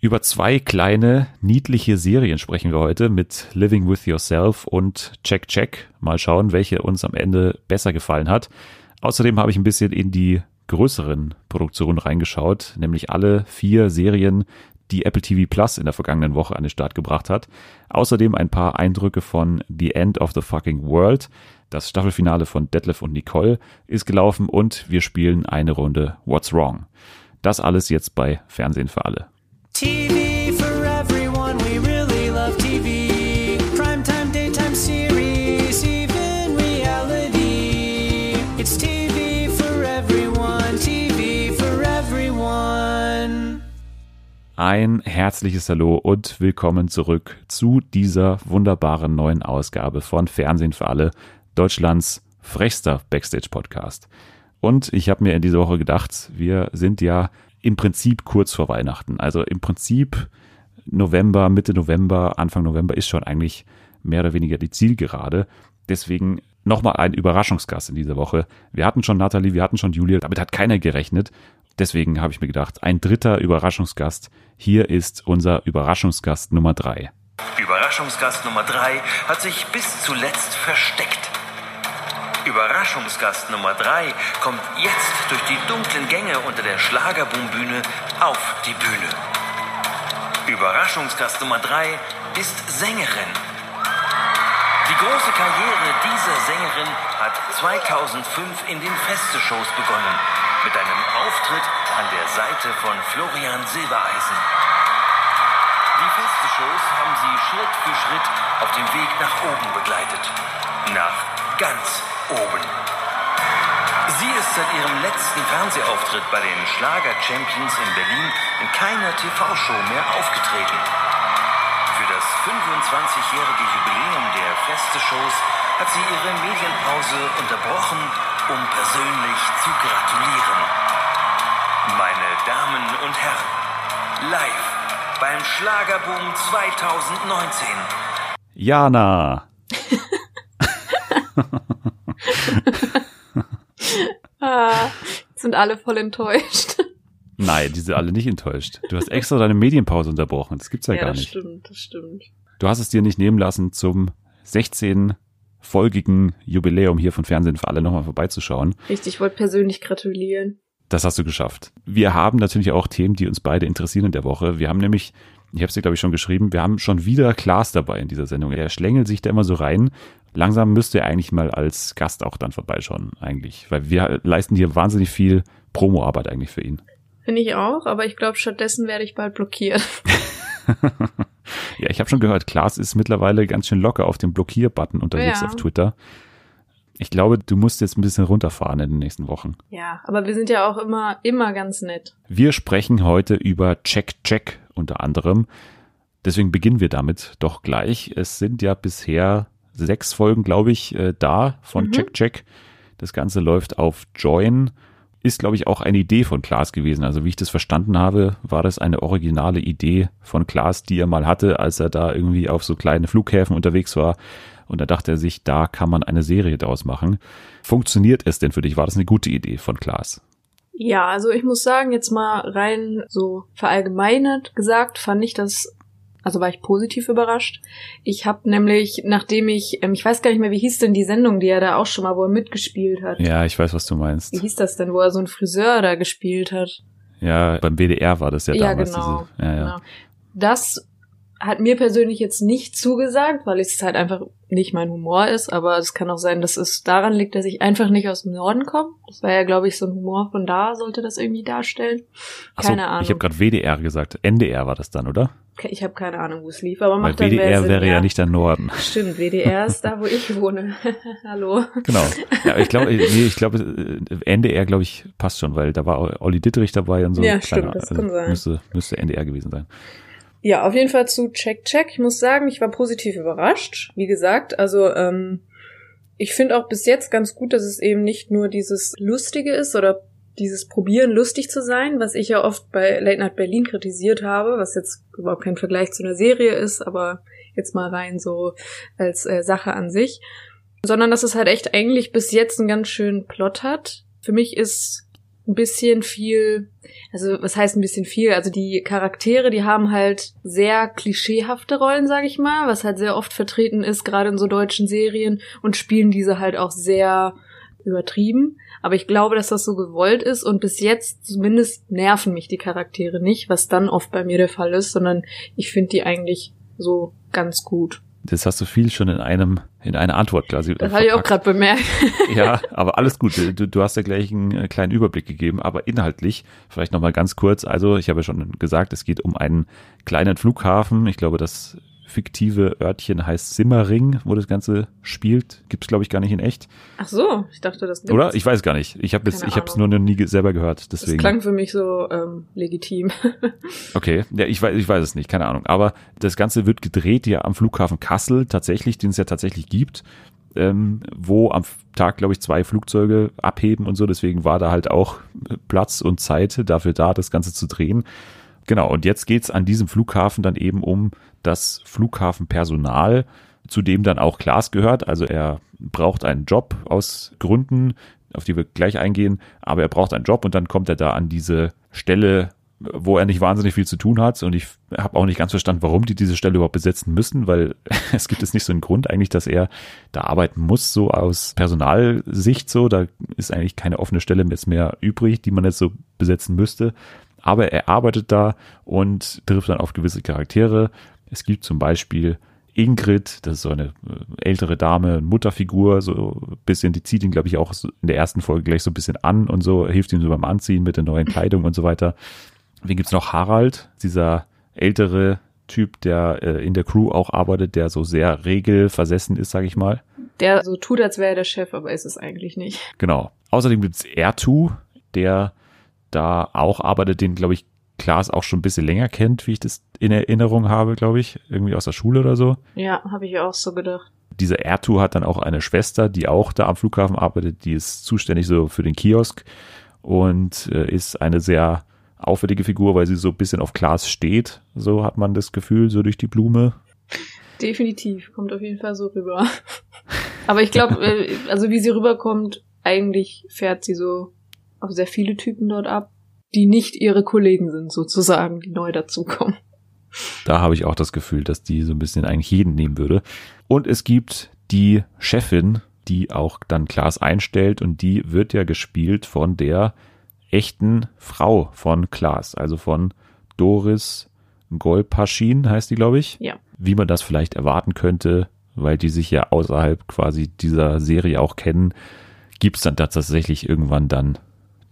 Über zwei kleine, niedliche Serien sprechen wir heute mit Living with Yourself und Check Check. Mal schauen, welche uns am Ende besser gefallen hat. Außerdem habe ich ein bisschen in die größeren Produktionen reingeschaut, nämlich alle vier Serien, die Apple TV Plus in der vergangenen Woche an den Start gebracht hat. Außerdem ein paar Eindrücke von The End of the Fucking World. Das Staffelfinale von Detlef und Nicole ist gelaufen und wir spielen eine Runde What's Wrong. Das alles jetzt bei Fernsehen für alle. TV for everyone, we really love TV. Primetime, daytime series, even reality. It's TV for everyone, TV for everyone. Ein herzliches Hallo und willkommen zurück zu dieser wunderbaren neuen Ausgabe von Fernsehen für alle, Deutschlands frechster Backstage-Podcast. Und ich habe mir in dieser Woche gedacht, wir sind ja im Prinzip kurz vor Weihnachten. Also im Prinzip November, Mitte November, Anfang November ist schon eigentlich mehr oder weniger die Zielgerade. Deswegen nochmal ein Überraschungsgast in dieser Woche. Wir hatten schon Nathalie, wir hatten schon Julia, damit hat keiner gerechnet. Deswegen habe ich mir gedacht, ein dritter Überraschungsgast. Hier ist unser Überraschungsgast Nummer drei. Überraschungsgast Nummer drei hat sich bis zuletzt versteckt. Überraschungsgast Nummer 3 kommt jetzt durch die dunklen Gänge unter der Schlagerboombühne auf die Bühne. Überraschungsgast Nummer 3 ist Sängerin. Die große Karriere dieser Sängerin hat 2005 in den Feste-Shows begonnen, mit einem Auftritt an der Seite von Florian Silbereisen. Die Feste-Shows haben sie Schritt für Schritt auf dem Weg nach oben begleitet. Nach ganz oben. Sie ist seit ihrem letzten Fernsehauftritt bei den Schlager Champions in Berlin in keiner TV-Show mehr aufgetreten. Für das 25-jährige Jubiläum der Feste-Shows hat sie ihre Medienpause unterbrochen, um persönlich zu gratulieren. Meine Damen und Herren, live beim Schlagerboom 2019. Jana. ah, sind alle voll enttäuscht. Nein, die sind alle nicht enttäuscht. Du hast extra deine Medienpause unterbrochen. Das gibt's ja, ja gar nicht. Ja, das stimmt, das stimmt. Du hast es dir nicht nehmen lassen, zum 16 folgigen Jubiläum hier von Fernsehen für alle nochmal vorbeizuschauen. Richtig, ich wollte persönlich gratulieren. Das hast du geschafft. Wir haben natürlich auch Themen, die uns beide interessieren in der Woche. Wir haben nämlich, ich habe es dir glaube ich schon geschrieben, wir haben schon wieder Klaas dabei in dieser Sendung. Er schlängelt sich da immer so rein langsam müsste er eigentlich mal als Gast auch dann vorbeischauen, eigentlich. Weil wir leisten hier wahnsinnig viel Promoarbeit eigentlich für ihn. Finde ich auch, aber ich glaube, stattdessen werde ich bald blockiert. ja, ich habe schon gehört, Klaas ist mittlerweile ganz schön locker auf dem Blockierbutton unterwegs ja. auf Twitter. Ich glaube, du musst jetzt ein bisschen runterfahren in den nächsten Wochen. Ja, aber wir sind ja auch immer, immer ganz nett. Wir sprechen heute über Check Check unter anderem. Deswegen beginnen wir damit doch gleich. Es sind ja bisher sechs Folgen, glaube ich, äh, da von mhm. Check Check. Das Ganze läuft auf Join. Ist, glaube ich, auch eine Idee von Klaas gewesen. Also wie ich das verstanden habe, war das eine originale Idee von Klaas, die er mal hatte, als er da irgendwie auf so kleine Flughäfen unterwegs war. Und da dachte er sich, da kann man eine Serie daraus machen. Funktioniert es denn für dich? War das eine gute Idee von Klaas? Ja, also ich muss sagen, jetzt mal rein so verallgemeinert gesagt, fand ich das also war ich positiv überrascht. Ich habe nämlich, nachdem ich, ähm, ich weiß gar nicht mehr, wie hieß denn die Sendung, die er da auch schon mal, wo er mitgespielt hat. Ja, ich weiß, was du meinst. Wie hieß das denn, wo er so einen Friseur da gespielt hat? Ja, beim WDR war das ja, ja damals. Genau, diese, ja, ja. genau. Das hat mir persönlich jetzt nicht zugesagt, weil es halt einfach nicht mein Humor ist, aber es kann auch sein, dass es daran liegt, dass ich einfach nicht aus dem Norden komme. Das war ja, glaube ich, so ein Humor von da, sollte das irgendwie darstellen. Keine so, Ahnung. Ich habe gerade WDR gesagt. NDR war das dann, oder? Ich habe keine Ahnung, wo es lief, aber macht Weil WDR Sinn, wäre ja. ja nicht der Norden. Stimmt, WDR ist da, wo ich wohne. Hallo. Genau. Ja, ich glaube, nee, ich glaube, NDR, glaube ich, passt schon, weil da war Olli Dittrich dabei und so. Ja, stimmt, das kann also sein. Müsste, müsste NDR gewesen sein. Ja, auf jeden Fall zu Check Check. Ich muss sagen, ich war positiv überrascht. Wie gesagt, also ähm, ich finde auch bis jetzt ganz gut, dass es eben nicht nur dieses Lustige ist oder dieses Probieren, lustig zu sein, was ich ja oft bei Late Night Berlin kritisiert habe, was jetzt überhaupt kein Vergleich zu einer Serie ist, aber jetzt mal rein so als äh, Sache an sich, sondern dass es halt echt eigentlich bis jetzt einen ganz schönen Plot hat. Für mich ist ein bisschen viel, also was heißt ein bisschen viel? Also die Charaktere, die haben halt sehr klischeehafte Rollen, sag ich mal, was halt sehr oft vertreten ist, gerade in so deutschen Serien und spielen diese halt auch sehr übertrieben. Aber ich glaube, dass das so gewollt ist und bis jetzt zumindest nerven mich die Charaktere nicht, was dann oft bei mir der Fall ist, sondern ich finde die eigentlich so ganz gut. Das hast du viel schon in einem, in einer Antwort quasi. Das habe ich auch gerade bemerkt. ja, aber alles gut. Du, du hast ja gleich einen äh, kleinen Überblick gegeben, aber inhaltlich vielleicht nochmal ganz kurz. Also, ich habe ja schon gesagt, es geht um einen kleinen Flughafen. Ich glaube, das fiktive Örtchen heißt Simmering, wo das Ganze spielt. Gibt's glaube ich gar nicht in echt. Ach so, ich dachte das gibt's. Oder? Ich weiß gar nicht. Ich habe ich habe es nur noch nie selber gehört. Deswegen. Das klang für mich so ähm, legitim. okay, ja, ich weiß, ich weiß es nicht, keine Ahnung. Aber das Ganze wird gedreht ja am Flughafen Kassel tatsächlich, den es ja tatsächlich gibt. Ähm, wo am Tag, glaube ich, zwei Flugzeuge abheben und so. Deswegen war da halt auch Platz und Zeit dafür da, das Ganze zu drehen. Genau, und jetzt geht's an diesem Flughafen dann eben um das Flughafenpersonal, zu dem dann auch Klaas gehört. Also er braucht einen Job aus Gründen, auf die wir gleich eingehen, aber er braucht einen Job und dann kommt er da an diese Stelle, wo er nicht wahnsinnig viel zu tun hat. Und ich habe auch nicht ganz verstanden, warum die diese Stelle überhaupt besetzen müssen, weil es gibt jetzt nicht so einen Grund eigentlich, dass er da arbeiten muss, so aus Personalsicht so. Da ist eigentlich keine offene Stelle jetzt mehr übrig, die man jetzt so besetzen müsste aber er arbeitet da und trifft dann auf gewisse Charaktere. Es gibt zum Beispiel Ingrid, das ist so eine äh, ältere Dame, Mutterfigur, so ein bisschen, die zieht ihn, glaube ich, auch in der ersten Folge gleich so ein bisschen an und so, hilft ihm so beim Anziehen mit der neuen Kleidung und so weiter. Wen gibt's noch? Harald, dieser ältere Typ, der äh, in der Crew auch arbeitet, der so sehr regelversessen ist, sage ich mal. Der so tut, als wäre er der Chef, aber ist es eigentlich nicht. Genau. Außerdem gibt's Ertu, der da auch arbeitet, den, glaube ich, Klaas auch schon ein bisschen länger kennt, wie ich das in Erinnerung habe, glaube ich, irgendwie aus der Schule oder so. Ja, habe ich auch so gedacht. Dieser Ertu hat dann auch eine Schwester, die auch da am Flughafen arbeitet, die ist zuständig so für den Kiosk und äh, ist eine sehr auffällige Figur, weil sie so ein bisschen auf Klaas steht, so hat man das Gefühl, so durch die Blume. Definitiv, kommt auf jeden Fall so rüber. Aber ich glaube, äh, also wie sie rüberkommt, eigentlich fährt sie so auf sehr viele Typen dort ab, die nicht ihre Kollegen sind, sozusagen, die neu dazukommen. Da habe ich auch das Gefühl, dass die so ein bisschen eigentlich jeden nehmen würde. Und es gibt die Chefin, die auch dann Klaas einstellt und die wird ja gespielt von der echten Frau von Klaas, also von Doris Golpaschin heißt die, glaube ich. Ja. Wie man das vielleicht erwarten könnte, weil die sich ja außerhalb quasi dieser Serie auch kennen, gibt es dann tatsächlich irgendwann dann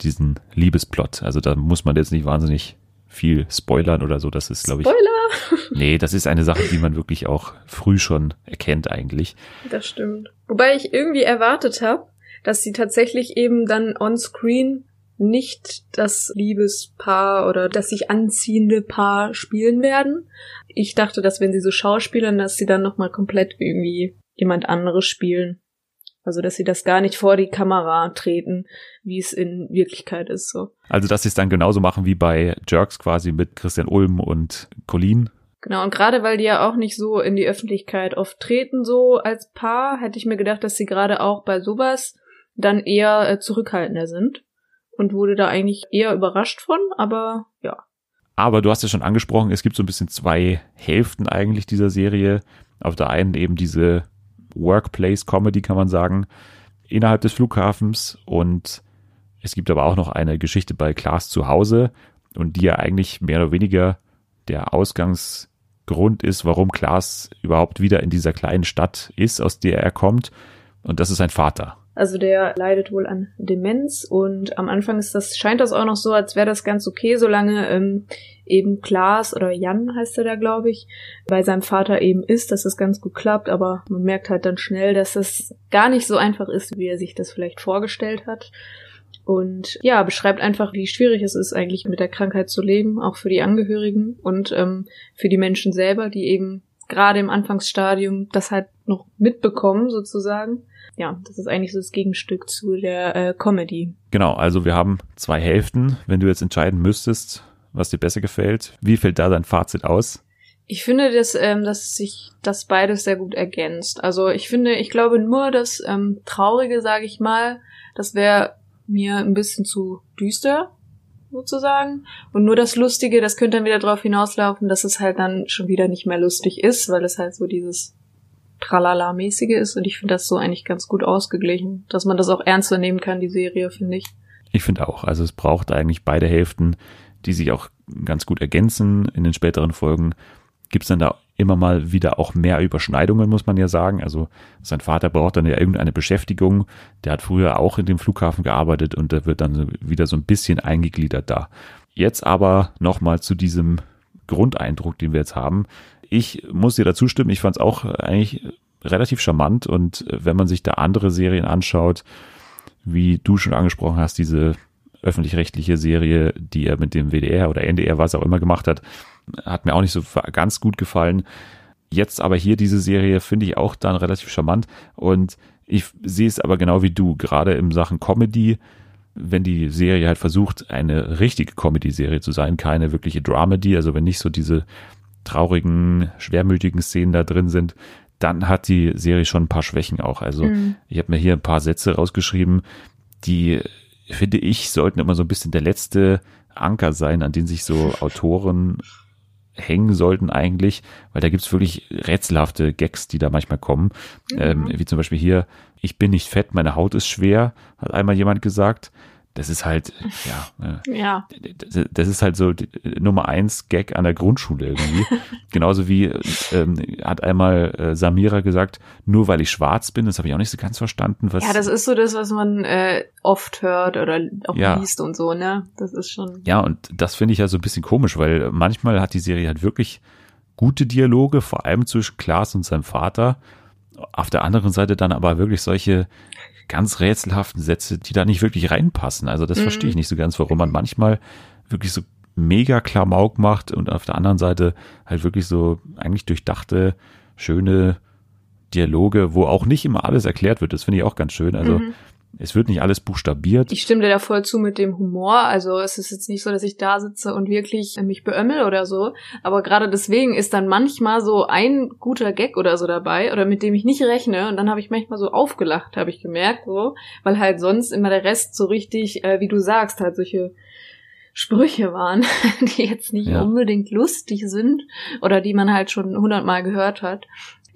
diesen Liebesplot. Also da muss man jetzt nicht wahnsinnig viel spoilern oder so. Das ist, glaube ich. Spoiler! Nee, das ist eine Sache, die man wirklich auch früh schon erkennt eigentlich. Das stimmt. Wobei ich irgendwie erwartet habe, dass sie tatsächlich eben dann on-screen nicht das Liebespaar oder das sich anziehende Paar spielen werden. Ich dachte, dass wenn sie so schauspielern, dass sie dann nochmal komplett irgendwie jemand anderes spielen. Also, dass sie das gar nicht vor die Kamera treten, wie es in Wirklichkeit ist, so. Also, dass sie es dann genauso machen wie bei Jerks quasi mit Christian Ulm und Colin. Genau, und gerade weil die ja auch nicht so in die Öffentlichkeit oft treten, so als Paar, hätte ich mir gedacht, dass sie gerade auch bei sowas dann eher äh, zurückhaltender sind. Und wurde da eigentlich eher überrascht von, aber ja. Aber du hast ja schon angesprochen, es gibt so ein bisschen zwei Hälften eigentlich dieser Serie. Auf der einen eben diese Workplace-Comedy, kann man sagen, innerhalb des Flughafens. Und es gibt aber auch noch eine Geschichte bei Klaas zu Hause und die ja eigentlich mehr oder weniger der Ausgangsgrund ist, warum Klaas überhaupt wieder in dieser kleinen Stadt ist, aus der er kommt. Und das ist sein Vater. Also der leidet wohl an Demenz und am Anfang ist das, scheint das auch noch so, als wäre das ganz okay, solange ähm, eben Klaas oder Jan heißt er da, glaube ich, bei seinem Vater eben ist, dass das ganz gut klappt, aber man merkt halt dann schnell, dass das gar nicht so einfach ist, wie er sich das vielleicht vorgestellt hat. Und ja, beschreibt einfach, wie schwierig es ist, eigentlich mit der Krankheit zu leben, auch für die Angehörigen und ähm, für die Menschen selber, die eben gerade im Anfangsstadium das halt noch mitbekommen, sozusagen ja, das ist eigentlich so das Gegenstück zu der äh, Comedy. Genau, also wir haben zwei Hälften. Wenn du jetzt entscheiden müsstest, was dir besser gefällt, wie fällt da dein Fazit aus? Ich finde, dass, ähm, dass sich das beides sehr gut ergänzt. Also ich finde, ich glaube nur das ähm, Traurige, sage ich mal, das wäre mir ein bisschen zu düster, sozusagen. Und nur das Lustige, das könnte dann wieder darauf hinauslaufen, dass es halt dann schon wieder nicht mehr lustig ist, weil es halt so dieses Tralala-mäßige ist. Und ich finde das so eigentlich ganz gut ausgeglichen, dass man das auch ernster nehmen kann, die Serie, finde ich. Ich finde auch. Also es braucht eigentlich beide Hälften, die sich auch ganz gut ergänzen. In den späteren Folgen gibt's dann da immer mal wieder auch mehr Überschneidungen, muss man ja sagen. Also sein Vater braucht dann ja irgendeine Beschäftigung. Der hat früher auch in dem Flughafen gearbeitet und der wird dann wieder so ein bisschen eingegliedert da. Jetzt aber nochmal zu diesem Grundeindruck, den wir jetzt haben. Ich muss dir dazu stimmen, ich fand es auch eigentlich relativ charmant und wenn man sich da andere Serien anschaut, wie du schon angesprochen hast, diese öffentlich-rechtliche Serie, die er mit dem WDR oder NDR, was auch immer gemacht hat, hat mir auch nicht so ganz gut gefallen. Jetzt aber hier diese Serie finde ich auch dann relativ charmant und ich sehe es aber genau wie du, gerade in Sachen Comedy, wenn die Serie halt versucht, eine richtige Comedy-Serie zu sein, keine wirkliche Dramedy, also wenn nicht so diese traurigen, schwermütigen Szenen da drin sind, dann hat die Serie schon ein paar Schwächen auch. Also mhm. ich habe mir hier ein paar Sätze rausgeschrieben, die finde ich sollten immer so ein bisschen der letzte Anker sein, an den sich so Autoren hängen sollten eigentlich, weil da gibt's wirklich rätselhafte Gags, die da manchmal kommen. Mhm. Ähm, wie zum Beispiel hier, ich bin nicht fett, meine Haut ist schwer, hat einmal jemand gesagt das ist halt, ja, äh, ja. das ist halt so Nummer eins Gag an der Grundschule irgendwie. Genauso wie ähm, hat einmal äh, Samira gesagt, nur weil ich schwarz bin, das habe ich auch nicht so ganz verstanden. Was ja, das ist so das, was man äh, oft hört oder auch ja. liest und so, ne? Das ist schon. Ja, und das finde ich ja so ein bisschen komisch, weil manchmal hat die Serie halt wirklich gute Dialoge, vor allem zwischen Klaas und seinem Vater. Auf der anderen Seite dann aber wirklich solche ganz rätselhaften Sätze, die da nicht wirklich reinpassen. Also das mhm. verstehe ich nicht so ganz, warum man manchmal wirklich so mega Klamauk macht und auf der anderen Seite halt wirklich so eigentlich durchdachte, schöne Dialoge, wo auch nicht immer alles erklärt wird. Das finde ich auch ganz schön. Also mhm es wird nicht alles buchstabiert. Ich stimme dir da voll zu mit dem Humor. Also es ist jetzt nicht so, dass ich da sitze und wirklich mich beömmel oder so. Aber gerade deswegen ist dann manchmal so ein guter Gag oder so dabei oder mit dem ich nicht rechne. Und dann habe ich manchmal so aufgelacht, habe ich gemerkt, so, weil halt sonst immer der Rest so richtig, äh, wie du sagst, halt solche Sprüche waren, die jetzt nicht ja. unbedingt lustig sind oder die man halt schon hundertmal gehört hat.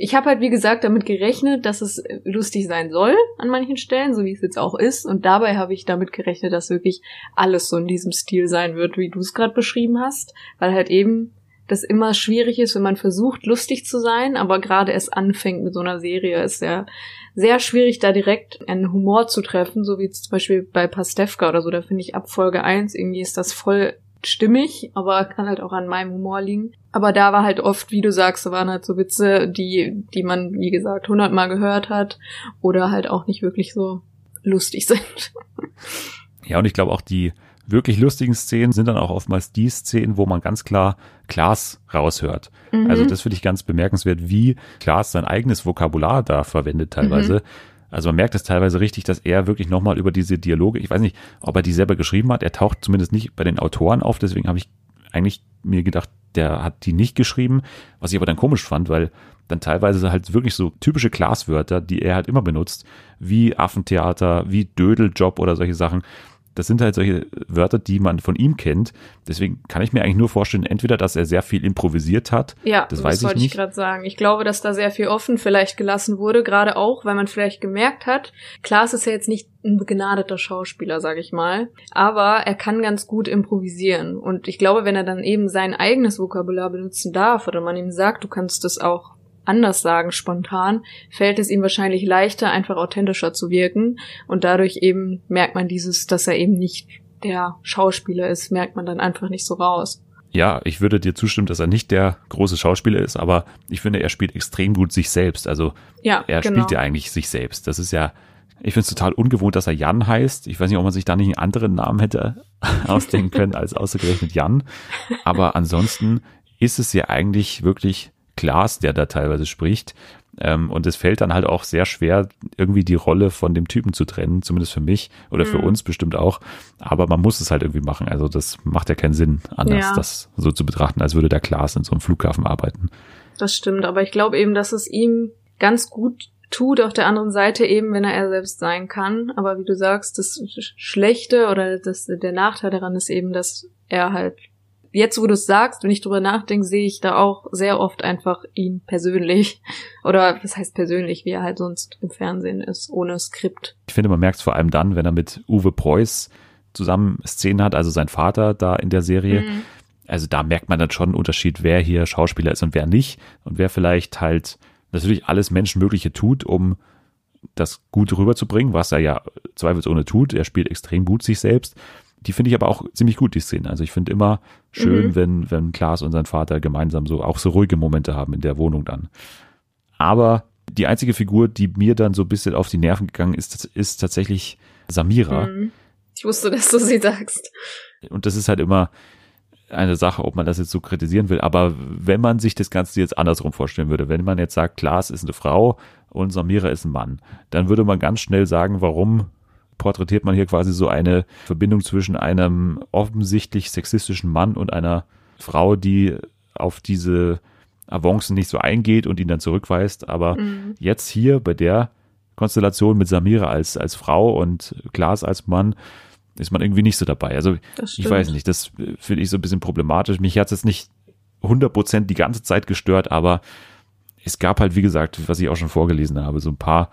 Ich habe halt, wie gesagt, damit gerechnet, dass es lustig sein soll an manchen Stellen, so wie es jetzt auch ist. Und dabei habe ich damit gerechnet, dass wirklich alles so in diesem Stil sein wird, wie du es gerade beschrieben hast. Weil halt eben das immer schwierig ist, wenn man versucht, lustig zu sein, aber gerade es anfängt mit so einer Serie, ist ja sehr schwierig, da direkt einen Humor zu treffen, so wie zum Beispiel bei Pastewka oder so. Da finde ich ab Folge 1 irgendwie ist das voll stimmig, aber kann halt auch an meinem Humor liegen. Aber da war halt oft, wie du sagst, da waren halt so Witze, die, die man, wie gesagt, hundertmal gehört hat oder halt auch nicht wirklich so lustig sind. Ja, und ich glaube auch die wirklich lustigen Szenen sind dann auch oftmals die Szenen, wo man ganz klar Klaas raushört. Mhm. Also das finde ich ganz bemerkenswert, wie Klaas sein eigenes Vokabular da verwendet teilweise. Mhm. Also man merkt es teilweise richtig, dass er wirklich nochmal über diese Dialoge, ich weiß nicht, ob er die selber geschrieben hat, er taucht zumindest nicht bei den Autoren auf, deswegen habe ich eigentlich mir gedacht, der hat die nicht geschrieben, was ich aber dann komisch fand, weil dann teilweise halt wirklich so typische Glaswörter, die er halt immer benutzt, wie Affentheater, wie Dödeljob oder solche Sachen, das sind halt solche Wörter, die man von ihm kennt. Deswegen kann ich mir eigentlich nur vorstellen, entweder, dass er sehr viel improvisiert hat. Ja, das, das weiß wollte ich, ich gerade sagen. Ich glaube, dass da sehr viel offen vielleicht gelassen wurde, gerade auch, weil man vielleicht gemerkt hat, Klaas ist ja jetzt nicht ein begnadeter Schauspieler, sage ich mal, aber er kann ganz gut improvisieren. Und ich glaube, wenn er dann eben sein eigenes Vokabular benutzen darf oder man ihm sagt, du kannst das auch anders sagen spontan, fällt es ihm wahrscheinlich leichter, einfach authentischer zu wirken. Und dadurch eben merkt man dieses, dass er eben nicht der Schauspieler ist, merkt man dann einfach nicht so raus. Ja, ich würde dir zustimmen, dass er nicht der große Schauspieler ist, aber ich finde, er spielt extrem gut sich selbst. Also ja, er genau. spielt ja eigentlich sich selbst. Das ist ja, ich finde es total ungewohnt, dass er Jan heißt. Ich weiß nicht, ob man sich da nicht einen anderen Namen hätte ausdenken können als ausgerechnet Jan. Aber ansonsten ist es ja eigentlich wirklich Glas, der da teilweise spricht. Ähm, und es fällt dann halt auch sehr schwer, irgendwie die Rolle von dem Typen zu trennen, zumindest für mich oder für mhm. uns bestimmt auch. Aber man muss es halt irgendwie machen. Also das macht ja keinen Sinn, anders ja. das so zu betrachten, als würde der Glas in so einem Flughafen arbeiten. Das stimmt, aber ich glaube eben, dass es ihm ganz gut tut, auf der anderen Seite eben, wenn er er selbst sein kann. Aber wie du sagst, das Schlechte oder das, der Nachteil daran ist eben, dass er halt, jetzt wo du es sagst, wenn ich drüber nachdenke, sehe ich da auch sehr oft einfach ihn persönlich. Oder was heißt persönlich, wie er halt sonst im Fernsehen ist, ohne Skript. Ich finde, man merkt es vor allem dann, wenn er mit Uwe Preuß zusammen Szenen hat, also sein Vater da in der Serie. Mhm. Also da merkt man dann schon einen Unterschied, wer hier Schauspieler ist und wer nicht. Und wer vielleicht halt natürlich alles Menschenmögliche tut, um das gut rüberzubringen, was er ja zweifelsohne tut. Er spielt extrem gut sich selbst. Die finde ich aber auch ziemlich gut, die Szene. Also ich finde immer schön, mhm. wenn, wenn Klaas und sein Vater gemeinsam so auch so ruhige Momente haben in der Wohnung dann. Aber die einzige Figur, die mir dann so ein bisschen auf die Nerven gegangen ist, ist tatsächlich Samira. Mhm. Ich wusste, dass du sie sagst. Und das ist halt immer, eine Sache, ob man das jetzt so kritisieren will. Aber wenn man sich das Ganze jetzt andersrum vorstellen würde, wenn man jetzt sagt, Klaas ist eine Frau und Samira ist ein Mann, dann würde man ganz schnell sagen, warum porträtiert man hier quasi so eine Verbindung zwischen einem offensichtlich sexistischen Mann und einer Frau, die auf diese Avancen nicht so eingeht und ihn dann zurückweist. Aber mhm. jetzt hier bei der Konstellation mit Samira als, als Frau und Klaas als Mann, ist man irgendwie nicht so dabei. Also ich weiß nicht, das finde ich so ein bisschen problematisch. Mich hat es jetzt nicht 100% die ganze Zeit gestört, aber es gab halt, wie gesagt, was ich auch schon vorgelesen habe, so ein paar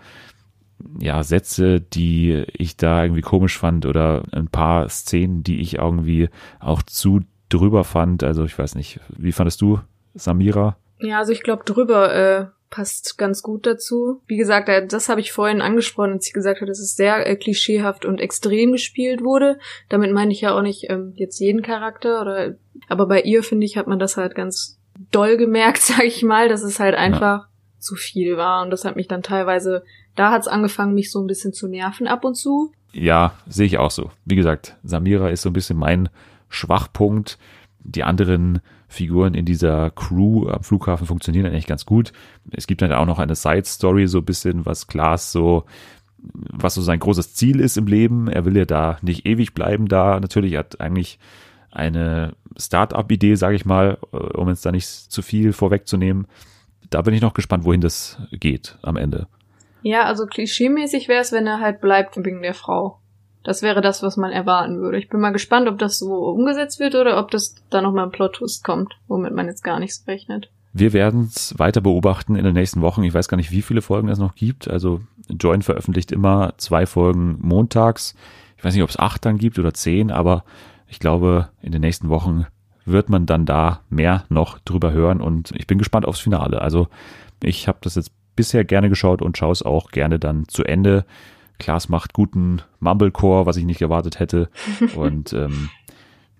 ja, Sätze, die ich da irgendwie komisch fand oder ein paar Szenen, die ich irgendwie auch zu drüber fand. Also ich weiß nicht, wie fandest du Samira? Ja, also ich glaube drüber äh, passt ganz gut dazu. Wie gesagt, äh, das habe ich vorhin angesprochen, als ich gesagt habe, dass es sehr äh, klischeehaft und extrem gespielt wurde. Damit meine ich ja auch nicht ähm, jetzt jeden Charakter oder aber bei ihr finde ich hat man das halt ganz doll gemerkt, sag ich mal, dass es halt einfach ja. zu viel war und das hat mich dann teilweise da hat's angefangen mich so ein bisschen zu nerven ab und zu. Ja, sehe ich auch so. Wie gesagt, Samira ist so ein bisschen mein Schwachpunkt. Die anderen Figuren in dieser Crew am Flughafen funktionieren eigentlich ganz gut. Es gibt dann auch noch eine Side-Story, so ein bisschen, was Klaas so, was so sein großes Ziel ist im Leben. Er will ja da nicht ewig bleiben da. Natürlich hat eigentlich eine Start-up-Idee, sage ich mal, äh, um jetzt da nicht zu viel vorwegzunehmen. Da bin ich noch gespannt, wohin das geht am Ende. Ja, also klischeemäßig wäre es, wenn er halt bleibt wegen der Frau. Das wäre das, was man erwarten würde. Ich bin mal gespannt, ob das so umgesetzt wird oder ob das da nochmal ein Plot-Twist kommt, womit man jetzt gar nichts rechnet. Wir werden es weiter beobachten in den nächsten Wochen. Ich weiß gar nicht, wie viele Folgen es noch gibt. Also Join veröffentlicht immer zwei Folgen montags. Ich weiß nicht, ob es acht dann gibt oder zehn, aber ich glaube, in den nächsten Wochen wird man dann da mehr noch drüber hören und ich bin gespannt aufs Finale. Also ich habe das jetzt bisher gerne geschaut und schaue es auch gerne dann zu Ende. Klaas macht guten Mumblecore, was ich nicht erwartet hätte. Und ähm,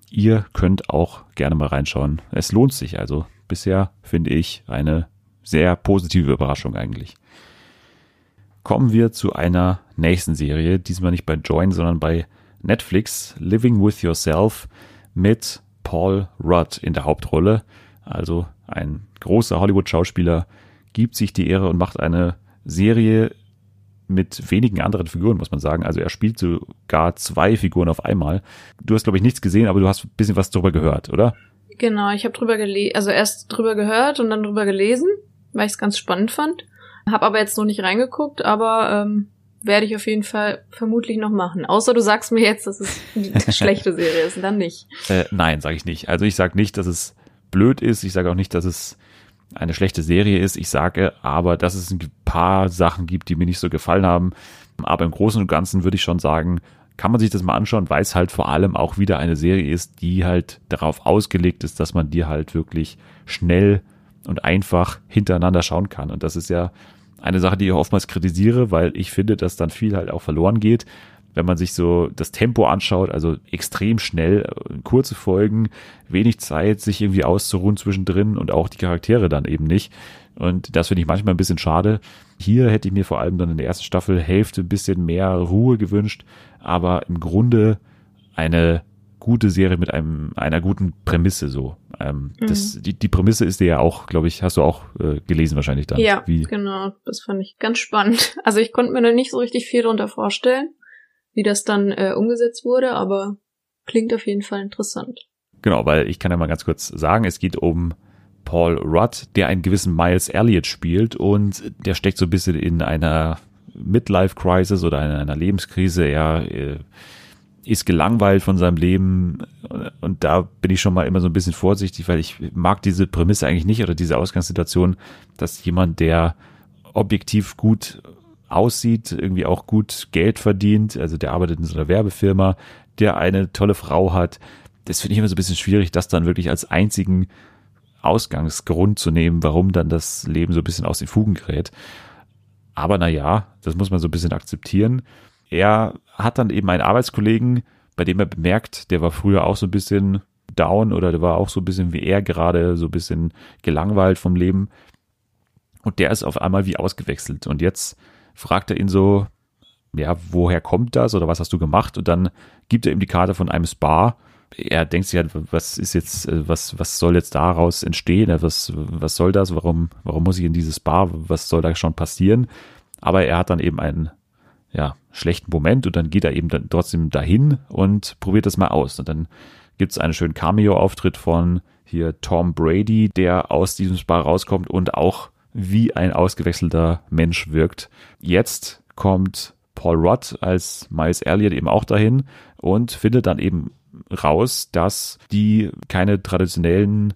ihr könnt auch gerne mal reinschauen. Es lohnt sich also. Bisher finde ich eine sehr positive Überraschung eigentlich. Kommen wir zu einer nächsten Serie, diesmal nicht bei Join, sondern bei Netflix, Living with Yourself mit Paul Rudd in der Hauptrolle. Also ein großer Hollywood-Schauspieler gibt sich die Ehre und macht eine Serie mit wenigen anderen Figuren, muss man sagen. Also er spielt sogar zwei Figuren auf einmal. Du hast, glaube ich, nichts gesehen, aber du hast ein bisschen was drüber gehört, oder? Genau, ich habe drüber gelesen, also erst drüber gehört und dann drüber gelesen, weil ich es ganz spannend fand. Hab aber jetzt noch nicht reingeguckt, aber ähm, werde ich auf jeden Fall vermutlich noch machen. Außer du sagst mir jetzt, dass es eine schlechte Serie ist, dann nicht. Äh, nein, sage ich nicht. Also ich sage nicht, dass es blöd ist. Ich sage auch nicht, dass es eine schlechte Serie ist. Ich sage aber, dass es ein paar Sachen gibt, die mir nicht so gefallen haben. Aber im Großen und Ganzen würde ich schon sagen, kann man sich das mal anschauen, weil es halt vor allem auch wieder eine Serie ist, die halt darauf ausgelegt ist, dass man dir halt wirklich schnell und einfach hintereinander schauen kann. Und das ist ja eine Sache, die ich oftmals kritisiere, weil ich finde, dass dann viel halt auch verloren geht wenn man sich so das Tempo anschaut, also extrem schnell, äh, kurze Folgen, wenig Zeit, sich irgendwie auszuruhen zwischendrin und auch die Charaktere dann eben nicht. Und das finde ich manchmal ein bisschen schade. Hier hätte ich mir vor allem dann in der ersten Staffel Hälfte ein bisschen mehr Ruhe gewünscht, aber im Grunde eine gute Serie mit einem einer guten Prämisse so. Ähm, mhm. das, die, die Prämisse ist dir ja auch, glaube ich, hast du auch äh, gelesen wahrscheinlich dann. Ja, Wie? genau. Das fand ich ganz spannend. Also ich konnte mir da nicht so richtig viel darunter vorstellen wie das dann äh, umgesetzt wurde, aber klingt auf jeden Fall interessant. Genau, weil ich kann ja mal ganz kurz sagen, es geht um Paul Rudd, der einen gewissen Miles Elliott spielt und der steckt so ein bisschen in einer Midlife-Crisis oder in einer Lebenskrise. Er äh, ist gelangweilt von seinem Leben und da bin ich schon mal immer so ein bisschen vorsichtig, weil ich mag diese Prämisse eigentlich nicht oder diese Ausgangssituation, dass jemand, der objektiv gut aussieht, irgendwie auch gut Geld verdient, also der arbeitet in so einer Werbefirma, der eine tolle Frau hat, das finde ich immer so ein bisschen schwierig, das dann wirklich als einzigen Ausgangsgrund zu nehmen, warum dann das Leben so ein bisschen aus den Fugen gerät. Aber na ja, das muss man so ein bisschen akzeptieren. Er hat dann eben einen Arbeitskollegen, bei dem er bemerkt, der war früher auch so ein bisschen down oder der war auch so ein bisschen wie er gerade, so ein bisschen gelangweilt vom Leben. Und der ist auf einmal wie ausgewechselt. Und jetzt fragt er ihn so, ja, woher kommt das oder was hast du gemacht? Und dann gibt er ihm die Karte von einem Spa. Er denkt sich halt, was ist jetzt, was, was soll jetzt daraus entstehen? Was, was soll das? Warum, warum muss ich in dieses Spa? Was soll da schon passieren? Aber er hat dann eben einen ja, schlechten Moment und dann geht er eben dann trotzdem dahin und probiert das mal aus. Und dann gibt es einen schönen Cameo-Auftritt von hier Tom Brady, der aus diesem Spa rauskommt und auch wie ein ausgewechselter Mensch wirkt. Jetzt kommt Paul Rudd als Miles Elliott eben auch dahin und findet dann eben raus, dass die keine traditionellen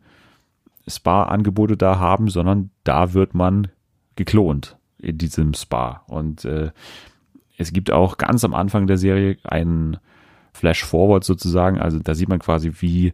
Spa-Angebote da haben, sondern da wird man geklont in diesem Spa. Und äh, es gibt auch ganz am Anfang der Serie einen Flash-Forward sozusagen. Also da sieht man quasi, wie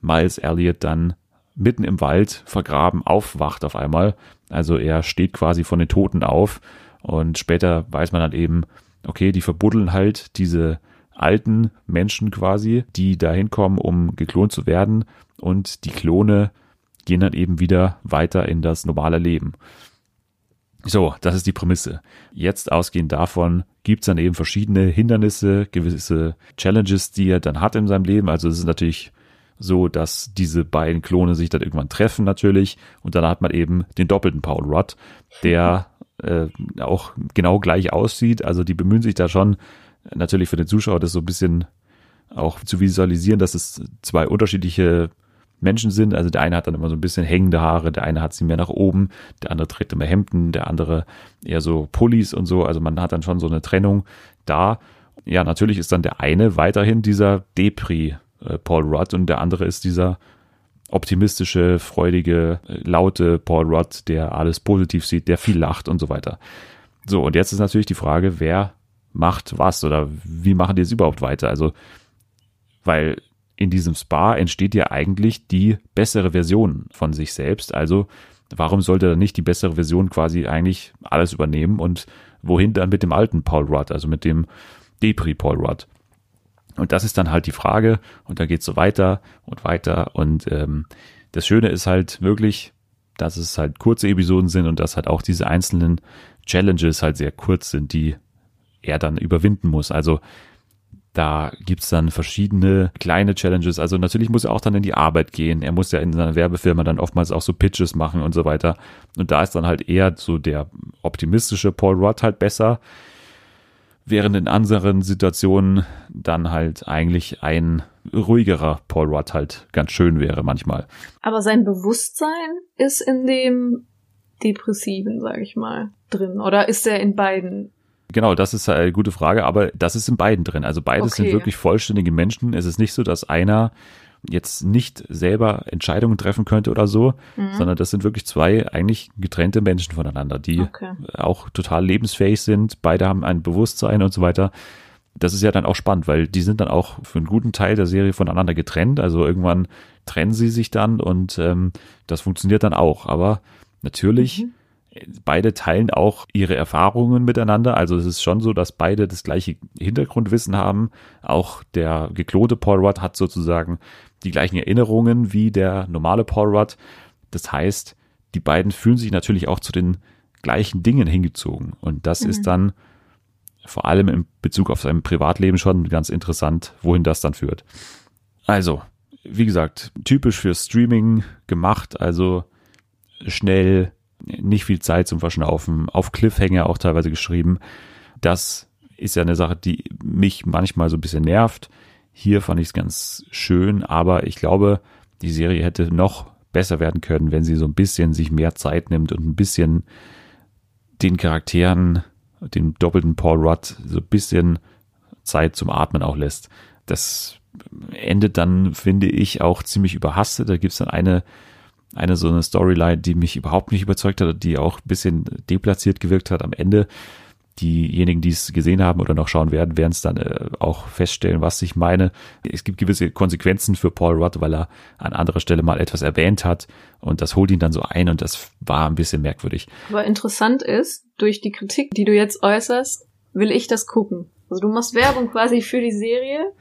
Miles Elliott dann mitten im Wald vergraben aufwacht auf einmal. Also er steht quasi von den Toten auf und später weiß man dann eben, okay, die verbuddeln halt diese alten Menschen quasi, die da hinkommen, um geklont zu werden und die Klone gehen dann eben wieder weiter in das normale Leben. So, das ist die Prämisse. Jetzt ausgehend davon gibt's dann eben verschiedene Hindernisse, gewisse Challenges, die er dann hat in seinem Leben. Also es ist natürlich so, dass diese beiden Klone sich dann irgendwann treffen natürlich und dann hat man eben den doppelten Paul Rudd, der äh, auch genau gleich aussieht. Also die bemühen sich da schon natürlich für den Zuschauer das so ein bisschen auch zu visualisieren, dass es zwei unterschiedliche Menschen sind. Also der eine hat dann immer so ein bisschen hängende Haare, der eine hat sie mehr nach oben, der andere trägt immer Hemden, der andere eher so Pullis und so. Also man hat dann schon so eine Trennung da. Ja, natürlich ist dann der eine weiterhin dieser Depri äh, Paul Rudd und der andere ist dieser optimistische, freudige, äh, laute Paul Rudd, der alles positiv sieht, der viel lacht und so weiter. So, und jetzt ist natürlich die Frage, wer macht was oder wie machen die es überhaupt weiter? Also, weil in diesem Spa entsteht ja eigentlich die bessere Version von sich selbst. Also warum sollte dann nicht die bessere Version quasi eigentlich alles übernehmen und wohin dann mit dem alten Paul Rudd, also mit dem Depri Paul Rudd? Und das ist dann halt die Frage und da geht's so weiter und weiter und ähm, das Schöne ist halt wirklich, dass es halt kurze Episoden sind und dass halt auch diese einzelnen Challenges halt sehr kurz sind, die er dann überwinden muss. Also da gibt's dann verschiedene kleine Challenges. Also natürlich muss er auch dann in die Arbeit gehen. Er muss ja in seiner Werbefirma dann oftmals auch so Pitches machen und so weiter. Und da ist dann halt eher so der optimistische Paul Rudd halt besser. Während in anderen Situationen dann halt eigentlich ein ruhigerer Paul Rudd halt ganz schön wäre manchmal. Aber sein Bewusstsein ist in dem Depressiven, sag ich mal, drin. Oder ist er in beiden Genau, das ist eine gute Frage, aber das ist in beiden drin. Also beides okay. sind wirklich vollständige Menschen. Es ist nicht so, dass einer jetzt nicht selber Entscheidungen treffen könnte oder so, mhm. sondern das sind wirklich zwei eigentlich getrennte Menschen voneinander, die okay. auch total lebensfähig sind. Beide haben ein Bewusstsein und so weiter. Das ist ja dann auch spannend, weil die sind dann auch für einen guten Teil der Serie voneinander getrennt. Also irgendwann trennen sie sich dann und ähm, das funktioniert dann auch. Aber natürlich mhm beide teilen auch ihre Erfahrungen miteinander. Also es ist schon so, dass beide das gleiche Hintergrundwissen haben. Auch der geklonte Paul Rudd hat sozusagen die gleichen Erinnerungen wie der normale Paul Rudd. Das heißt, die beiden fühlen sich natürlich auch zu den gleichen Dingen hingezogen. Und das mhm. ist dann vor allem in Bezug auf sein Privatleben schon ganz interessant, wohin das dann führt. Also, wie gesagt, typisch für Streaming gemacht, also schnell, nicht viel Zeit zum Verschnaufen, auf Cliffhanger auch teilweise geschrieben. Das ist ja eine Sache, die mich manchmal so ein bisschen nervt. Hier fand ich es ganz schön, aber ich glaube, die Serie hätte noch besser werden können, wenn sie so ein bisschen sich mehr Zeit nimmt und ein bisschen den Charakteren, dem doppelten Paul Rudd, so ein bisschen Zeit zum Atmen auch lässt. Das endet dann, finde ich, auch ziemlich überhastet. Da gibt's dann eine, eine so eine Storyline, die mich überhaupt nicht überzeugt hat, die auch ein bisschen deplatziert gewirkt hat am Ende diejenigen, die es gesehen haben oder noch schauen werden, werden es dann äh, auch feststellen, was ich meine. Es gibt gewisse Konsequenzen für Paul Rudd, weil er an anderer Stelle mal etwas erwähnt hat und das holt ihn dann so ein und das war ein bisschen merkwürdig. Aber interessant ist, durch die Kritik, die du jetzt äußerst, will ich das gucken. Also du machst Werbung quasi für die Serie,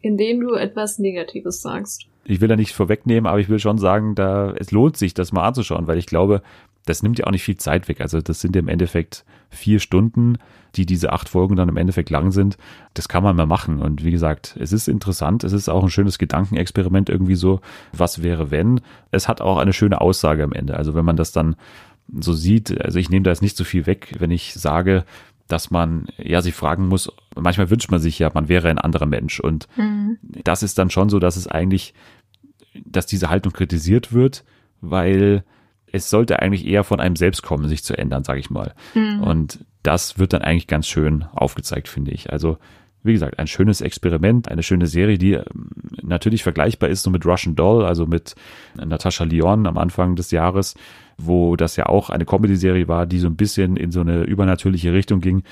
indem du etwas Negatives sagst. Ich will da nicht vorwegnehmen, aber ich will schon sagen, da es lohnt sich, das mal anzuschauen, weil ich glaube, das nimmt ja auch nicht viel Zeit weg. Also das sind ja im Endeffekt vier Stunden, die diese acht Folgen dann im Endeffekt lang sind. Das kann man mal machen. Und wie gesagt, es ist interessant. Es ist auch ein schönes Gedankenexperiment irgendwie so. Was wäre, wenn? Es hat auch eine schöne Aussage am Ende. Also wenn man das dann so sieht, also ich nehme da jetzt nicht so viel weg, wenn ich sage, dass man ja sich fragen muss, manchmal wünscht man sich ja, man wäre ein anderer Mensch. Und mhm. das ist dann schon so, dass es eigentlich, dass diese Haltung kritisiert wird, weil es sollte eigentlich eher von einem selbst kommen, sich zu ändern, sage ich mal. Mhm. Und das wird dann eigentlich ganz schön aufgezeigt, finde ich. Also wie gesagt, ein schönes Experiment, eine schöne Serie, die ähm, natürlich vergleichbar ist so mit Russian Doll, also mit Natascha Lyon am Anfang des Jahres, wo das ja auch eine Comedy-Serie war, die so ein bisschen in so eine übernatürliche Richtung ging.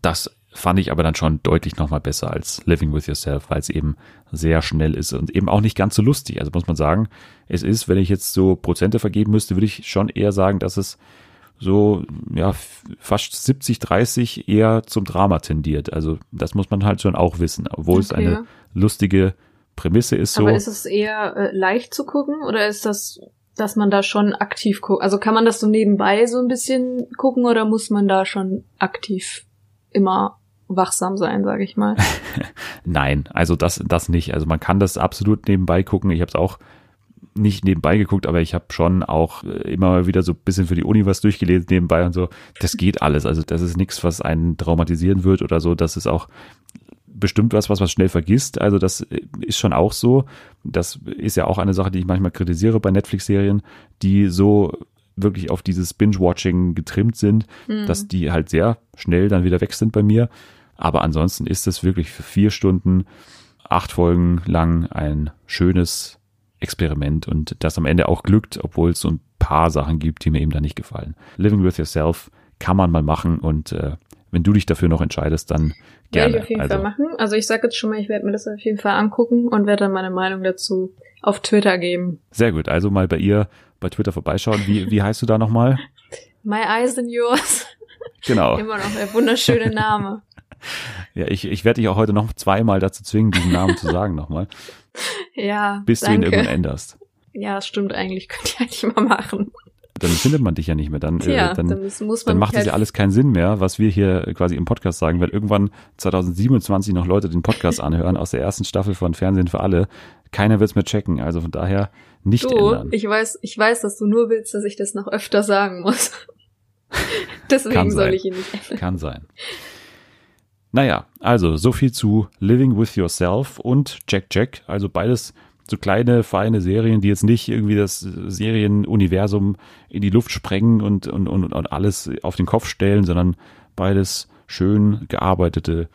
Das fand ich aber dann schon deutlich nochmal besser als Living with Yourself, weil es eben sehr schnell ist und eben auch nicht ganz so lustig. Also muss man sagen, es ist, wenn ich jetzt so Prozente vergeben müsste, würde ich schon eher sagen, dass es so, ja, fast 70, 30 eher zum Drama tendiert. Also das muss man halt schon auch wissen, obwohl okay. es eine lustige Prämisse ist. So. Aber ist es eher äh, leicht zu gucken oder ist das, dass man da schon aktiv guckt? Also kann man das so nebenbei so ein bisschen gucken oder muss man da schon aktiv immer wachsam sein, sage ich mal. Nein, also das, das nicht. Also man kann das absolut nebenbei gucken. Ich habe es auch nicht nebenbei geguckt, aber ich habe schon auch äh, immer wieder so ein bisschen für die Uni was durchgelesen nebenbei und so. Das geht alles. Also das ist nichts, was einen traumatisieren wird oder so. Das ist auch bestimmt was, was man schnell vergisst. Also das äh, ist schon auch so. Das ist ja auch eine Sache, die ich manchmal kritisiere bei Netflix-Serien, die so wirklich auf dieses Binge-Watching getrimmt sind, mhm. dass die halt sehr schnell dann wieder weg sind bei mir. Aber ansonsten ist es wirklich für vier Stunden, acht Folgen lang ein schönes Experiment und das am Ende auch glückt, obwohl es so ein paar Sachen gibt, die mir eben da nicht gefallen. Living with Yourself kann man mal machen und äh, wenn du dich dafür noch entscheidest, dann gerne. Werde ich auf jeden also, Fall machen. Also ich sage jetzt schon mal, ich werde mir das auf jeden Fall angucken und werde dann meine Meinung dazu auf Twitter geben. Sehr gut. Also mal bei ihr bei Twitter vorbeischauen. Wie, wie heißt du da nochmal? My eyes and yours. Genau. Immer noch der wunderschöne Name. Ja, ich, ich werde dich auch heute noch zweimal dazu zwingen, diesen Namen zu sagen nochmal. Ja. Bis danke. du ihn irgendwann änderst. Ja, das stimmt eigentlich. Könnt ihr eigentlich mal machen. Dann findet man dich ja nicht mehr. Dann, Tja, äh, dann, dann, dann macht halt es ja alles keinen Sinn mehr, was wir hier quasi im Podcast sagen, weil irgendwann 2027 noch Leute den Podcast anhören aus der ersten Staffel von Fernsehen für alle. Keiner wird es mehr checken. Also von daher nicht du, ändern. Ich weiß, ich weiß, dass du nur willst, dass ich das noch öfter sagen muss. Deswegen soll ich ihn nicht ändern. Kann sein. Naja, also so viel zu Living with Yourself und Jack Jack. Also beides so kleine, feine Serien, die jetzt nicht irgendwie das Serienuniversum in die Luft sprengen und, und, und, und alles auf den Kopf stellen, sondern beides schön gearbeitete,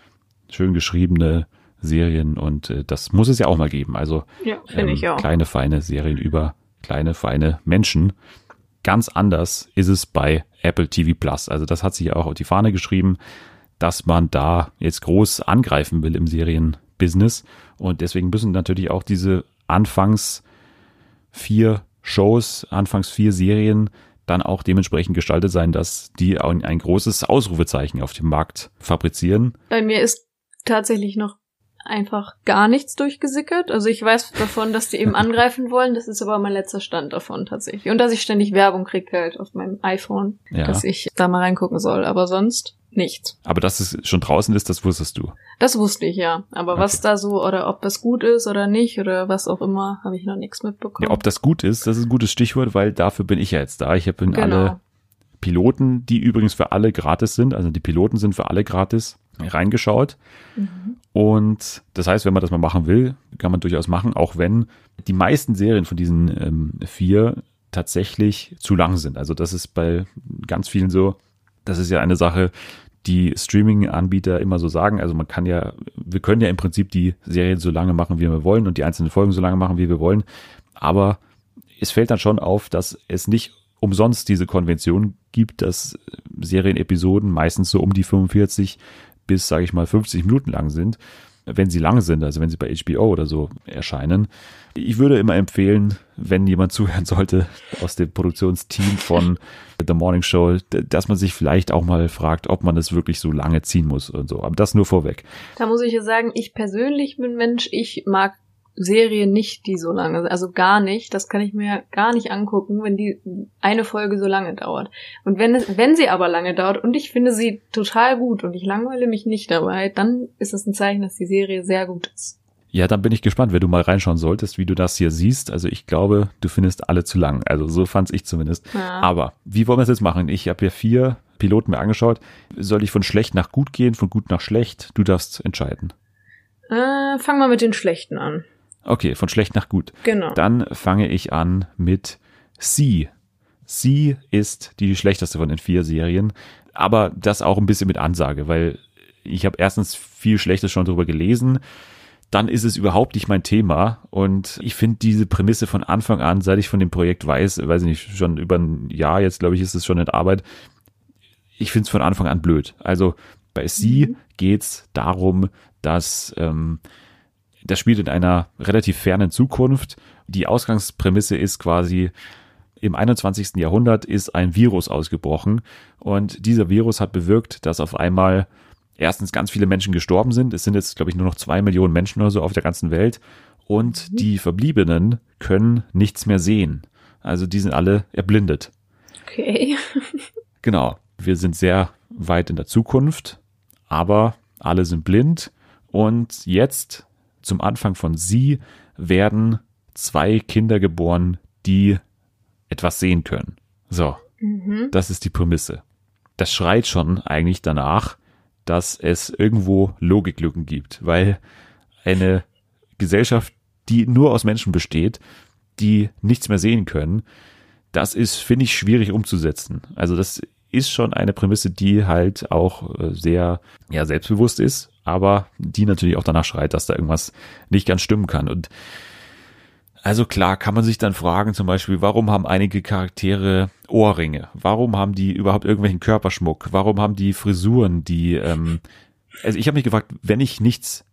schön geschriebene Serien und äh, das muss es ja auch mal geben. Also ja, ähm, ich auch. kleine, feine Serien über kleine, feine Menschen. Ganz anders ist es bei Apple TV Plus. Also das hat sich ja auch auf die Fahne geschrieben dass man da jetzt groß angreifen will im Serienbusiness. Und deswegen müssen natürlich auch diese anfangs vier Shows, anfangs vier Serien dann auch dementsprechend gestaltet sein, dass die ein großes Ausrufezeichen auf dem Markt fabrizieren. Bei mir ist tatsächlich noch einfach gar nichts durchgesickert. Also ich weiß davon, dass die eben angreifen wollen. Das ist aber mein letzter Stand davon tatsächlich. Und dass ich ständig Werbung kriege halt auf meinem iPhone, ja. dass ich da mal reingucken soll. Aber sonst nichts. Aber dass es schon draußen ist, das wusstest du. Das wusste ich, ja. Aber okay. was da so, oder ob das gut ist oder nicht, oder was auch immer, habe ich noch nichts mitbekommen. Ja, ob das gut ist, das ist ein gutes Stichwort, weil dafür bin ich ja jetzt da. Ich habe genau. alle Piloten, die übrigens für alle gratis sind, also die Piloten sind für alle gratis, reingeschaut. Mhm. Und das heißt, wenn man das mal machen will, kann man durchaus machen, auch wenn die meisten Serien von diesen ähm, vier tatsächlich zu lang sind. Also das ist bei ganz vielen so. Das ist ja eine Sache, die Streaming-Anbieter immer so sagen. Also man kann ja, wir können ja im Prinzip die Serien so lange machen, wie wir wollen und die einzelnen Folgen so lange machen, wie wir wollen. Aber es fällt dann schon auf, dass es nicht umsonst diese Konvention gibt, dass Serienepisoden meistens so um die 45 bis, sage ich mal, 50 Minuten lang sind, wenn sie lang sind, also wenn sie bei HBO oder so erscheinen. Ich würde immer empfehlen, wenn jemand zuhören sollte aus dem Produktionsteam von The Morning Show, dass man sich vielleicht auch mal fragt, ob man es wirklich so lange ziehen muss und so. Aber das nur vorweg. Da muss ich ja sagen, ich persönlich bin Mensch, ich mag Serien nicht, die so lange, also gar nicht. Das kann ich mir gar nicht angucken, wenn die eine Folge so lange dauert. Und wenn es, wenn sie aber lange dauert und ich finde sie total gut und ich langweile mich nicht dabei, dann ist es ein Zeichen, dass die Serie sehr gut ist. Ja, dann bin ich gespannt, wenn du mal reinschauen solltest, wie du das hier siehst. Also ich glaube, du findest alle zu lang. Also so fand's ich zumindest. Ja. Aber wie wollen wir es jetzt machen? Ich habe ja vier Piloten mir angeschaut. Soll ich von schlecht nach gut gehen, von gut nach schlecht? Du darfst entscheiden. Äh, fang mal mit den schlechten an. Okay, von schlecht nach gut. Genau. Dann fange ich an mit Sie. Sie ist die schlechteste von den vier Serien, aber das auch ein bisschen mit Ansage, weil ich habe erstens viel Schlechtes schon drüber gelesen, dann ist es überhaupt nicht mein Thema und ich finde diese Prämisse von Anfang an, seit ich von dem Projekt weiß, weiß ich nicht, schon über ein Jahr jetzt, glaube ich, ist es schon in Arbeit, ich finde es von Anfang an blöd. Also bei Sie mhm. geht's darum, dass ähm, das spielt in einer relativ fernen Zukunft. Die Ausgangsprämisse ist quasi, im 21. Jahrhundert ist ein Virus ausgebrochen und dieser Virus hat bewirkt, dass auf einmal erstens ganz viele Menschen gestorben sind. Es sind jetzt, glaube ich, nur noch zwei Millionen Menschen oder so auf der ganzen Welt und mhm. die Verbliebenen können nichts mehr sehen. Also die sind alle erblindet. Okay. genau. Wir sind sehr weit in der Zukunft, aber alle sind blind und jetzt zum Anfang von sie werden zwei Kinder geboren, die etwas sehen können. So, mhm. das ist die Prämisse. Das schreit schon eigentlich danach, dass es irgendwo Logiklücken gibt, weil eine Gesellschaft, die nur aus Menschen besteht, die nichts mehr sehen können, das ist, finde ich, schwierig umzusetzen. Also das ist schon eine Prämisse, die halt auch äh, sehr ja, selbstbewusst ist, aber die natürlich auch danach schreit, dass da irgendwas nicht ganz stimmen kann. Und also klar kann man sich dann fragen, zum Beispiel, warum haben einige Charaktere Ohrringe? Warum haben die überhaupt irgendwelchen Körperschmuck? Warum haben die Frisuren, die ähm, also ich habe mich gefragt, wenn ich nichts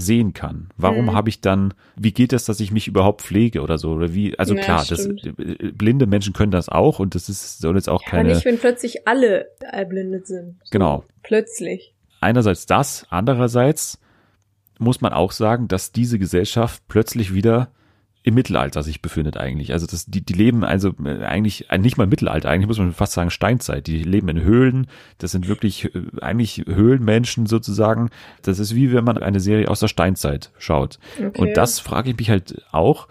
sehen kann. Warum mhm. habe ich dann, wie geht es, dass ich mich überhaupt pflege oder so? Oder wie, also ja, klar, das, äh, blinde Menschen können das auch und das ist, soll jetzt auch ja, keine. Aber nicht, wenn plötzlich alle erblindet sind. So genau. Plötzlich. Einerseits das, andererseits muss man auch sagen, dass diese Gesellschaft plötzlich wieder im Mittelalter sich befindet eigentlich. Also das, die, die leben also äh, eigentlich äh, nicht mal Mittelalter, eigentlich muss man fast sagen Steinzeit. Die leben in Höhlen. Das sind wirklich äh, eigentlich Höhlenmenschen sozusagen. Das ist wie wenn man eine Serie aus der Steinzeit schaut. Okay. Und das frage ich mich halt auch,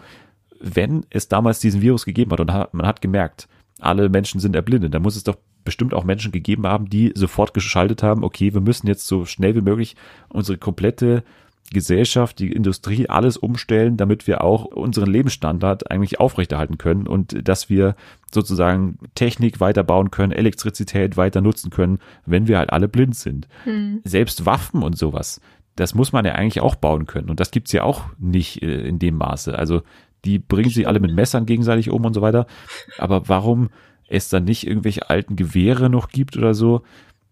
wenn es damals diesen Virus gegeben hat und man hat gemerkt, alle Menschen sind erblindet, dann muss es doch bestimmt auch Menschen gegeben haben, die sofort geschaltet haben, okay, wir müssen jetzt so schnell wie möglich unsere komplette Gesellschaft, die Industrie, alles umstellen, damit wir auch unseren Lebensstandard eigentlich aufrechterhalten können und dass wir sozusagen Technik weiterbauen können, Elektrizität weiter nutzen können, wenn wir halt alle blind sind. Hm. Selbst Waffen und sowas, das muss man ja eigentlich auch bauen können und das gibt's ja auch nicht äh, in dem Maße. Also die bringen sich alle mit Messern gegenseitig um und so weiter. Aber warum es dann nicht irgendwelche alten Gewehre noch gibt oder so,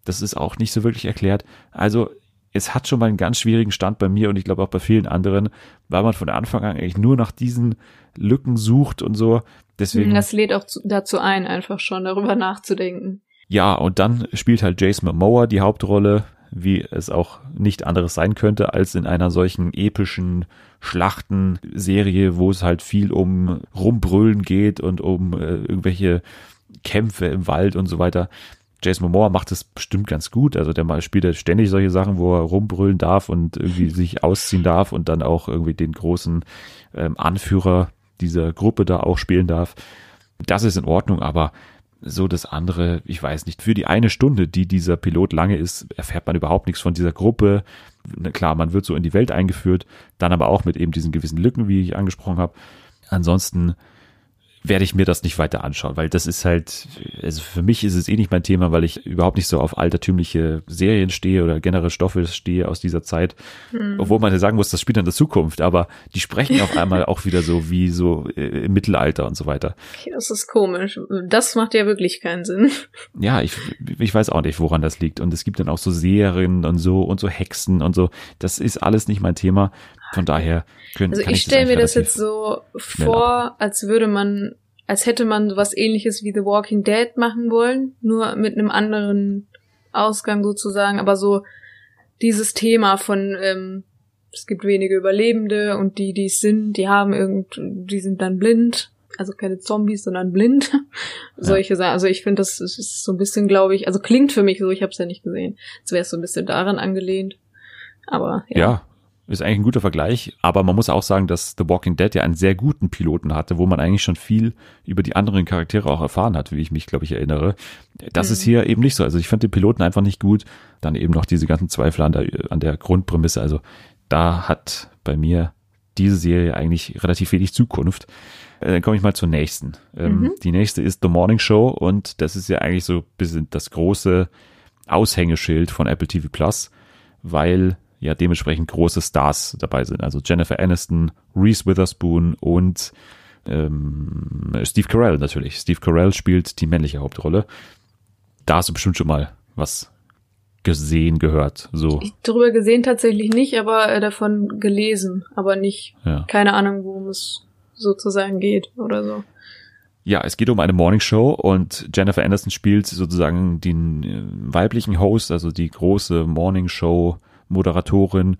das ist auch nicht so wirklich erklärt. Also es hat schon mal einen ganz schwierigen Stand bei mir und ich glaube auch bei vielen anderen, weil man von Anfang an eigentlich nur nach diesen Lücken sucht und so. Deswegen. Das lädt auch dazu ein, einfach schon darüber nachzudenken. Ja, und dann spielt halt Jason Momoa die Hauptrolle, wie es auch nicht anderes sein könnte, als in einer solchen epischen Schlachtenserie, wo es halt viel um Rumbrüllen geht und um äh, irgendwelche Kämpfe im Wald und so weiter. Jason Momoa macht das bestimmt ganz gut. Also der mal spielt ja ständig solche Sachen, wo er rumbrüllen darf und irgendwie sich ausziehen darf und dann auch irgendwie den großen ähm, Anführer dieser Gruppe da auch spielen darf. Das ist in Ordnung, aber so das andere, ich weiß nicht, für die eine Stunde, die dieser Pilot lange ist, erfährt man überhaupt nichts von dieser Gruppe. Klar, man wird so in die Welt eingeführt, dann aber auch mit eben diesen gewissen Lücken, wie ich angesprochen habe. Ansonsten werde ich mir das nicht weiter anschauen, weil das ist halt, also für mich ist es eh nicht mein Thema, weil ich überhaupt nicht so auf altertümliche Serien stehe oder generelle Stoffe stehe aus dieser Zeit. Mhm. Obwohl man ja sagen muss, das spielt in der Zukunft, aber die sprechen auf einmal auch wieder so wie so äh, im Mittelalter und so weiter. Das ist komisch. Das macht ja wirklich keinen Sinn. Ja, ich, ich weiß auch nicht, woran das liegt. Und es gibt dann auch so Serien und so und so Hexen und so. Das ist alles nicht mein Thema. Von daher können Also ich stelle mir das jetzt so vor, ab. als würde man, als hätte man sowas ähnliches wie The Walking Dead machen wollen, nur mit einem anderen Ausgang sozusagen, aber so dieses Thema von ähm, es gibt wenige Überlebende und die, die es sind, die haben irgend, die sind dann blind, also keine Zombies, sondern blind. Ja. Solche Sachen. Also ich finde, das ist so ein bisschen, glaube ich, also klingt für mich so, ich habe es ja nicht gesehen. Als wäre es so ein bisschen daran angelehnt. Aber ja. ja. Ist eigentlich ein guter Vergleich, aber man muss auch sagen, dass The Walking Dead ja einen sehr guten Piloten hatte, wo man eigentlich schon viel über die anderen Charaktere auch erfahren hat, wie ich mich, glaube ich, erinnere. Das mhm. ist hier eben nicht so. Also ich fand den Piloten einfach nicht gut. Dann eben noch diese ganzen Zweifel an der, an der Grundprämisse. Also da hat bei mir diese Serie eigentlich relativ wenig Zukunft. Äh, dann komme ich mal zur nächsten. Ähm, mhm. Die nächste ist The Morning Show und das ist ja eigentlich so ein bisschen das große Aushängeschild von Apple TV Plus, weil ja dementsprechend große Stars dabei sind. Also Jennifer Aniston, Reese Witherspoon und ähm, Steve Carell natürlich. Steve Carell spielt die männliche Hauptrolle. Da hast du bestimmt schon mal was gesehen, gehört. So. Ich darüber gesehen tatsächlich nicht, aber äh, davon gelesen, aber nicht. Ja. Keine Ahnung, worum es sozusagen geht oder so. Ja, es geht um eine Morning Show und Jennifer Anderson spielt sozusagen den äh, weiblichen Host, also die große Morning Show Moderatorin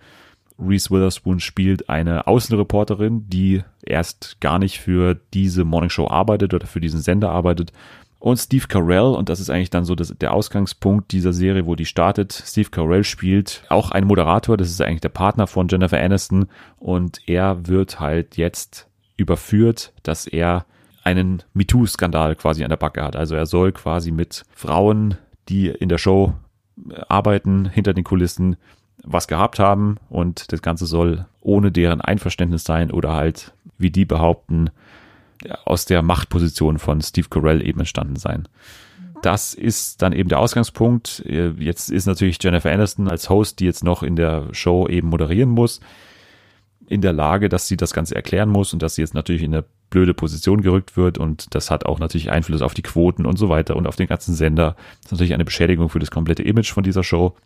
Reese Witherspoon spielt eine Außenreporterin, die erst gar nicht für diese Morningshow arbeitet oder für diesen Sender arbeitet. Und Steve Carell, und das ist eigentlich dann so das, der Ausgangspunkt dieser Serie, wo die startet. Steve Carell spielt auch einen Moderator, das ist eigentlich der Partner von Jennifer Aniston. Und er wird halt jetzt überführt, dass er einen MeToo-Skandal quasi an der Backe hat. Also er soll quasi mit Frauen, die in der Show arbeiten, hinter den Kulissen, was gehabt haben und das Ganze soll ohne deren Einverständnis sein oder halt, wie die behaupten, aus der Machtposition von Steve Carell eben entstanden sein. Das ist dann eben der Ausgangspunkt. Jetzt ist natürlich Jennifer Aniston als Host, die jetzt noch in der Show eben moderieren muss, in der Lage, dass sie das Ganze erklären muss und dass sie jetzt natürlich in eine blöde Position gerückt wird und das hat auch natürlich Einfluss auf die Quoten und so weiter und auf den ganzen Sender. Das ist natürlich eine Beschädigung für das komplette Image von dieser Show.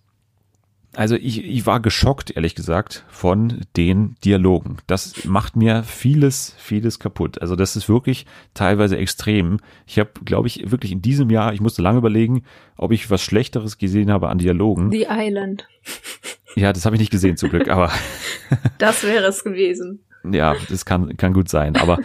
Also ich, ich war geschockt, ehrlich gesagt, von den Dialogen. Das macht mir vieles, vieles kaputt. Also das ist wirklich teilweise extrem. Ich habe, glaube ich, wirklich in diesem Jahr, ich musste lange überlegen, ob ich was Schlechteres gesehen habe an Dialogen. The Island. Ja, das habe ich nicht gesehen zum Glück, aber. das wäre es gewesen. Ja, das kann, kann gut sein. Aber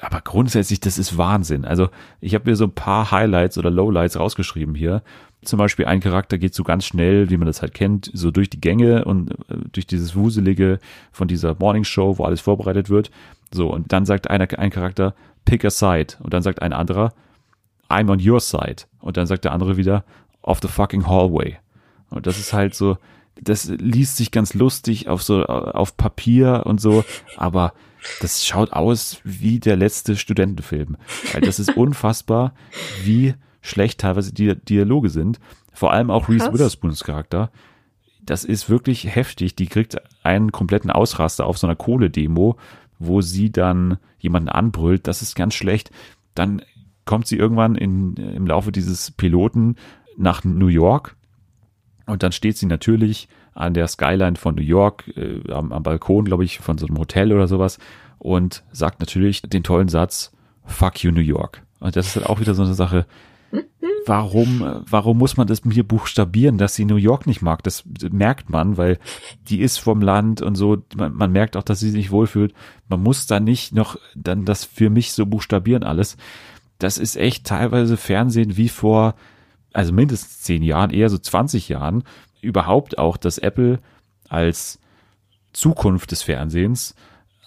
aber grundsätzlich, das ist Wahnsinn. Also ich habe mir so ein paar Highlights oder Lowlights rausgeschrieben hier. Zum Beispiel ein Charakter geht so ganz schnell, wie man das halt kennt, so durch die Gänge und äh, durch dieses Wuselige von dieser Morning Show, wo alles vorbereitet wird. So, und dann sagt einer, ein Charakter, pick a side. Und dann sagt ein anderer, I'm on your side. Und dann sagt der andere wieder, off the fucking hallway. Und das ist halt so, das liest sich ganz lustig auf so, auf Papier und so, aber das schaut aus wie der letzte Studentenfilm. Weil das ist unfassbar, wie schlecht teilweise die Dialoge sind. Vor allem auch Reese Witherspoons Charakter. Das ist wirklich heftig. Die kriegt einen kompletten Ausraster auf so einer Kohle-Demo, wo sie dann jemanden anbrüllt. Das ist ganz schlecht. Dann kommt sie irgendwann in, im Laufe dieses Piloten nach New York und dann steht sie natürlich an der Skyline von New York, äh, am, am Balkon, glaube ich, von so einem Hotel oder sowas und sagt natürlich den tollen Satz, fuck you New York. Und das ist halt auch wieder so eine Sache, warum, warum muss man das hier buchstabieren, dass sie New York nicht mag? Das merkt man, weil die ist vom Land und so. Man, man merkt auch, dass sie sich wohlfühlt. Man muss da nicht noch dann das für mich so buchstabieren alles. Das ist echt teilweise Fernsehen wie vor, also mindestens zehn Jahren, eher so 20 Jahren. Überhaupt auch, dass Apple als Zukunft des Fernsehens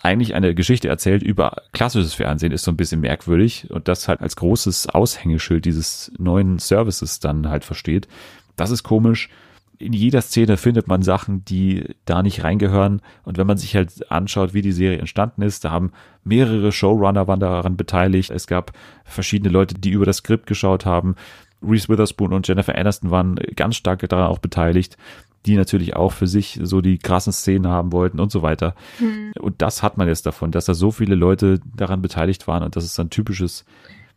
eigentlich eine Geschichte erzählt über klassisches Fernsehen, ist so ein bisschen merkwürdig und das halt als großes Aushängeschild dieses neuen Services dann halt versteht. Das ist komisch. In jeder Szene findet man Sachen, die da nicht reingehören. Und wenn man sich halt anschaut, wie die Serie entstanden ist, da haben mehrere Showrunner waren daran beteiligt. Es gab verschiedene Leute, die über das Skript geschaut haben. Reese Witherspoon und Jennifer Aniston waren ganz stark daran auch beteiligt die natürlich auch für sich so die krassen Szenen haben wollten und so weiter. Mhm. Und das hat man jetzt davon, dass da so viele Leute daran beteiligt waren und das ist ein typisches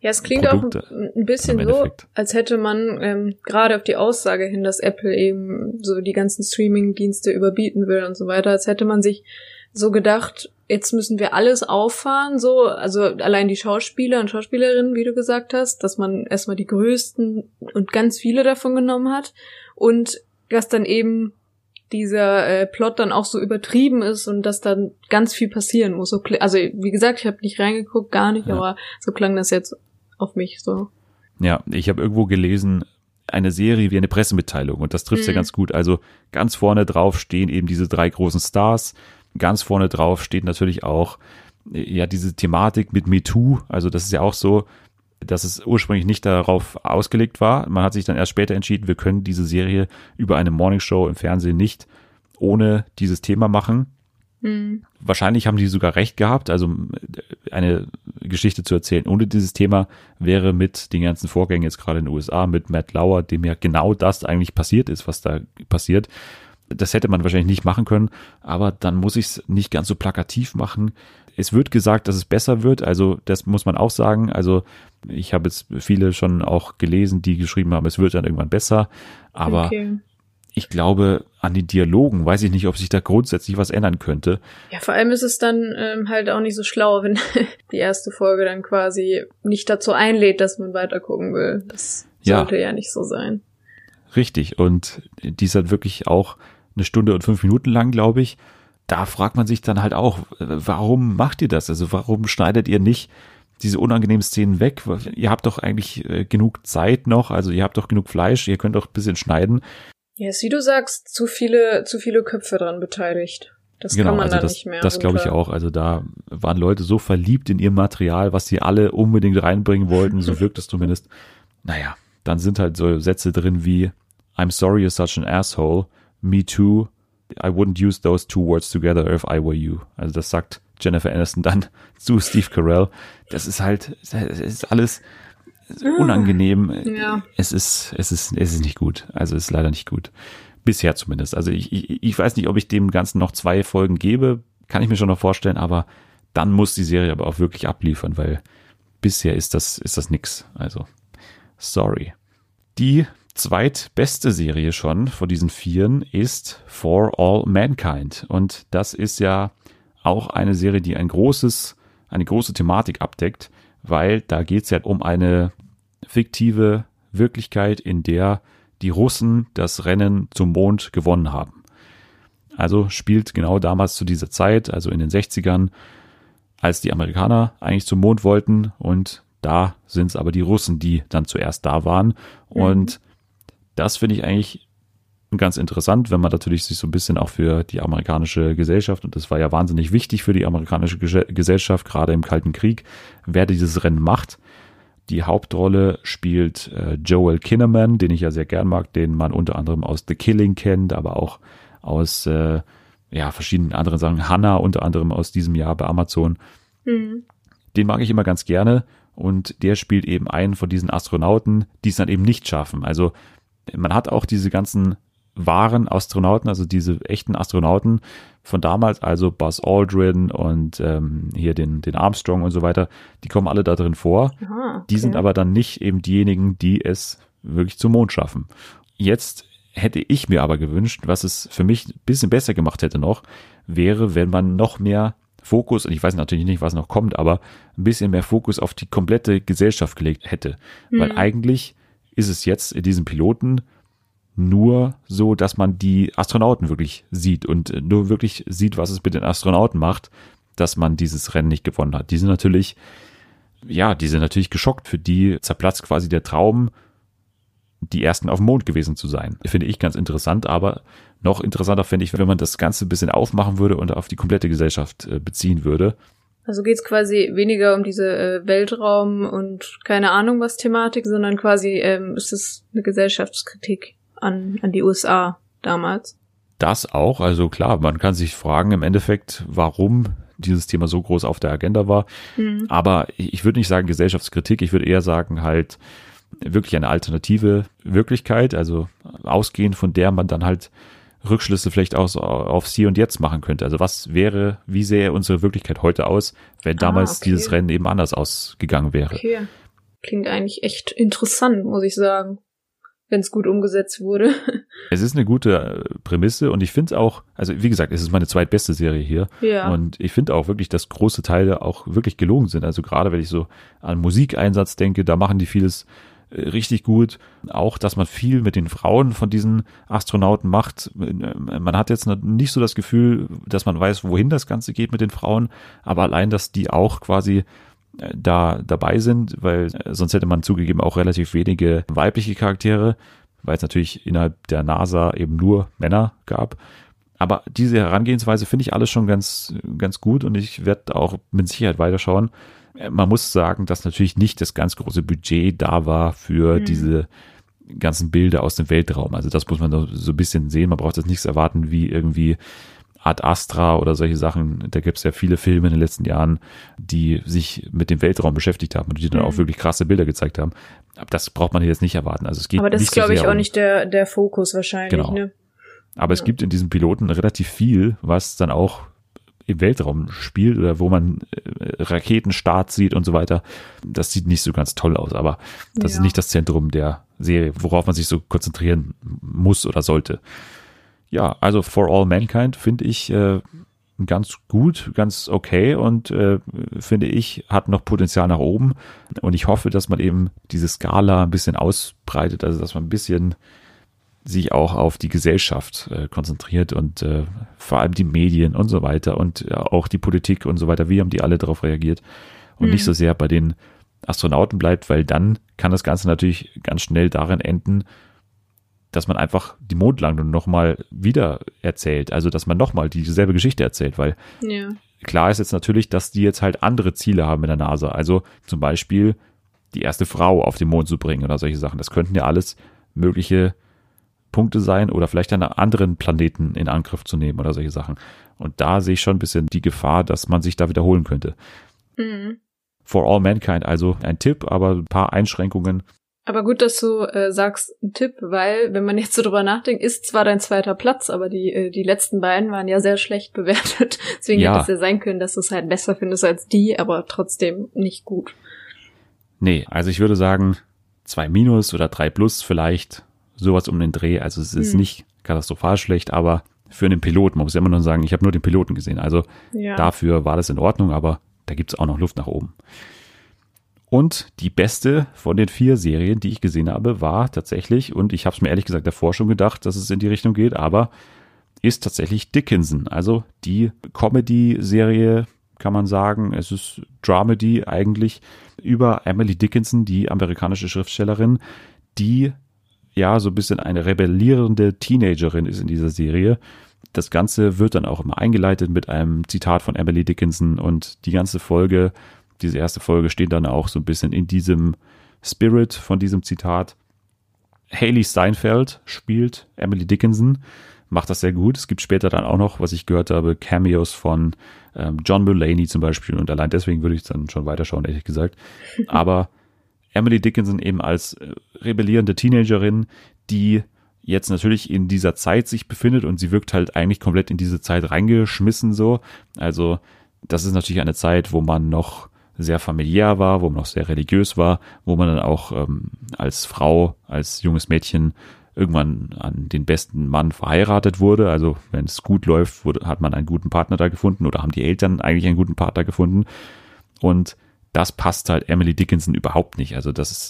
ja, es klingt Produkt auch ein bisschen so, als hätte man ähm, gerade auf die Aussage hin, dass Apple eben so die ganzen Streaming-Dienste überbieten will und so weiter, als hätte man sich so gedacht, jetzt müssen wir alles auffahren, so, also allein die Schauspieler und Schauspielerinnen, wie du gesagt hast, dass man erstmal die größten und ganz viele davon genommen hat und dass dann eben dieser äh, Plot dann auch so übertrieben ist und dass dann ganz viel passieren muss. So, also wie gesagt, ich habe nicht reingeguckt, gar nicht, ja. aber so klang das jetzt auf mich so. Ja, ich habe irgendwo gelesen, eine Serie wie eine Pressemitteilung und das trifft mhm. ja ganz gut. Also ganz vorne drauf stehen eben diese drei großen Stars. Ganz vorne drauf steht natürlich auch ja diese Thematik mit MeToo. Also das ist ja auch so, dass es ursprünglich nicht darauf ausgelegt war. Man hat sich dann erst später entschieden, wir können diese Serie über eine Morningshow im Fernsehen nicht ohne dieses Thema machen. Mhm. Wahrscheinlich haben die sogar recht gehabt. Also eine Geschichte zu erzählen ohne dieses Thema wäre mit den ganzen Vorgängen jetzt gerade in den USA, mit Matt Lauer, dem ja genau das eigentlich passiert ist, was da passiert. Das hätte man wahrscheinlich nicht machen können, aber dann muss ich es nicht ganz so plakativ machen. Es wird gesagt, dass es besser wird, also das muss man auch sagen. Also ich habe jetzt viele schon auch gelesen, die geschrieben haben, es wird dann irgendwann besser. Aber okay. ich glaube, an den Dialogen weiß ich nicht, ob sich da grundsätzlich was ändern könnte. Ja, vor allem ist es dann ähm, halt auch nicht so schlau, wenn die erste Folge dann quasi nicht dazu einlädt, dass man weitergucken will. Das sollte ja, ja nicht so sein. Richtig. Und die ist halt wirklich auch eine Stunde und fünf Minuten lang, glaube ich. Da fragt man sich dann halt auch, warum macht ihr das? Also warum schneidet ihr nicht diese unangenehmen Szenen weg. Ihr habt doch eigentlich äh, genug Zeit noch, also ihr habt doch genug Fleisch, ihr könnt doch ein bisschen schneiden. Ja, yes, wie du sagst, zu viele, zu viele Köpfe dran beteiligt. Das genau, kann man also dann das, nicht mehr. Das glaube ich auch. Also da waren Leute so verliebt in ihr Material, was sie alle unbedingt reinbringen wollten, so wirkt es zumindest. Naja, dann sind halt so Sätze drin wie I'm sorry you're such an asshole. Me too. I wouldn't use those two words together if I were you. Also das sagt Jennifer Aniston dann zu Steve Carell. Das ist halt, es ist alles unangenehm. Ja. Es ist, es ist, es ist nicht gut. Also es ist leider nicht gut. Bisher zumindest. Also ich, ich, ich weiß nicht, ob ich dem Ganzen noch zwei Folgen gebe. Kann ich mir schon noch vorstellen, aber dann muss die Serie aber auch wirklich abliefern, weil bisher ist das, ist das nix. Also, sorry. Die zweitbeste Serie schon von diesen vieren ist For All Mankind. Und das ist ja auch eine Serie, die ein großes, eine große Thematik abdeckt, weil da geht es ja um eine fiktive Wirklichkeit, in der die Russen das Rennen zum Mond gewonnen haben. Also spielt genau damals zu dieser Zeit, also in den 60ern, als die Amerikaner eigentlich zum Mond wollten und da sind es aber die Russen, die dann zuerst da waren. Mhm. Das finde ich eigentlich ganz interessant, wenn man natürlich sich so ein bisschen auch für die amerikanische Gesellschaft, und das war ja wahnsinnig wichtig für die amerikanische Gesellschaft, gerade im Kalten Krieg, wer dieses Rennen macht. Die Hauptrolle spielt äh, Joel Kinnaman, den ich ja sehr gern mag, den man unter anderem aus The Killing kennt, aber auch aus äh, ja, verschiedenen anderen Sachen. Hannah unter anderem aus diesem Jahr bei Amazon. Mhm. Den mag ich immer ganz gerne und der spielt eben einen von diesen Astronauten, die es dann eben nicht schaffen. Also man hat auch diese ganzen wahren Astronauten, also diese echten Astronauten von damals, also Buzz Aldrin und ähm, hier den, den Armstrong und so weiter, die kommen alle da drin vor. Aha, okay. Die sind aber dann nicht eben diejenigen, die es wirklich zum Mond schaffen. Jetzt hätte ich mir aber gewünscht, was es für mich ein bisschen besser gemacht hätte noch, wäre, wenn man noch mehr Fokus, und ich weiß natürlich nicht, was noch kommt, aber ein bisschen mehr Fokus auf die komplette Gesellschaft gelegt hätte. Mhm. Weil eigentlich ist es jetzt in diesem Piloten nur so, dass man die Astronauten wirklich sieht und nur wirklich sieht, was es mit den Astronauten macht, dass man dieses Rennen nicht gewonnen hat. Die sind natürlich, ja, die sind natürlich geschockt. Für die zerplatzt quasi der Traum, die ersten auf dem Mond gewesen zu sein. Finde ich ganz interessant, aber Noch interessanter fände ich, wenn man das Ganze ein bisschen aufmachen würde und auf die komplette Gesellschaft äh, beziehen würde. Also geht's quasi weniger um diese äh, Weltraum und keine Ahnung was Thematik, sondern quasi ähm, ist es eine Gesellschaftskritik an, an die USA damals. Das auch, also klar, man kann sich fragen im Endeffekt, warum dieses Thema so groß auf der Agenda war. Mhm. Aber ich würde nicht sagen Gesellschaftskritik, ich würde eher sagen halt wirklich eine alternative Wirklichkeit, also ausgehend von der man dann halt Rückschlüsse vielleicht auch auf Sie und Jetzt machen könnte. Also was wäre, wie sähe unsere Wirklichkeit heute aus, wenn damals ah, okay. dieses Rennen eben anders ausgegangen wäre? Okay. Klingt eigentlich echt interessant, muss ich sagen, wenn es gut umgesetzt wurde. Es ist eine gute äh, Prämisse und ich finde auch, also wie gesagt, es ist meine zweitbeste Serie hier. Ja. Und ich finde auch wirklich, dass große Teile auch wirklich gelungen sind. Also gerade wenn ich so an Musikeinsatz denke, da machen die vieles richtig gut. Auch, dass man viel mit den Frauen von diesen Astronauten macht. Man hat jetzt nicht so das Gefühl, dass man weiß, wohin das Ganze geht mit den Frauen, aber allein, dass die auch quasi äh, da dabei sind, weil äh, sonst hätte man zugegeben auch relativ wenige weibliche Charaktere, weil es natürlich innerhalb der NASA eben nur Männer gab. Aber diese Herangehensweise finde ich alles schon ganz, ganz gut und ich werde auch mit Sicherheit weiterschauen. Man muss sagen, dass natürlich nicht das ganz große Budget da war für mhm. diese ganzen Bilder aus dem Weltraum. Also das muss man so ein bisschen sehen. Man braucht jetzt nichts erwarten wie irgendwie Art Astra oder solche Sachen. Da gibt es ja viele Filme in den letzten Jahren, die sich mit dem Weltraum beschäftigt haben und die dann mhm. auch wirklich krasse Bilder gezeigt haben. Aber das braucht man jetzt nicht erwarten. Also es geht Aber das ist, glaube ich, auch um, nicht der, der Fokus wahrscheinlich. Genau. Ne? Aber ja. es gibt in diesem Piloten relativ viel, was dann auch im Weltraum spielt oder wo man äh, Raketenstart sieht und so weiter. Das sieht nicht so ganz toll aus, aber das ja. ist nicht das Zentrum der Serie, worauf man sich so konzentrieren muss oder sollte. Ja, also For All Mankind finde ich äh, ganz gut, ganz okay und äh, finde ich, hat noch Potenzial nach oben. Und ich hoffe, dass man eben diese Skala ein bisschen ausbreitet, also dass man ein bisschen sich auch auf die Gesellschaft äh, konzentriert und äh, vor allem die Medien und so weiter und äh, auch die Politik und so weiter. Wie haben die alle darauf reagiert? Und mhm. nicht so sehr bei den Astronauten bleibt, weil dann kann das Ganze natürlich ganz schnell darin enden, dass man einfach die Mondlandung nochmal wieder erzählt. Also, dass man nochmal dieselbe Geschichte erzählt, weil ja. klar ist jetzt natürlich, dass die jetzt halt andere Ziele haben in der NASA. Also zum Beispiel die erste Frau auf den Mond zu bringen oder solche Sachen. Das könnten ja alles mögliche Punkte sein oder vielleicht einen anderen Planeten in Angriff zu nehmen oder solche Sachen. Und da sehe ich schon ein bisschen die Gefahr, dass man sich da wiederholen könnte. Mhm. For All Mankind, also ein Tipp, aber ein paar Einschränkungen. Aber gut, dass du äh, sagst, ein Tipp, weil, wenn man jetzt so drüber nachdenkt, ist zwar dein zweiter Platz, aber die, äh, die letzten beiden waren ja sehr schlecht bewertet. Deswegen ja. hätte es ja sein können, dass du es halt besser findest als die, aber trotzdem nicht gut. Nee, also ich würde sagen, zwei Minus oder drei Plus vielleicht sowas um den Dreh. Also es ist hm. nicht katastrophal schlecht, aber für einen Piloten, man muss ja immer nur sagen, ich habe nur den Piloten gesehen. Also ja. dafür war das in Ordnung, aber da gibt es auch noch Luft nach oben. Und die beste von den vier Serien, die ich gesehen habe, war tatsächlich, und ich habe es mir ehrlich gesagt davor schon gedacht, dass es in die Richtung geht, aber ist tatsächlich Dickinson. Also die Comedy-Serie, kann man sagen. Es ist Dramedy eigentlich über Emily Dickinson, die amerikanische Schriftstellerin, die ja so ein bisschen eine rebellierende Teenagerin ist in dieser Serie. Das Ganze wird dann auch immer eingeleitet mit einem Zitat von Emily Dickinson und die ganze Folge, diese erste Folge steht dann auch so ein bisschen in diesem Spirit von diesem Zitat. Haley Steinfeld spielt Emily Dickinson, macht das sehr gut. Es gibt später dann auch noch, was ich gehört habe, Cameos von ähm, John Mulaney zum Beispiel und allein deswegen würde ich dann schon weiterschauen, ehrlich gesagt. Aber Emily Dickinson eben als äh, rebellierende Teenagerin, die jetzt natürlich in dieser Zeit sich befindet und sie wirkt halt eigentlich komplett in diese Zeit reingeschmissen so. Also das ist natürlich eine Zeit, wo man noch sehr familiär war, wo man noch sehr religiös war, wo man dann auch ähm, als Frau, als junges Mädchen irgendwann an den besten Mann verheiratet wurde. Also wenn es gut läuft, wurde, hat man einen guten Partner da gefunden oder haben die Eltern eigentlich einen guten Partner gefunden. Und das passt halt Emily Dickinson überhaupt nicht. Also das ist,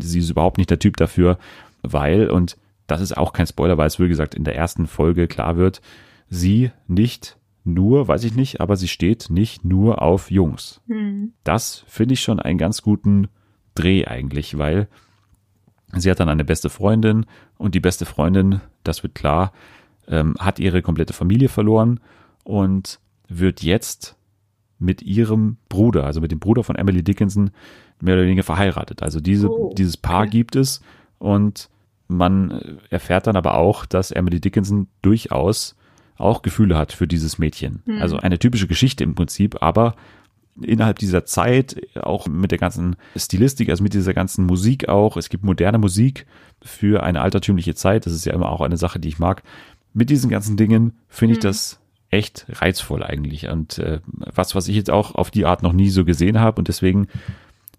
sie ist überhaupt nicht der Typ dafür, weil, und das ist auch kein Spoiler, weil es wie gesagt in der ersten Folge klar wird, sie nicht nur, weiß ich nicht, aber sie steht nicht nur auf Jungs. Mhm. Das finde ich schon einen ganz guten Dreh eigentlich, weil sie hat dann eine beste Freundin und die beste Freundin, das wird klar, ähm, hat ihre komplette Familie verloren und wird jetzt mit ihrem Bruder, also mit dem Bruder von Emily Dickinson, mehr oder weniger verheiratet. Also diese, Oh, dieses Paar gibt es und man erfährt dann aber auch, dass Emily Dickinson durchaus auch Gefühle hat für dieses Mädchen. Hm. Also eine typische Geschichte im Prinzip, aber innerhalb dieser Zeit, auch mit der ganzen Stilistik, also mit dieser ganzen Musik auch, es gibt moderne Musik für eine altertümliche Zeit, das ist ja immer auch eine Sache, die ich mag. Mit diesen ganzen Dingen finde ich Hm. das echt reizvoll eigentlich und äh, was, was ich jetzt auch auf die Art noch nie so gesehen habe und deswegen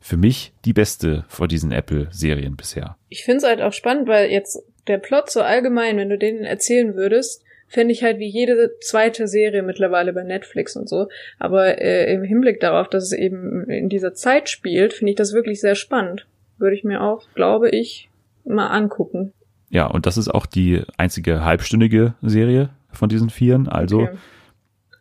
für mich die beste von diesen Apple-Serien bisher. Ich finde es halt auch spannend, weil jetzt der Plot so allgemein, wenn du den erzählen würdest, fände ich halt wie jede zweite Serie mittlerweile bei Netflix und so. Aber äh, im Hinblick darauf, dass es eben in dieser Zeit spielt, finde ich das wirklich sehr spannend. Würde ich mir auch, glaube ich, mal angucken. Ja, und das ist auch die einzige halbstündige Serie von diesen Vieren. Also Okay.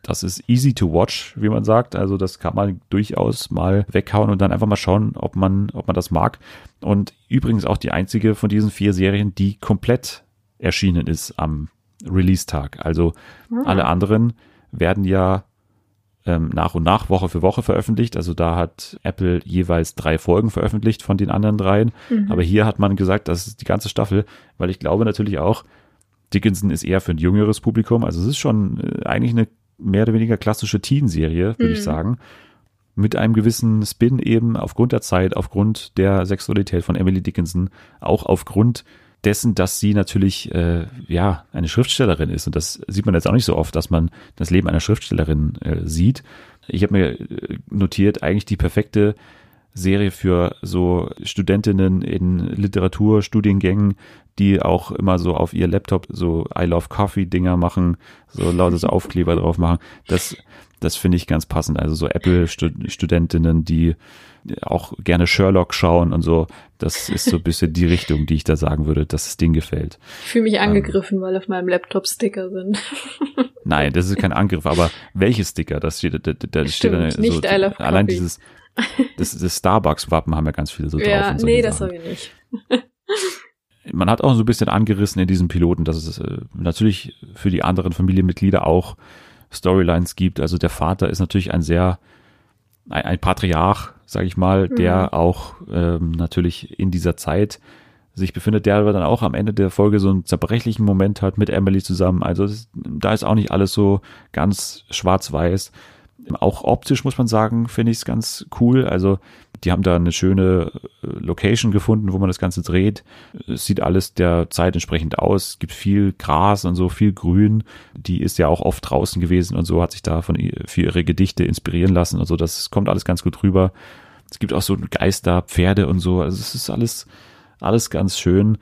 das ist easy to watch, wie man sagt. Also das kann man durchaus mal weghauen und dann einfach mal schauen, ob man, ob man das mag. Und übrigens auch die einzige von diesen vier Serien, die komplett erschienen ist am Release-Tag. Also Ah. alle anderen werden ja ähm, nach und nach Woche für Woche veröffentlicht. Also da hat Apple jeweils drei Folgen veröffentlicht von den anderen dreien. Mhm. Aber hier hat man gesagt, das ist die ganze Staffel, weil ich glaube natürlich auch, Dickinson ist eher für ein jüngeres Publikum. Also es ist schon äh, eigentlich eine mehr oder weniger klassische Teen-Serie, würde Mhm. ich sagen. Mit einem gewissen Spin eben aufgrund der Zeit, aufgrund der Sexualität von Emily Dickinson, auch aufgrund dessen, dass sie natürlich äh, ja eine Schriftstellerin ist und das sieht man jetzt auch nicht so oft, dass man das Leben einer Schriftstellerin äh, sieht. Ich habe mir äh, notiert, eigentlich die perfekte Serie für so Studentinnen in Literaturstudiengängen, die auch immer so auf ihr Laptop so I Love Coffee Dinger machen, so lauter so Aufkleber drauf machen. Das, das finde ich ganz passend. Also so Apple-Studentinnen, die auch gerne Sherlock schauen und so. Das ist so ein bisschen die Richtung, die ich da sagen würde, dass das Ding gefällt. Ich fühle Ähm. mich angegriffen, weil auf meinem Laptop Sticker sind. Nein, das ist kein Angriff, aber welche Sticker? Das steht, da, da steht Stimmt, so, allein coffee. dieses, das, das Starbucks-Wappen haben ja ganz viele so drauf. ja, nee, das Sachen. habe ich nicht. man hat auch so ein bisschen angerissen in diesem Piloten, dass es äh, natürlich für die anderen Familienmitglieder auch Storylines gibt. Also der Vater ist natürlich ein sehr ein, ein Patriarch, sage ich mal, der Mhm. auch ähm, natürlich in dieser Zeit sich befindet, der aber dann auch am Ende der Folge so einen zerbrechlichen Moment hat mit Emily zusammen. Also das, da ist auch nicht alles so ganz schwarz-weiß. Auch optisch muss man sagen, finde ich es ganz cool. Also die haben da eine schöne äh, Location gefunden, wo man das Ganze dreht. Es sieht alles der Zeit entsprechend aus. Es gibt viel Gras und so, viel Grün. Die ist ja auch oft draußen gewesen und so hat sich da von für ihre Gedichte inspirieren lassen und so. Das kommt alles ganz gut rüber. Es gibt auch so Geister, Pferde und so. Also es ist alles, alles ganz schön.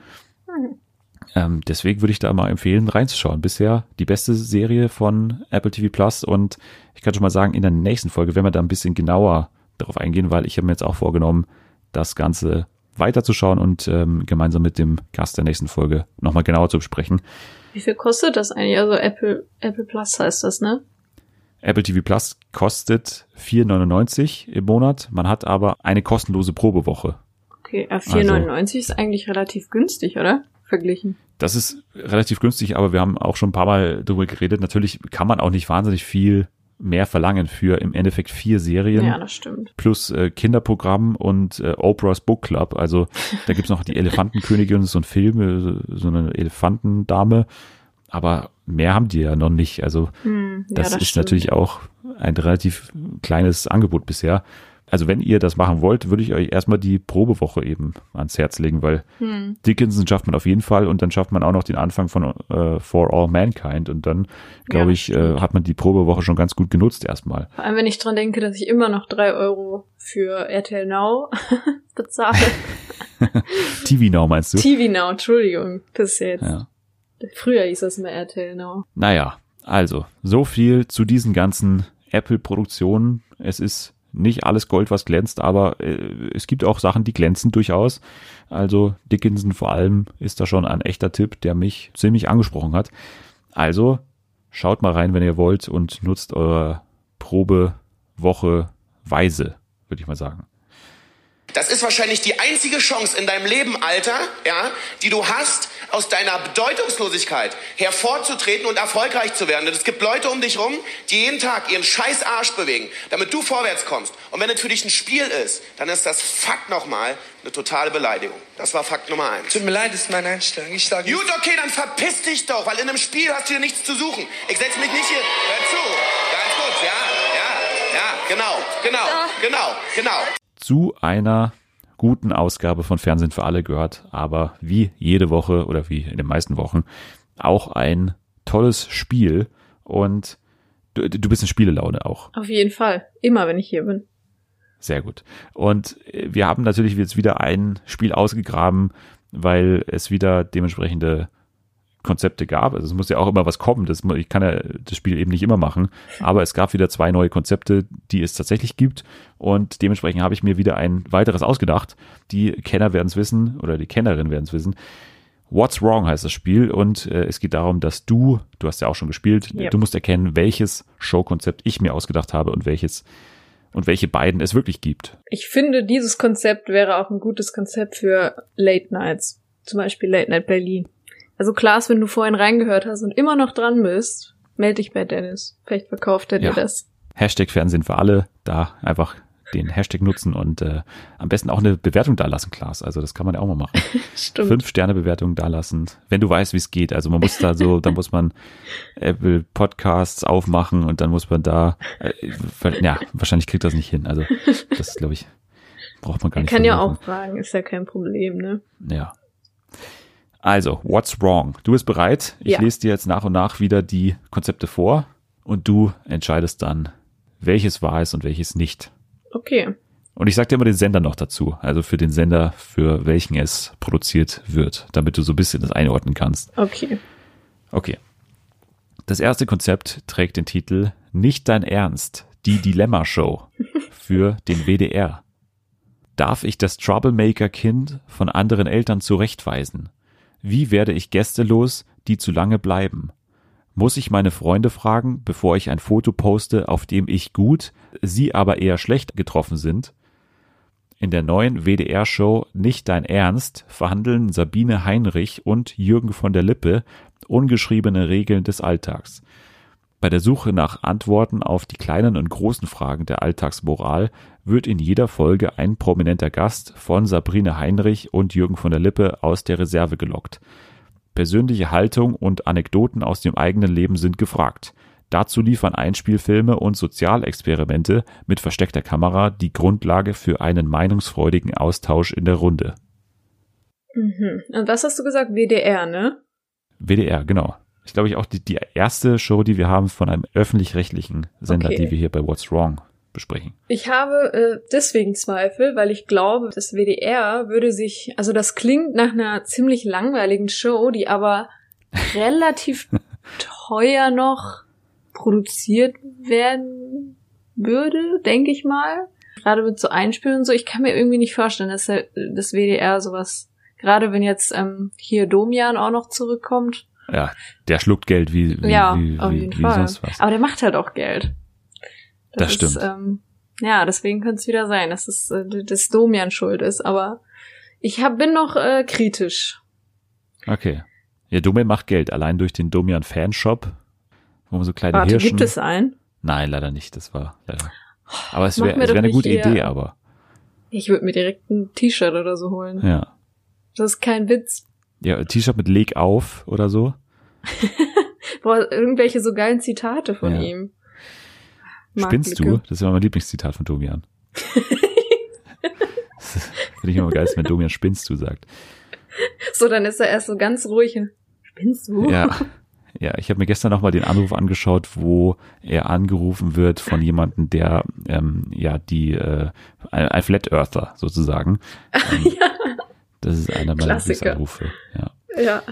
Ähm, deswegen würde ich da mal empfehlen, reinzuschauen. Bisher die beste Serie von Apple TV Plus und ich kann schon mal sagen, in der nächsten Folge werden wir da ein bisschen genauer darauf eingehen, weil ich habe mir jetzt auch vorgenommen, das Ganze weiterzuschauen und ähm, gemeinsam mit dem Gast der nächsten Folge nochmal genauer zu besprechen. Wie viel kostet das eigentlich? Also Apple, Apple Plus heißt das, ne? Apple TV Plus kostet 4,99 im Monat. Man hat aber eine kostenlose Probewoche. Okay, äh, Also- 4,99 ist eigentlich relativ günstig, oder? Verglichen. Das ist relativ günstig, aber wir haben auch schon ein paar Mal darüber geredet. Natürlich kann man auch nicht wahnsinnig viel mehr verlangen für im Endeffekt vier Serien. Ja, das stimmt. plus äh, Kinderprogramm und äh, Oprah's Book Club. Also da gibt's noch die Elefantenkönigin, so ein Film, äh, so eine Elefantendame. Aber mehr haben die ja noch nicht. Also Hm, ja, das, ist stimmt. natürlich auch ein relativ kleines Angebot bisher. Also wenn ihr das machen wollt, würde ich euch erstmal die Probewoche eben ans Herz legen, weil Hm. Dickinson schafft man auf jeden Fall und dann schafft man auch noch den Anfang von äh, For All Mankind und dann, glaube Ja, ich, äh, hat man die Probewoche schon ganz gut genutzt erstmal. Vor allem, wenn ich dran denke, dass ich immer noch drei Euro für RTL Now bezahle. TV Now meinst du? TV Now, Entschuldigung. Das ist ja jetzt. Ja. Früher hieß das immer RTL Now. Naja, also, so viel zu diesen ganzen Apple-Produktionen. Es ist nicht alles Gold, was glänzt, aber äh, es gibt auch Sachen, die glänzen durchaus. Also Dickinson vor allem ist da schon ein echter Tipp, der mich ziemlich angesprochen hat. Also schaut mal rein, wenn ihr wollt und nutzt eure Probewoche weise, würde ich mal sagen. Das ist wahrscheinlich die einzige Chance in deinem Leben, Alter, ja, die du hast, aus deiner Bedeutungslosigkeit hervorzutreten und erfolgreich zu werden. Und es gibt Leute um dich rum, die jeden Tag ihren scheiß Arsch bewegen, damit du vorwärts kommst. Und wenn es für dich ein Spiel ist, dann ist das Fakt nochmal eine totale Beleidigung. Das war Fakt Nummer eins. Tut mir leid, ist meine Einstellung. Ich sage Gut, okay, dann verpiss dich doch, weil in einem Spiel hast du hier nichts zu suchen. Ich setz mich nicht hier. Hör zu. Ganz gut, ja, ja, ja, genau, genau, genau, genau. Zu einer guten Ausgabe von Fernsehen für alle gehört, aber wie jede Woche oder wie in den meisten Wochen auch ein tolles Spiel und du, du bist in Spielelaune auch. Auf jeden Fall. Immer, wenn ich hier bin. Sehr gut. Und wir haben natürlich jetzt wieder ein Spiel ausgegraben, weil es wieder dementsprechende Konzepte gab. Also es muss ja auch immer was kommen. Das, ich kann ja das Spiel eben nicht immer machen. Aber es gab wieder zwei neue Konzepte, die es tatsächlich gibt. Und dementsprechend habe ich mir wieder ein weiteres ausgedacht. Die Kenner werden es wissen oder die Kennerin werden es wissen. What's Wrong heißt das Spiel und äh, es geht darum, dass du, du hast ja auch schon gespielt, Yep. du musst erkennen, welches Showkonzept ich mir ausgedacht habe und welches und welche beiden es wirklich gibt. Ich finde, dieses Konzept wäre auch ein gutes Konzept für Late Nights. Zum Beispiel Late Night Berlin. Also Klaas, wenn du vorhin reingehört hast und immer noch dran bist, melde dich bei Dennis. Vielleicht verkauft er dir Ja. das. Hashtag Fernsehen für alle, da einfach den Hashtag nutzen und äh, am besten auch eine Bewertung da lassen, Klaas. Also das kann man ja auch mal machen. Stimmt. Fünf Sterne Bewertung da lassen, wenn du weißt, wie es geht. Also man muss da so, dann muss man Apple Podcasts aufmachen und dann muss man da, äh, ja, wahrscheinlich kriegt das nicht hin. Also das glaube ich braucht man gar nicht. kann ja auch fragen, ist ja kein Problem, ne? Ja. Also, what's wrong? Du bist bereit? Ich Ja. lese dir jetzt nach und nach wieder die Konzepte vor und du entscheidest dann, welches wahr ist und welches nicht. Okay. Und ich sag dir immer den Sender noch dazu, also für den Sender, für welchen es produziert wird, damit du so ein bisschen das einordnen kannst. Okay. Okay. Das erste Konzept trägt den Titel Nicht dein Ernst, die Dilemma-Show für den WDR. Darf ich das Troublemaker-Kind von anderen Eltern zurechtweisen? Wie werde ich Gäste los, die zu lange bleiben? Muss ich meine Freunde fragen, bevor ich ein Foto poste, auf dem ich gut, sie aber eher schlecht getroffen sind? In der neuen WDR-Show Nicht dein Ernst verhandeln Sabine Heinrich und Jürgen von der Lippe ungeschriebene Regeln des Alltags. Bei der Suche nach Antworten auf die kleinen und großen Fragen der Alltagsmoral wird in jeder Folge ein prominenter Gast von Sabrine Heinrich und Jürgen von der Lippe aus der Reserve gelockt. Persönliche Haltung und Anekdoten aus dem eigenen Leben sind gefragt. Dazu liefern Einspielfilme und Sozialexperimente mit versteckter Kamera die Grundlage für einen meinungsfreudigen Austausch in der Runde. Mhm. Und was hast du gesagt? WDR, ne? WDR, genau. Ich glaube, ich auch die, die erste Show, die wir haben von einem öffentlich-rechtlichen Sender, Okay. die wir hier bei What's Wrong besprechen. Ich habe äh, deswegen Zweifel, weil ich glaube, das WDR würde sich, also das klingt nach einer ziemlich langweiligen Show, die aber relativ teuer noch produziert werden würde, denke ich mal. Gerade mit so Einspielen und so. Ich kann mir irgendwie nicht vorstellen, dass das WDR sowas, gerade wenn jetzt ähm, hier Domian auch noch zurückkommt. Ja, der schluckt Geld wie, wie, ja, wie, auf wie, jeden wie Fall. sonst was. Aber der macht halt auch Geld. Das ist, stimmt. ähm, ja, deswegen könnte es wieder sein, dass es äh, das Domian schuld ist. Aber ich hab, bin noch äh, kritisch. Okay. Ja, Domian macht Geld, allein durch den Domian Fanshop, wo man so kleine Warte, Hirschen... gibt es einen? Nein, leider nicht, das war leider... Aber es wäre wär eine gute hier- Idee, aber Ich würde mir direkt ein T-Shirt oder so holen. ja. Das ist kein Witz. Ja, T-Shirt mit Leg auf oder so. Boah, irgendwelche so geilen Zitate von Ja. ihm. Mark Spinnst du? Lücke. Das ist immer mein Lieblingszitat von Domian. Finde ich immer geil, wenn Domian spinnst du sagt. So, dann ist er erst so ganz ruhig. Spinnst du? Ja, ja ich habe mir gestern nochmal den Anruf angeschaut, wo er angerufen wird von jemandem, der ähm, ja die äh, ein, Flat Earther sozusagen. Ähm, Das ist einer meiner. Lieblingsanrufe. Ja. ja.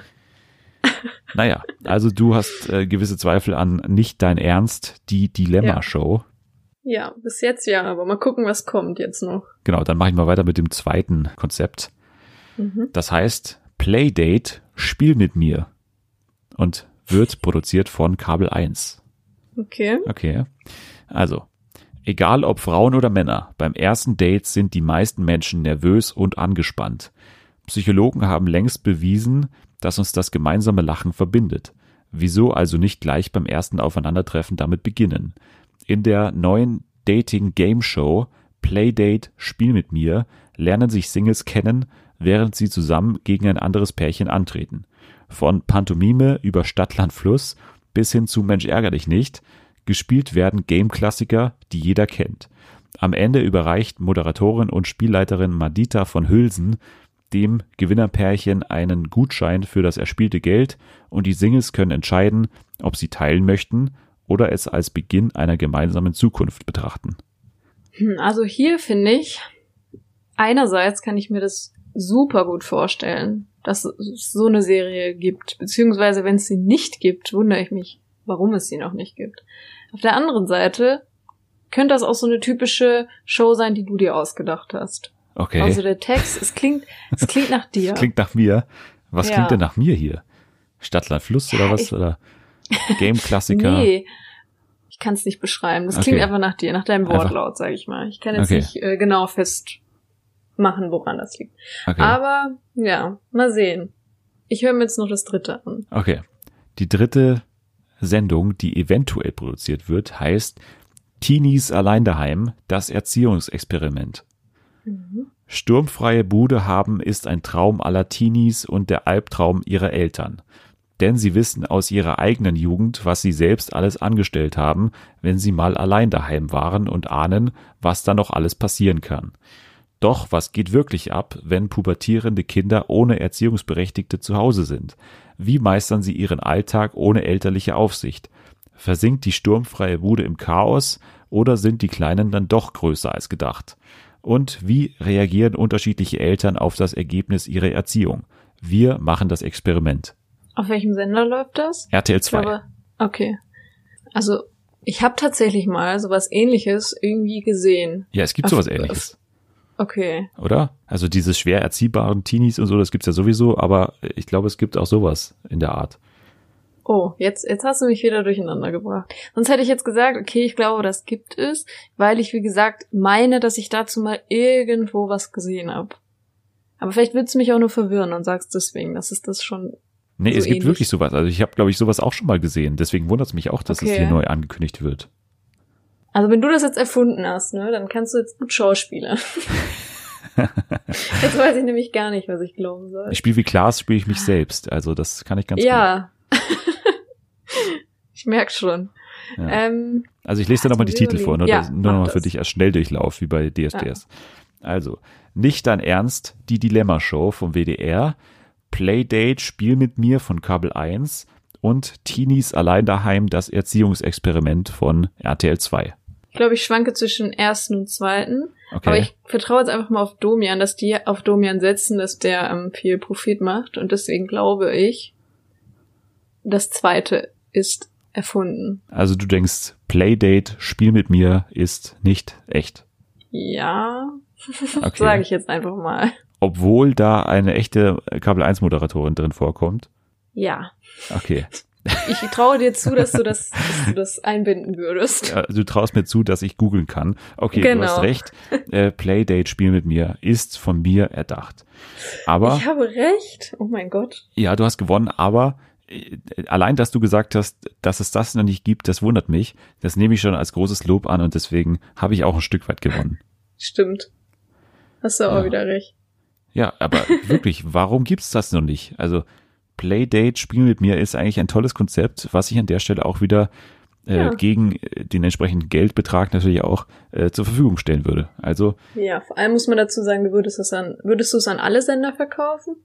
Naja, also du hast äh, gewisse Zweifel an nicht dein Ernst, die Dilemma-Show. Ja, bis jetzt ja, aber mal gucken, was kommt jetzt noch. Genau, dann mache ich mal weiter mit dem zweiten Konzept. Mhm. Das heißt Playdate, Spiel mit mir. Und wird produziert von Kabel 1. Okay. Okay. Also, egal ob Frauen oder Männer, beim ersten Date sind die meisten Menschen nervös und angespannt. Psychologen haben längst bewiesen, dass uns das gemeinsame Lachen verbindet. Wieso also nicht gleich beim ersten Aufeinandertreffen damit beginnen? In der neuen Dating Game Show Playdate Spiel mit mir lernen sich Singles kennen, während sie zusammen gegen ein anderes Pärchen antreten. Von Pantomime über Stadtland Fluss bis hin zu Mensch ärger dich nicht, gespielt werden Game-Klassiker, die jeder kennt. Am Ende überreicht Moderatorin und Spielleiterin Madita von Hülsen dem Gewinnerpärchen einen Gutschein für das erspielte Geld und die Singles können entscheiden, ob sie teilen möchten oder es als Beginn einer gemeinsamen Zukunft betrachten. Hm, Also hier finde ich, einerseits kann ich mir das super gut vorstellen, dass es so eine Serie gibt. Beziehungsweise, wenn es sie nicht gibt, wundere ich mich, warum es sie noch nicht gibt. Auf der anderen Seite könnte das auch so eine typische Show sein, die du dir ausgedacht hast. Okay. Also der Text, es klingt, es klingt nach dir. Klingt nach mir. Was Ja. klingt denn nach mir hier? Stadtland Fluss oder was? ich- oder Game-Klassiker? Nee. Ich kann es nicht beschreiben. Das Okay. klingt einfach nach dir, nach deinem Wortlaut, sage ich mal. Ich kann jetzt Okay. nicht äh, genau festmachen, woran das liegt. Okay. Aber ja, mal sehen. Ich höre mir jetzt noch das dritte an. Okay. Die dritte Sendung, die eventuell produziert wird, heißt Teenies allein daheim, das Erziehungsexperiment. Sturmfreie Bude haben ist ein Traum aller Teenies und der Albtraum ihrer Eltern. Denn sie wissen aus ihrer eigenen Jugend, was sie selbst alles angestellt haben, wenn sie mal allein daheim waren und ahnen, was da noch alles passieren kann. Doch was geht wirklich ab, wenn pubertierende Kinder ohne Erziehungsberechtigte zu Hause sind? Wie meistern sie ihren Alltag ohne elterliche Aufsicht? Versinkt die sturmfreie Bude im Chaos oder sind die Kleinen dann doch größer als gedacht? Und wie reagieren unterschiedliche Eltern auf das Ergebnis ihrer Erziehung? Wir machen das Experiment. Auf welchem Sender läuft das? RTL Ich 2. glaube, okay. Also, ich habe tatsächlich mal sowas ähnliches irgendwie gesehen. Ja, es gibt Auf- sowas ähnliches, Okay. oder? Also diese schwer erziehbaren Teenies und so, das gibt's ja sowieso, aber ich glaube, es gibt auch sowas in der Art. Oh, jetzt, jetzt hast du mich wieder durcheinander gebracht. Sonst hätte ich jetzt gesagt, okay, ich glaube, das gibt es, weil ich, wie gesagt, meine, dass ich dazu mal irgendwo was gesehen habe. Aber vielleicht willst du mich auch nur verwirren und sagst deswegen, dass es das schon. Nee, So es gibt ähnlich. wirklich sowas. Also ich habe, glaube ich, sowas auch schon mal gesehen. Deswegen wundert es mich auch, dass es Okay. hier neu angekündigt wird. Also wenn du das jetzt erfunden hast, ne, dann kannst du jetzt gut Schauspieler. jetzt weiß ich nämlich gar nicht, was ich glauben soll. Ich spiele wie Klaas, spiele ich mich selbst. Also das kann ich ganz gut. ja. ich merk schon. Ja. Ähm, Also ich lese dir nochmal die Titel vor, nur, überlegen. das, Ja, nur nochmal für dich als Schnelldurchlauf, wie bei DSDS. Also, nicht dein Ernst, die Dilemma-Show vom WDR, Playdate, Spiel mit mir von Kabel 1 und Teenies allein daheim, das Erziehungsexperiment von RTL 2. ich glaube, ich schwanke zwischen ersten und zweiten. Okay. Aber ich vertraue jetzt einfach mal auf Domian, dass die auf Domian setzen, dass der ähm, viel Profit macht. Und deswegen glaube ich, das zweite ist erfunden. also du denkst, Playdate, Spiel mit mir ist nicht echt. Ja, Okay. sage ich jetzt einfach mal. Obwohl da eine echte Kabel 1 Moderatorin drin vorkommt. Ja. Okay. Ich traue dir zu, dass du das, dass du das einbinden würdest. Ja, Du traust mir zu, dass ich googeln kann. Okay, du Genau. hast recht. Äh, Playdate, Spiel mit mir ist von mir erdacht. Aber, Ich habe recht. Oh mein Gott. ja, du hast gewonnen, aber allein, dass du gesagt hast, dass es das noch nicht gibt, das wundert mich. Das nehme ich schon als großes Lob an und deswegen habe ich auch ein Stück weit gewonnen. Stimmt. Hast du auch Ja. wieder recht. Ja, aber wirklich, warum gibt's das noch nicht? Also Playdate, Spiel mit mir ist eigentlich ein tolles Konzept, was ich an der Stelle auch wieder äh, Ja. gegen äh, den entsprechenden Geldbetrag natürlich auch äh, zur Verfügung stellen würde. Also Ja, vor allem muss man dazu sagen, du würdest es an, würdest du es an alle Sender verkaufen?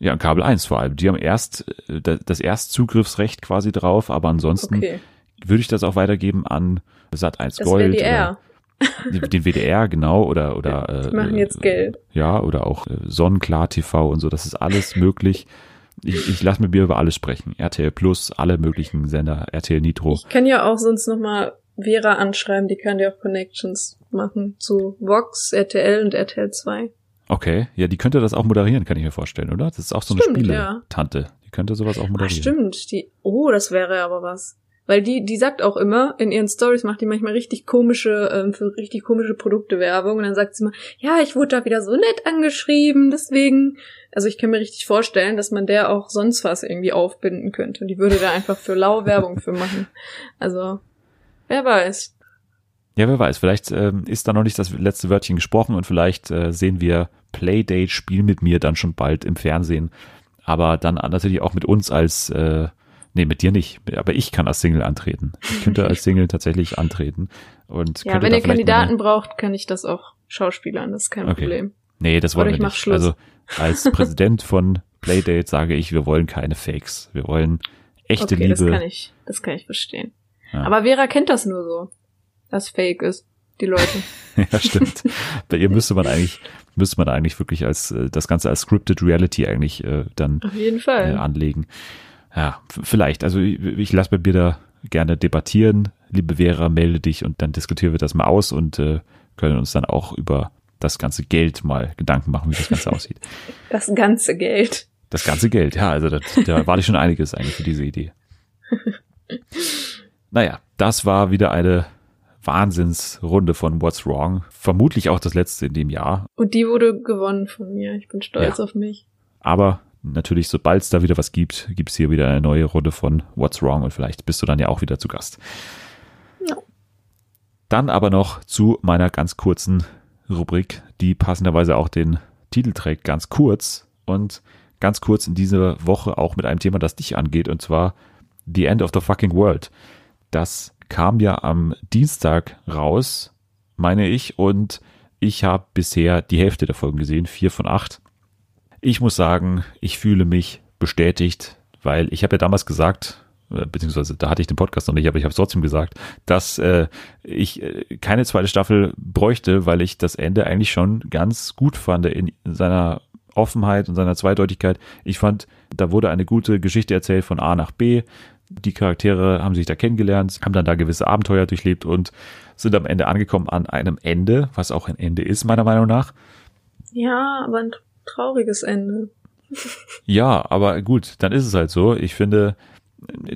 Ja, Kabel 1 vor allem. Die haben erst äh, da- das Erstzugriffsrecht quasi drauf, aber ansonsten Okay. würde ich das auch weitergeben an Sat 1 Das Gold WDR. den WDR genau oder oder äh, Die machen jetzt Geld. Ja, oder auch äh, Sonnenklar TV und so, das ist alles möglich. Ich, ich lasse mit mir über alles sprechen. RTL Plus, alle möglichen Sender, RTL Nitro. Ich kann ja auch sonst noch mal Vera anschreiben, die kann dir auch Connections machen zu Vox, RTL und RTL 2. Okay, ja, die könnte das auch moderieren, kann ich mir vorstellen, oder? Das ist auch so eine Stimmt, ja. Spiele-Tante. Die könnte sowas auch Ach, moderieren. stimmt. Die, oh, das wäre aber was. Weil die, die sagt auch immer, in ihren Stories macht die manchmal richtig komische, ähm, für richtig komische Produkte Werbung. Und dann sagt sie immer, ja, ich wurde da wieder so nett angeschrieben, deswegen. Also ich kann mir richtig vorstellen, dass man der auch sonst was irgendwie aufbinden könnte. Und die würde da einfach für lau Werbung für machen. Also, wer weiß. Ja, wer weiß, vielleicht ähm, ist da noch nicht das letzte Wörtchen gesprochen und vielleicht äh, sehen wir Playdate Spiel mit mir dann schon bald im Fernsehen. Aber dann natürlich auch mit uns als äh, Nee, mit dir nicht. Aber ich kann als Single antreten. Ich könnte als Single tatsächlich antreten. Und ja, wenn ihr Kandidaten braucht, kann ich das auch schauspielern. Das ist kein okay. Problem. Nee, das wollen Oder wir nicht. Schluss. Also als Präsident von Playdate sage ich, wir wollen keine Fakes. Wir wollen echte okay, Liebe. Das kann ich, das kann ich verstehen. Ja. Aber Vera kennt das nur so, dass Fake ist, die Leute. ja, stimmt. Bei ihr müsste man eigentlich, müsste man eigentlich wirklich als äh, das Ganze als scripted Reality eigentlich äh, dann Auf jeden Fall. Äh, anlegen. Ja, vielleicht. Also ich, ich lasse mit mir da gerne debattieren. Liebe Vera, melde dich und dann diskutieren wir das mal aus und äh, können uns dann auch über das ganze Geld mal Gedanken machen, wie das Ganze aussieht. Das ganze Geld. Das ganze Geld, ja, also das, da war ich schon einiges eigentlich für diese Idee. Naja, das war wieder eine Wahnsinnsrunde von What's Wrong. Vermutlich auch das letzte in dem Jahr. Und die wurde gewonnen von mir. Ich bin stolz ja. auf mich. Aber natürlich, sobald es da wieder was gibt, gibt es hier wieder eine neue Runde von What's Wrong und vielleicht bist du dann ja auch wieder zu Gast. Ja. Dann aber noch zu meiner ganz kurzen Rubrik, die passenderweise auch den Titel trägt, ganz kurz und ganz kurz in dieser Woche auch mit einem Thema, das dich angeht und zwar The End of the Fucking World. Das kam ja am Dienstag raus, meine ich, und ich habe bisher die Hälfte der Folgen gesehen, vier von acht. Ich muss sagen, ich fühle mich bestätigt, weil ich habe ja damals gesagt, äh, beziehungsweise da hatte ich den Podcast noch nicht, aber ich habe es trotzdem gesagt, dass äh, ich äh, keine zweite Staffel bräuchte, weil ich das Ende eigentlich schon ganz gut fand in seiner Offenheit und seiner Zweideutigkeit. Ich fand, da wurde eine gute Geschichte erzählt von A nach B. Die Charaktere haben sich da kennengelernt, haben dann da gewisse Abenteuer durchlebt und sind am Ende angekommen an einem Ende, was auch ein Ende ist, meiner Meinung nach. Ja, aber ein trauriges Ende. ja, aber gut, dann ist es halt so. Ich finde,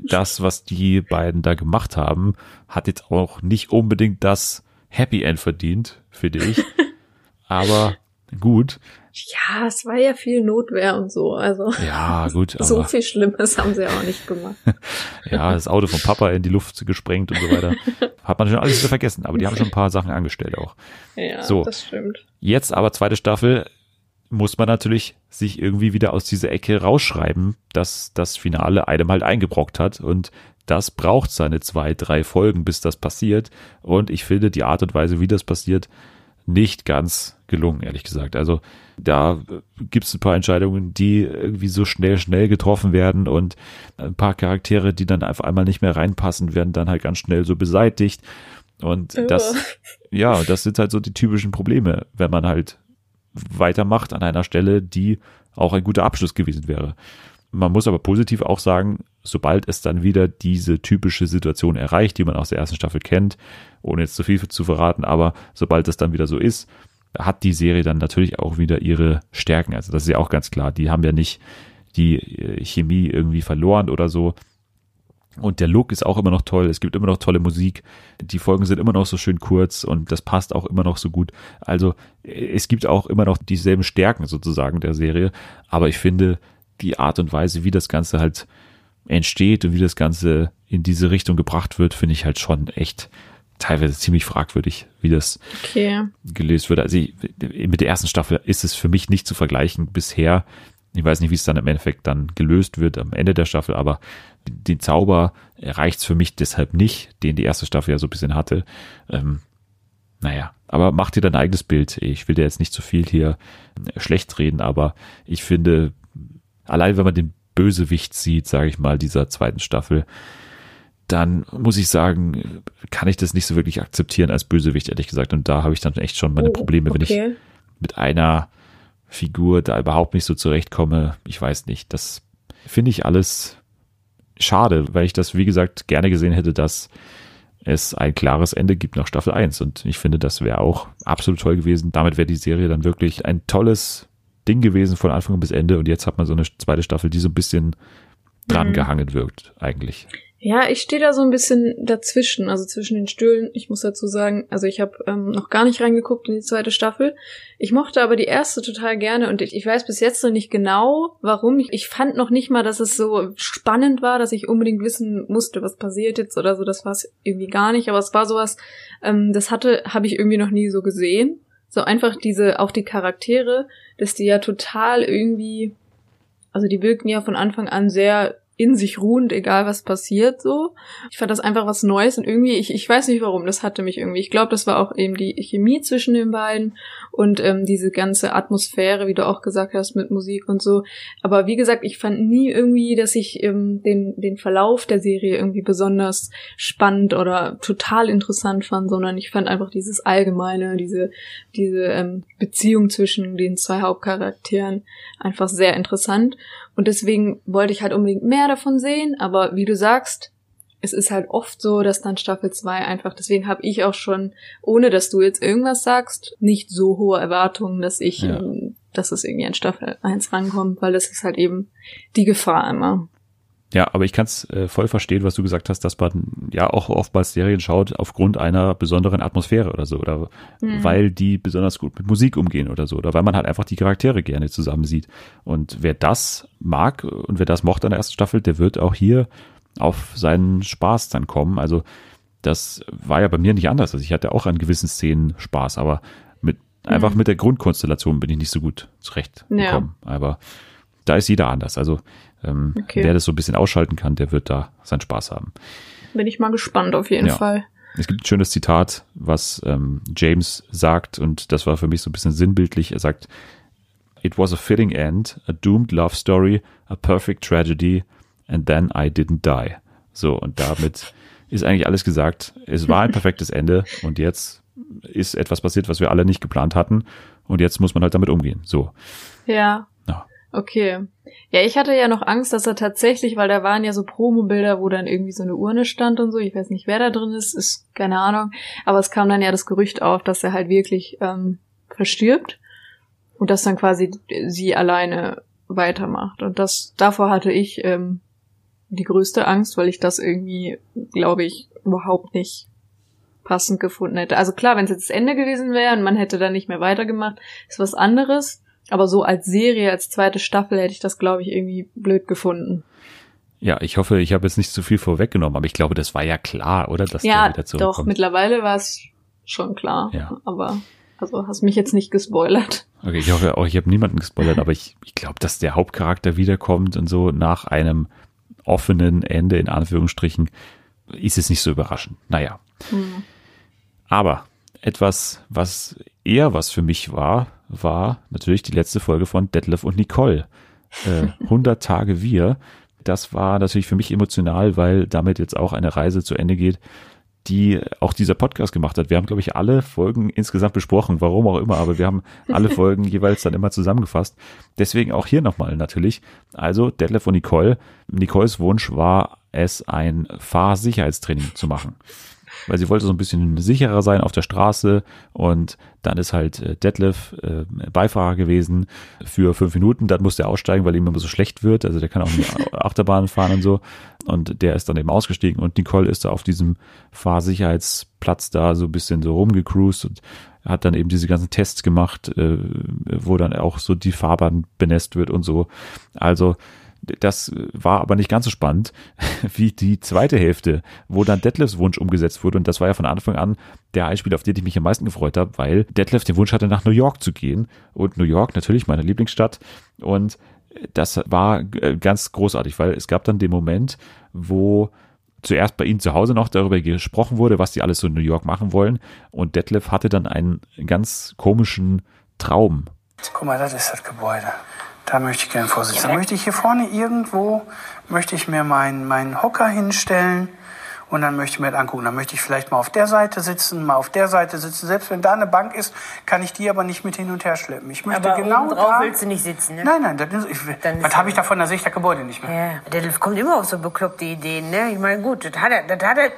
das, was die beiden da gemacht haben, hat jetzt auch nicht unbedingt das Happy End verdient, finde ich. aber gut. Ja, es war ja viel Notwehr und so, also. Ja, gut. So viel Schlimmes haben sie auch nicht gemacht. ja, das Auto vom Papa in die Luft gesprengt und so weiter. Hat man schon alles wieder vergessen, aber die haben schon ein paar Sachen angestellt auch. Ja, so, das stimmt. Jetzt aber zweite Staffel muss man natürlich sich irgendwie wieder aus dieser Ecke rausschreiben, dass das Finale einem halt eingebrockt hat und das braucht seine zwei, drei Folgen, bis das passiert. Und ich finde die Art und Weise, wie das passiert, nicht ganz gelungen, ehrlich gesagt. Also da gibt es ein paar Entscheidungen, die irgendwie so schnell, schnell getroffen werden und ein paar Charaktere, die dann auf einmal nicht mehr reinpassen, werden dann halt ganz schnell so beseitigt. Und das, ja, das sind halt so die typischen Probleme, wenn man halt weitermacht an einer Stelle, die auch ein guter Abschluss gewesen wäre. Man muss aber positiv auch sagen, sobald es dann wieder diese typische Situation erreicht, die man aus der ersten Staffel kennt, ohne jetzt zu viel zu verraten, aber sobald es dann wieder so ist, hat die Serie dann natürlich auch wieder ihre Stärken. Also das ist ja auch ganz klar. Die haben ja nicht die äh, Chemie irgendwie verloren oder so. Und der Look ist auch immer noch toll. Es gibt immer noch tolle Musik. Die Folgen sind immer noch so schön kurz und das passt auch immer noch so gut. Also es gibt auch immer noch dieselben Stärken sozusagen der Serie. Aber ich finde die Art und Weise, wie das Ganze halt entsteht und wie das Ganze in diese Richtung gebracht wird, finde ich halt schon echt teilweise ziemlich fragwürdig, wie das okay. gelöst wird. Also ich, mit der ersten Staffel ist es für mich nicht zu vergleichen bisher. Ich weiß nicht, wie es dann im Endeffekt dann gelöst wird am Ende der Staffel, aber den Zauber erreicht es für mich deshalb nicht, den die erste Staffel ja so ein bisschen hatte. Ähm, naja, aber mach dir dein eigenes Bild. Ich will dir jetzt nicht zu viel hier schlecht reden, aber ich finde, allein wenn man den Bösewicht sieht, sage ich mal, dieser zweiten Staffel, dann muss ich sagen, kann ich das nicht so wirklich akzeptieren als Bösewicht, ehrlich gesagt. Und da habe ich dann echt schon meine oh, Probleme, okay. wenn ich mit einer Figur da überhaupt nicht so zurechtkomme. Ich weiß nicht. Das finde ich alles schade, weil ich das, wie gesagt, gerne gesehen hätte, dass es ein klares Ende gibt nach Staffel 1. Und ich finde, das wäre auch absolut toll gewesen. Damit wäre die Serie dann wirklich ein tolles Ding gewesen von Anfang bis Ende. Und jetzt hat man so eine zweite Staffel, die so ein bisschen dran mhm. gehangen wirkt, eigentlich. Ja, ich stehe da so ein bisschen dazwischen, also zwischen den Stühlen. Ich muss dazu sagen, also ich habe ähm, noch gar nicht reingeguckt in die zweite Staffel. Ich mochte aber die erste total gerne und ich, ich weiß bis jetzt noch nicht genau, warum. Ich, ich fand noch nicht mal, dass es so spannend war, dass ich unbedingt wissen musste, was passiert jetzt oder so. Das war es irgendwie gar nicht. Aber es war sowas, ähm, das hatte, habe ich irgendwie noch nie so gesehen. So einfach diese, auch die Charaktere, dass die ja total irgendwie, also die wirken ja von Anfang an sehr in sich ruhend, egal was passiert, so. Ich fand das einfach was Neues und irgendwie, ich, ich weiß nicht warum, das hatte mich irgendwie. Ich glaube, das war auch eben die Chemie zwischen den beiden und ähm, diese ganze Atmosphäre, wie du auch gesagt hast, mit Musik und so. Aber wie gesagt, ich fand nie irgendwie, dass ich ähm, den, den Verlauf der Serie irgendwie besonders spannend oder total interessant fand, sondern ich fand einfach dieses Allgemeine, diese, diese ähm, Beziehung zwischen den zwei Hauptcharakteren einfach sehr interessant. Und deswegen wollte ich halt unbedingt mehr davon sehen, aber wie du sagst, es ist halt oft so, dass dann Staffel 2 einfach, deswegen habe ich auch schon, ohne dass du jetzt irgendwas sagst, nicht so hohe Erwartungen, dass ich, ja. dass es irgendwie an Staffel 1 rankommt, weil das ist halt eben die Gefahr immer. Ja, aber ich kann es äh, voll verstehen, was du gesagt hast, dass man ja auch oftmals Serien schaut aufgrund einer besonderen Atmosphäre oder so, oder mhm. weil die besonders gut mit Musik umgehen oder so, oder weil man halt einfach die Charaktere gerne zusammen sieht. Und wer das mag und wer das mochte an der ersten Staffel, der wird auch hier auf seinen Spaß dann kommen. Also das war ja bei mir nicht anders. Also ich hatte auch an gewissen Szenen Spaß, aber mit einfach mhm. mit der Grundkonstellation bin ich nicht so gut zurechtgekommen. Ja. Aber da ist jeder anders. Also ähm, okay. Wer das so ein bisschen ausschalten kann, der wird da seinen Spaß haben. Bin ich mal gespannt auf jeden ja. Fall. Es gibt ein schönes Zitat, was ähm, James sagt, und das war für mich so ein bisschen sinnbildlich. Er sagt, It was a fitting end, a doomed love story, a perfect tragedy, and then I didn't die. So, und damit ist eigentlich alles gesagt. Es war ein perfektes Ende und jetzt ist etwas passiert, was wir alle nicht geplant hatten. Und jetzt muss man halt damit umgehen. So. Ja. ja. Okay. Ja, ich hatte ja noch Angst, dass er tatsächlich, weil da waren ja so Promo-Bilder, wo dann irgendwie so eine Urne stand und so. Ich weiß nicht, wer da drin ist, ist keine Ahnung. Aber es kam dann ja das Gerücht auf, dass er halt wirklich ähm, verstirbt und dass dann quasi sie alleine weitermacht. Und das davor hatte ich ähm, die größte Angst, weil ich das irgendwie, glaube ich, überhaupt nicht passend gefunden hätte. Also klar, wenn es jetzt das Ende gewesen wäre und man hätte dann nicht mehr weitergemacht, ist was anderes. Aber so als Serie, als zweite Staffel hätte ich das, glaube ich, irgendwie blöd gefunden. Ja, ich hoffe, ich habe jetzt nicht zu viel vorweggenommen, aber ich glaube, das war ja klar, oder? Dass ja, der wieder zurückkommt. doch, mittlerweile war es schon klar. Ja. Aber, also hast mich jetzt nicht gespoilert. Okay, ich hoffe auch, ich habe niemanden gespoilert, aber ich, ich glaube, dass der Hauptcharakter wiederkommt und so nach einem offenen Ende, in Anführungsstrichen, ist es nicht so überraschend. Naja. Hm. Aber etwas, was eher was für mich war, war natürlich die letzte Folge von Detlef und Nicole. Äh, 100 Tage wir. Das war natürlich für mich emotional, weil damit jetzt auch eine Reise zu Ende geht, die auch dieser Podcast gemacht hat. Wir haben, glaube ich, alle Folgen insgesamt besprochen, warum auch immer, aber wir haben alle Folgen jeweils dann immer zusammengefasst. Deswegen auch hier nochmal natürlich. Also Detlef und Nicole. Nicoles Wunsch war es, ein Fahrsicherheitstraining zu machen weil sie wollte so ein bisschen sicherer sein auf der Straße und dann ist halt äh, Detlef äh, Beifahrer gewesen für fünf Minuten, dann musste er aussteigen, weil ihm immer so schlecht wird, also der kann auch in die Achterbahn fahren und so. Und der ist dann eben ausgestiegen und Nicole ist da auf diesem Fahrsicherheitsplatz da so ein bisschen so rumgecruised und hat dann eben diese ganzen Tests gemacht, äh, wo dann auch so die Fahrbahn benässt wird und so. Also das war aber nicht ganz so spannend wie die zweite Hälfte, wo dann Detlefs Wunsch umgesetzt wurde. Und das war ja von Anfang an der Einspiel, auf den ich mich am meisten gefreut habe, weil Detlef den Wunsch hatte, nach New York zu gehen. Und New York, natürlich meine Lieblingsstadt. Und das war äh, ganz großartig, weil es gab dann den Moment, wo zuerst bei ihnen zu Hause noch darüber gesprochen wurde, was die alles so in New York machen wollen. Und Detlef hatte dann einen ganz komischen Traum. Guck mal, das ist das Gebäude. Da möchte ich gerne vorsitzen. Da möchte ich hier vorne irgendwo, möchte ich mir meinen mein Hocker hinstellen und dann möchte ich mir das angucken. Dann möchte ich vielleicht mal auf der Seite sitzen, mal auf der Seite sitzen. Selbst wenn da eine Bank ist, kann ich die aber nicht mit hin und her schleppen. Ich möchte aber genau oben drauf da, willst du nicht sitzen, ne? Nein, nein, das ich, was habe ich davon, da sehe ich das Gebäude nicht mehr. Ja, der kommt immer auf so bekloppte Ideen, ne? Ich meine, gut, das hat er, das hat er,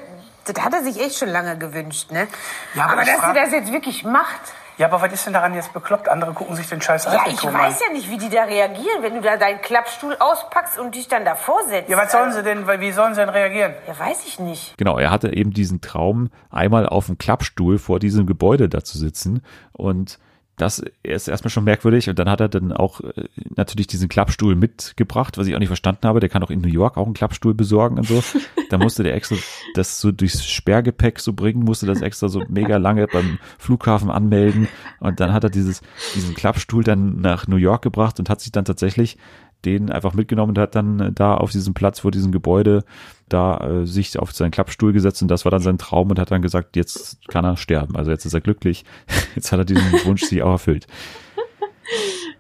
das hat er sich echt schon lange gewünscht, ne? Ja, aber, aber dass er das jetzt wirklich macht, Ja, aber was ist denn daran jetzt bekloppt? Andere gucken sich den scheiß Ja, ich an. weiß ja nicht, wie die da reagieren, wenn du da deinen Klappstuhl auspackst und dich dann davor setzt. Ja, was sollen sie denn, wie sollen sie denn reagieren? Ja, weiß ich nicht. Genau, er hatte eben diesen Traum, einmal auf dem Klappstuhl vor diesem Gebäude da zu sitzen und das ist erstmal schon merkwürdig und dann hat er dann auch äh, natürlich diesen Klappstuhl mitgebracht, was ich auch nicht verstanden habe. Der kann auch in New York auch einen Klappstuhl besorgen und so. Da musste der extra das so durchs Sperrgepäck so bringen, musste das extra so mega lange beim Flughafen anmelden und dann hat er dieses, diesen Klappstuhl dann nach New York gebracht und hat sich dann tatsächlich den einfach mitgenommen und hat dann äh, da auf diesem Platz vor diesem Gebäude da äh, sich auf seinen Klappstuhl gesetzt und das war dann sein Traum und hat dann gesagt, jetzt kann er sterben. Also jetzt ist er glücklich. Jetzt hat er diesen Wunsch sich auch erfüllt.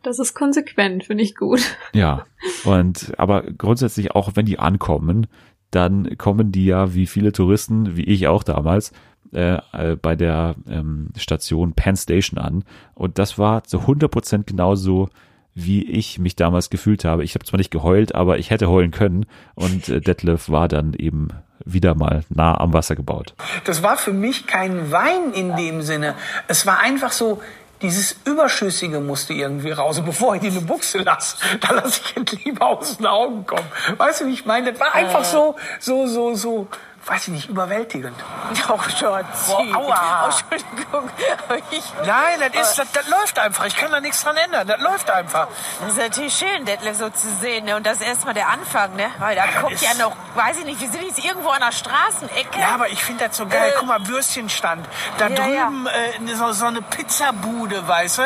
Das ist konsequent, finde ich gut. Ja. Und aber grundsätzlich auch wenn die ankommen, dann kommen die ja wie viele Touristen, wie ich auch damals, äh, äh, bei der ähm, Station Penn Station an. Und das war zu 100 Prozent genauso, wie ich mich damals gefühlt habe. Ich habe zwar nicht geheult, aber ich hätte heulen können. Und äh, Detlef war dann eben wieder mal nah am Wasser gebaut. Das war für mich kein Wein in dem Sinne. Es war einfach so, dieses Überschüssige musste irgendwie raus. Und bevor ich die in eine Buchse lasse, da lasse ich es lieber aus den Augen kommen. Weißt du, wie ich meine? Das war einfach so, so, so, so, weiß ich nicht, überwältigend. Oh, Schatzi. Boah, aua. Oh, Entschuldigung. Nein, das, ist, das, das läuft einfach. Ich kann da nichts dran ändern. Das läuft einfach. das ist natürlich schön, Detlef so zu sehen. Ne? Und das ist erstmal der Anfang, ne? Weil da guckt ist- ja noch, weiß ich nicht, wir sind jetzt irgendwo an der Straßenecke. Ja, aber ich finde das so geil. Äh. Guck mal, Würstchenstand. Da Ja, drüben Äh, so, so eine Pizzabude, weißt du?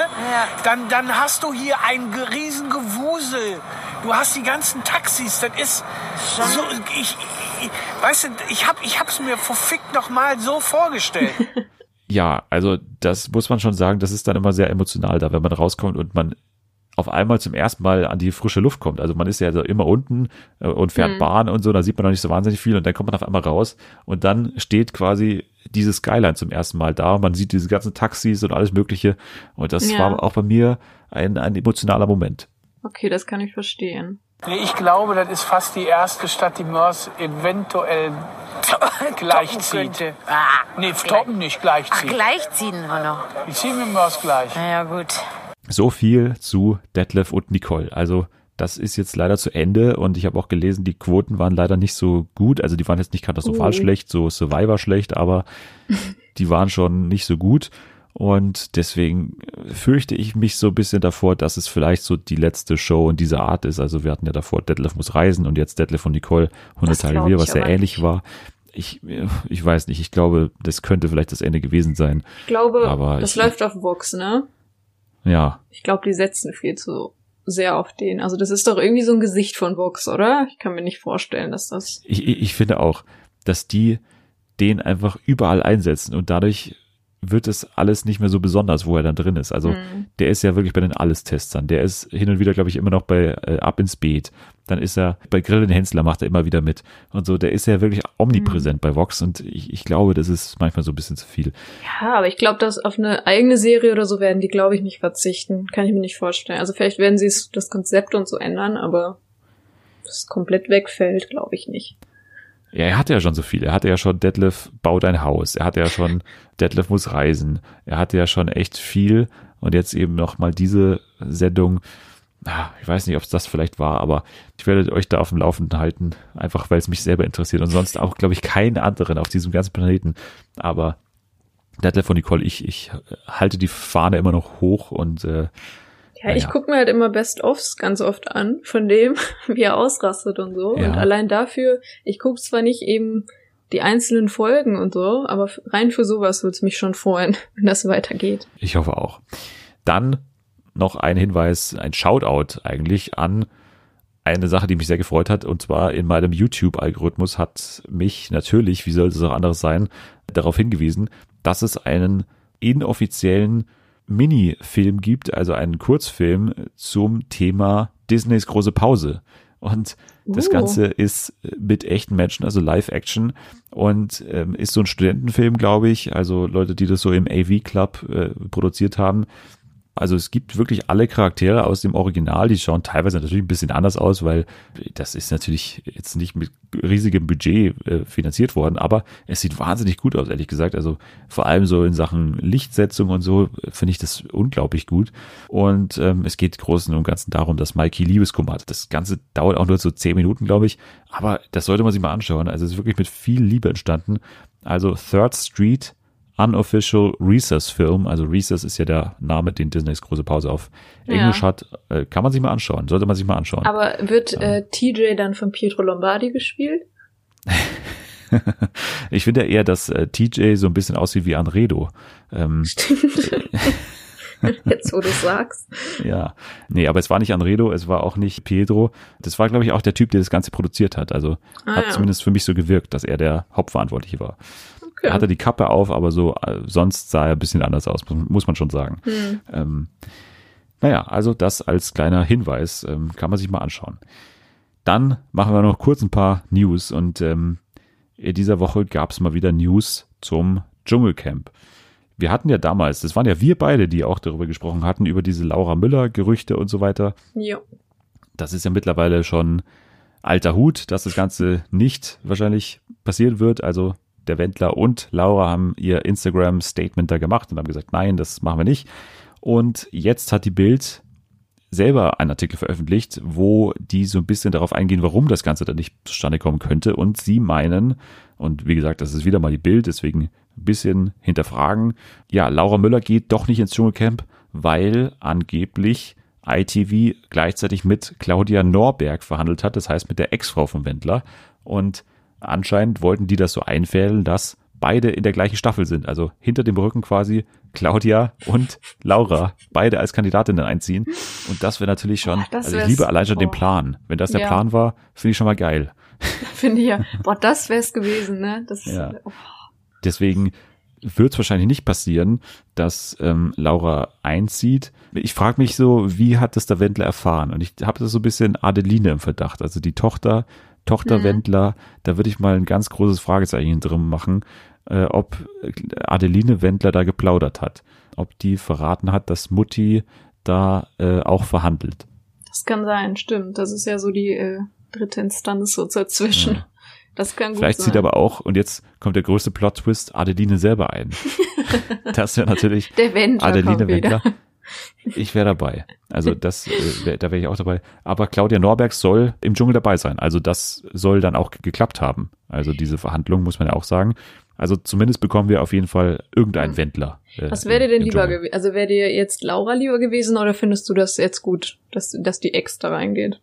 Dann, dann hast du hier ein riesen Gewusel. Du hast die ganzen Taxis. Das ist so... Ich, ich, weißt du, ich hab, ich hab's mir verfickt noch mal so vorgestellt. Ja, also das muss man schon sagen, das ist dann immer sehr emotional da, wenn man rauskommt und man auf einmal zum ersten Mal an die frische Luft kommt. Also man ist ja so immer unten äh, und fährt Bahn und so, da sieht man noch nicht so wahnsinnig viel und dann kommt man auf einmal raus und dann steht quasi diese Skyline zum ersten Mal da. Man sieht diese ganzen Taxis und alles Mögliche und das Ja. war auch bei mir ein, ein emotionaler Moment. Okay, das kann ich verstehen. Nee, ich glaube, das ist fast die erste Stadt, die Mörs eventuell gleichzieht. Ah, Nee, toppen nicht Ach, gleichziehen. gleichziehen wir noch. Die ziehen wir Mörs gleich. Naja, gut. So viel zu Detlef und Nicole. Also das ist jetzt leider zu Ende und ich habe auch gelesen, die Quoten waren leider nicht so gut. Also die waren jetzt nicht katastrophal Oh. schlecht, so Survivor schlecht, aber die waren schon nicht so gut. Und deswegen fürchte ich mich so ein bisschen davor, dass es vielleicht so die letzte Show in dieser Art ist. Also wir hatten ja davor Detlef muss reisen und jetzt Detlef und Nicole, 100 Das Tage wir, was sehr aber ähnlich nicht. war. Ich, ich weiß nicht, ich glaube, das könnte vielleicht das Ende gewesen sein. Ich glaube, Aber das ich- läuft auf Vox, ne? Ja, Ich glaube, die setzen viel zu sehr auf den. Also das ist doch irgendwie so ein Gesicht von Vox, oder? Ich kann mir nicht vorstellen, dass das. ich ich finde auch, dass die den einfach überall einsetzen und dadurch wird es alles nicht mehr so besonders, wo er dann drin ist. Also Mhm. der ist ja wirklich bei den Alles-Testern. Der ist hin und wieder, glaube ich, immer noch bei äh, Ab ins Beet. Dann ist er bei Grillen Hensler macht er immer wieder mit und so. Der ist ja wirklich omnipräsent bei Vox und ich, ich glaube, das ist manchmal so ein bisschen zu viel. Ja, aber ich glaube, dass auf eine eigene Serie oder so werden die, glaube ich, nicht verzichten. Kann ich mir nicht vorstellen. Also vielleicht werden sie das Konzept und so ändern, aber das komplett wegfällt, glaube ich nicht. Ja, er hatte ja schon so viel. Er hatte ja schon Detlef baut ein Haus. Er hatte ja schon Detlef muss reisen. Er hatte ja schon echt viel. Und jetzt eben noch mal diese Sendung. Ah, Ich weiß nicht, ob es das vielleicht war, aber ich werde euch da auf dem Laufenden halten. Einfach, weil es mich selber interessiert. Und sonst auch, glaube ich, keinen anderen auf diesem ganzen Planeten. Aber Detlef und Nicole, ich, ich halte die Fahne immer noch hoch und äh, Ja, ich Naja. gucke mir halt immer Best-ofs ganz oft an, von dem, wie er ausrastet und so. Ja. Und allein dafür, ich gucke zwar nicht eben die einzelnen Folgen und so, aber rein für sowas würde es mich schon freuen, wenn das weitergeht. Ich hoffe auch. Dann noch ein Hinweis, ein Shoutout eigentlich an eine Sache, die mich sehr gefreut hat. Und zwar in meinem YouTube-Algorithmus hat mich natürlich, wie soll es auch anderes sein, darauf hingewiesen, dass es einen inoffiziellen Mini-Film gibt, also einen Kurzfilm zum Thema Disneys große Pause. Und das Oh. Ganze ist mit echten Menschen, also Live-Action und ähm, ist so ein Studentenfilm, glaube ich. Also Leute, die das so im AV Club äh, produziert haben. Also es gibt wirklich alle Charaktere aus dem Original, die schauen teilweise natürlich ein bisschen anders aus, weil das ist natürlich jetzt nicht mit riesigem Budget äh, finanziert worden, aber es sieht wahnsinnig gut aus, ehrlich gesagt. Also vor allem so in Sachen Lichtsetzung und so äh, finde ich das unglaublich gut. Und ähm, es geht großen und ganzen darum, dass Mikey Liebeskummer hat. Das Ganze dauert auch nur so zehn Minuten, glaube ich, aber das sollte man sich mal anschauen. Also es ist wirklich mit viel Liebe entstanden. Also Third Street Unofficial Recess Film, also Recess ist ja der Name, den Disneys große Pause auf Englisch Ja. hat, äh, kann man sich mal anschauen, sollte man sich mal anschauen. Aber wird äh, TJ dann von Pietro Lombardi gespielt? ich finde ja eher, dass äh, TJ so ein bisschen aussieht wie Anredo. Ähm, Stimmt. Jetzt, wo du sagst. ja, nee, aber es war nicht Anredo, es war auch nicht Pedro. Das war, glaube ich, auch der Typ, der das Ganze produziert hat. Also Ah, hat ja. zumindest für mich so gewirkt, dass er der Hauptverantwortliche war. Okay. Er hatte die Kappe auf, aber so äh, sonst sah er ein bisschen anders aus, muss, muss man schon sagen. Hm. Ähm, naja, also das als kleiner Hinweis ähm, kann man sich mal anschauen. Dann machen wir noch kurz ein paar News und ähm, in dieser Woche gab es mal wieder News zum Dschungelcamp. Wir hatten ja damals, das waren ja wir beide, die auch darüber gesprochen hatten, über diese Laura Müller-Gerüchte und so weiter. Ja. Das ist ja mittlerweile schon alter Hut, dass das Ganze nicht wahrscheinlich passieren wird. Also der Wendler und Laura haben ihr Instagram-Statement da gemacht und haben gesagt, nein, das machen wir nicht. Und jetzt hat die Bild selber einen Artikel veröffentlicht, wo die so ein bisschen darauf eingehen, warum das Ganze dann nicht zustande kommen könnte. Und sie meinen, und wie gesagt, das ist wieder mal die Bild, deswegen ein bisschen hinterfragen, ja, Laura Müller geht doch nicht ins Dschungelcamp, weil angeblich ITV gleichzeitig mit Claudia Norberg verhandelt hat, das heißt mit der Ex-Frau von Wendler. Und anscheinend wollten die das so einfädeln, dass beide in der gleichen Staffel sind. Also hinter dem Rücken quasi Claudia und Laura, beide als Kandidatinnen einziehen. Und das wäre natürlich schon, das also ich liebe allein schon den boah. Plan. Wenn das der Ja. Plan war, finde ich schon mal geil. Finde ich ja. Boah, das wär's gewesen, ne? Das Ja. oh, Deswegen wird es wahrscheinlich nicht passieren, dass ähm, Laura einzieht. Ich frage mich so, wie hat das der Wendler erfahren? Und ich habe das so ein bisschen Adeline im Verdacht. Also die Tochter, Tochter Mhm. Wendler, da würde ich mal ein ganz großes Fragezeichen drin machen, äh, ob Adeline Wendler da geplaudert hat. Ob die verraten hat, dass Mutti da äh, auch verhandelt. das kann sein, stimmt. Das ist ja so die äh, dritte Instanz so dazwischen. Ja. Das kann gut Vielleicht sein. zieht aber auch, und jetzt kommt der größte Plot-Twist, Adeline selber ein. das wäre natürlich der Wendler Adeline kommt wieder. Ich wäre dabei. Also das, äh, da wäre ich auch dabei. Aber Claudia Norberg soll im Dschungel dabei sein. Also das soll dann auch geklappt haben. Also diese Verhandlung muss man ja auch sagen. Also zumindest bekommen wir auf jeden Fall irgendeinen Wendler. äh, Was wäre dir denn lieber gewesen? Also wäre dir jetzt Laura lieber gewesen oder findest du das jetzt gut, dass, dass die Ex da reingeht?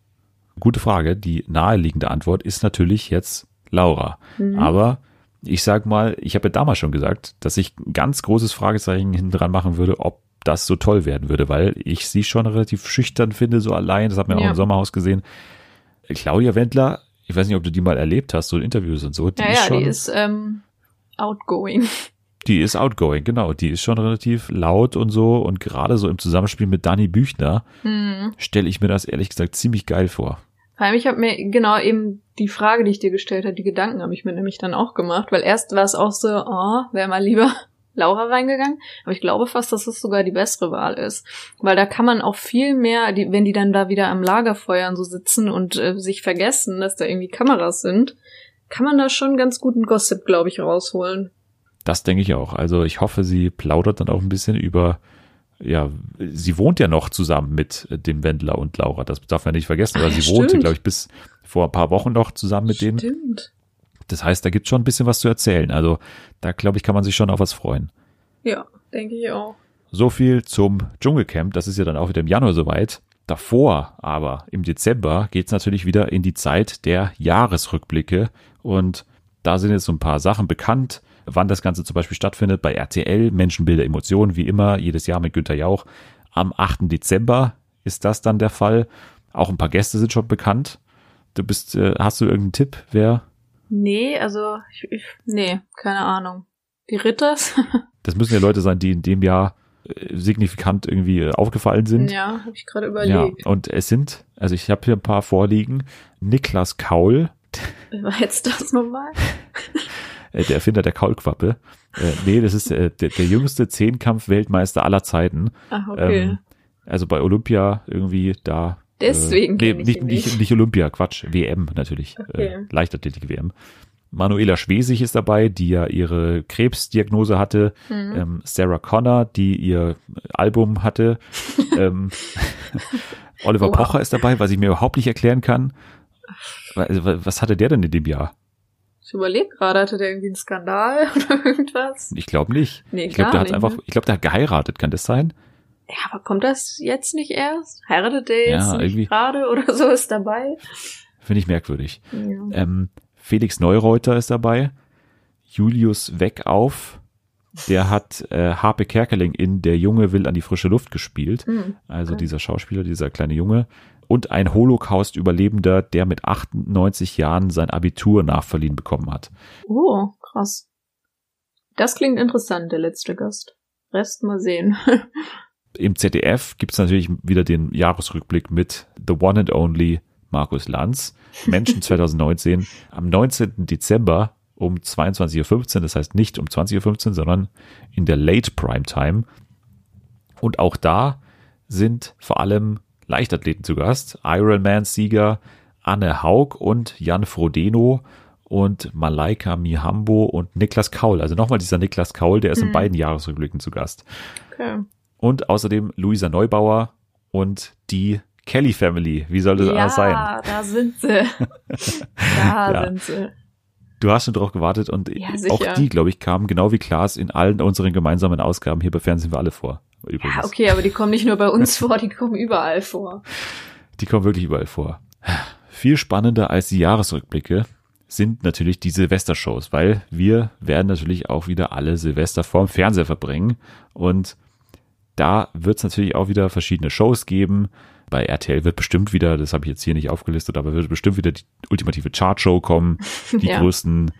Gute Frage. Die naheliegende Antwort ist natürlich jetzt Laura. Mhm. Aber ich sag mal, ich habe ja damals schon gesagt, dass ich ein ganz großes Fragezeichen hinten dran machen würde, ob das so toll werden würde, weil ich sie schon relativ schüchtern finde, so allein. Das hat man auch Ja. im Sommerhaus gesehen. Claudia Wendler, ich weiß nicht, ob du die mal erlebt hast, so in Interviews und so. Die ja, ist ja, schon, die ist ähm, outgoing. die ist outgoing, genau. Die ist schon relativ laut und so. Und gerade so im Zusammenspiel mit Dani Büchner Hm. stelle ich mir das ehrlich gesagt ziemlich geil vor. Vor allem, ich habe mir genau eben die Frage, die ich dir gestellt habe, die Gedanken habe ich mir nämlich dann auch gemacht, weil erst war es auch so, oh, wäre mal lieber Laura reingegangen, aber ich glaube fast, dass es sogar die bessere Wahl ist, weil da kann man auch viel mehr, die, wenn die dann da wieder am Lagerfeuer und so sitzen und äh, sich vergessen, dass da irgendwie Kameras sind, kann man da schon ganz guten Gossip, glaube ich, rausholen. Das denke ich auch. Also ich hoffe, sie plaudert dann auch ein bisschen über, ja, sie wohnt ja noch zusammen mit äh, dem Wendler und Laura. Das darf man nicht vergessen. Ja, sie wohnte, stimmt. glaube ich, bis vor ein paar Wochen noch zusammen mit denen. Das heißt, da gibt schon ein bisschen was zu erzählen. Also da, glaube ich, kann man sich schon auf was freuen. Ja, denke ich auch. So viel zum Dschungelcamp. Das ist ja dann auch wieder im Januar soweit. Davor aber im Dezember geht's natürlich wieder in die Zeit der Jahresrückblicke. Und da sind jetzt so ein paar Sachen bekannt, wann das Ganze zum Beispiel stattfindet. Bei RTL, Menschenbilder, Emotionen, wie immer, jedes Jahr mit Günter Jauch. Am 8. Dezember ist das dann der Fall. Auch ein paar Gäste sind schon bekannt. Du bist, äh, hast du irgendeinen Tipp, wer? Nee, also, ich, ich, nee, keine Ahnung. Die Ritters? Das müssen ja Leute sein, die in dem Jahr äh, signifikant irgendwie äh, aufgefallen sind. ja, habe ich gerade Ja, überlegt. und es sind, also ich habe hier ein paar vorliegen. Niklas Kaul, Wer war jetzt das nochmal? äh, der Erfinder der Kaulquappe. Äh, nee, das ist äh, der, der jüngste Zehnkampf-Weltmeister aller Zeiten. Ach, okay. Ähm, also bei Olympia irgendwie da. Deswegen Äh, nee, nicht, nicht, nicht. Olympia, Quatsch, WM natürlich. Okay. Äh, Leichtathletik-WM. Manuela Schwesig ist dabei, die ja ihre Krebsdiagnose hatte. Mhm. Ähm, Sarah Connor, die ihr Album hatte. ähm, Oliver Wow. Pocher ist dabei, was ich mir überhaupt nicht erklären kann. Also, wa- Was hatte der denn in dem Jahr? Ich überlege gerade, hatte der irgendwie einen Skandal oder irgendwas? Ich glaube nicht. Nee, ich glaube, der hat nicht, einfach, ne? ich glaube, der hat geheiratet, kann das sein? Ja, aber kommt das jetzt nicht erst? Heiratet der jetzt Ja, irgendwie. gerade oder so ist dabei? Finde ich merkwürdig. Ja. Ähm, Felix Neureuter ist dabei. Julius Weckauf. Der hat äh, Harpe Kerkeling in Der Junge will an die frische Luft gespielt. Hm. Also Okay. dieser Schauspieler, dieser kleine Junge. Und ein Holocaust-Überlebender, der mit 98 Jahren sein Abitur nachverliehen bekommen hat. Oh, krass. Das klingt interessant, der letzte Gast. Rest mal sehen. Im ZDF gibt's natürlich wieder den Jahresrückblick mit The One and Only Markus Lanz. Menschen 2019 am 19. Dezember um 22.15 Uhr, das heißt nicht um 20.15 Uhr, sondern in der Late Prime Time. Und auch da sind vor allem Leichtathleten zu Gast. Ironman-Sieger Anne Haug und Jan Frodeno und Malaika Mihambo und Niklas Kaul. Also nochmal dieser Niklas Kaul, der ist in beiden Jahresrückblicken zu Gast. Okay. Und außerdem Luisa Neubauer und die Kelly Family. Wie soll das ja, anders sein? da sind sie. da Ja. sind sie. Du hast schon drauf gewartet und Ja, auch die, glaube ich, kamen genau wie Klaas in allen unseren gemeinsamen Ausgaben hier bei Fernsehen für alle vor. Übrigens. Ja, okay, aber die kommen nicht nur bei uns vor, die kommen überall vor. Die kommen wirklich überall vor. Viel spannender als die Jahresrückblicke sind natürlich die Silvestershows, weil wir werden natürlich auch wieder alle Silvester vorm Fernseher verbringen und da wird es natürlich auch wieder verschiedene Shows geben. Bei RTL wird bestimmt wieder, das habe ich jetzt hier nicht aufgelistet, aber wird bestimmt wieder die ultimative Chartshow kommen, die Ja. größten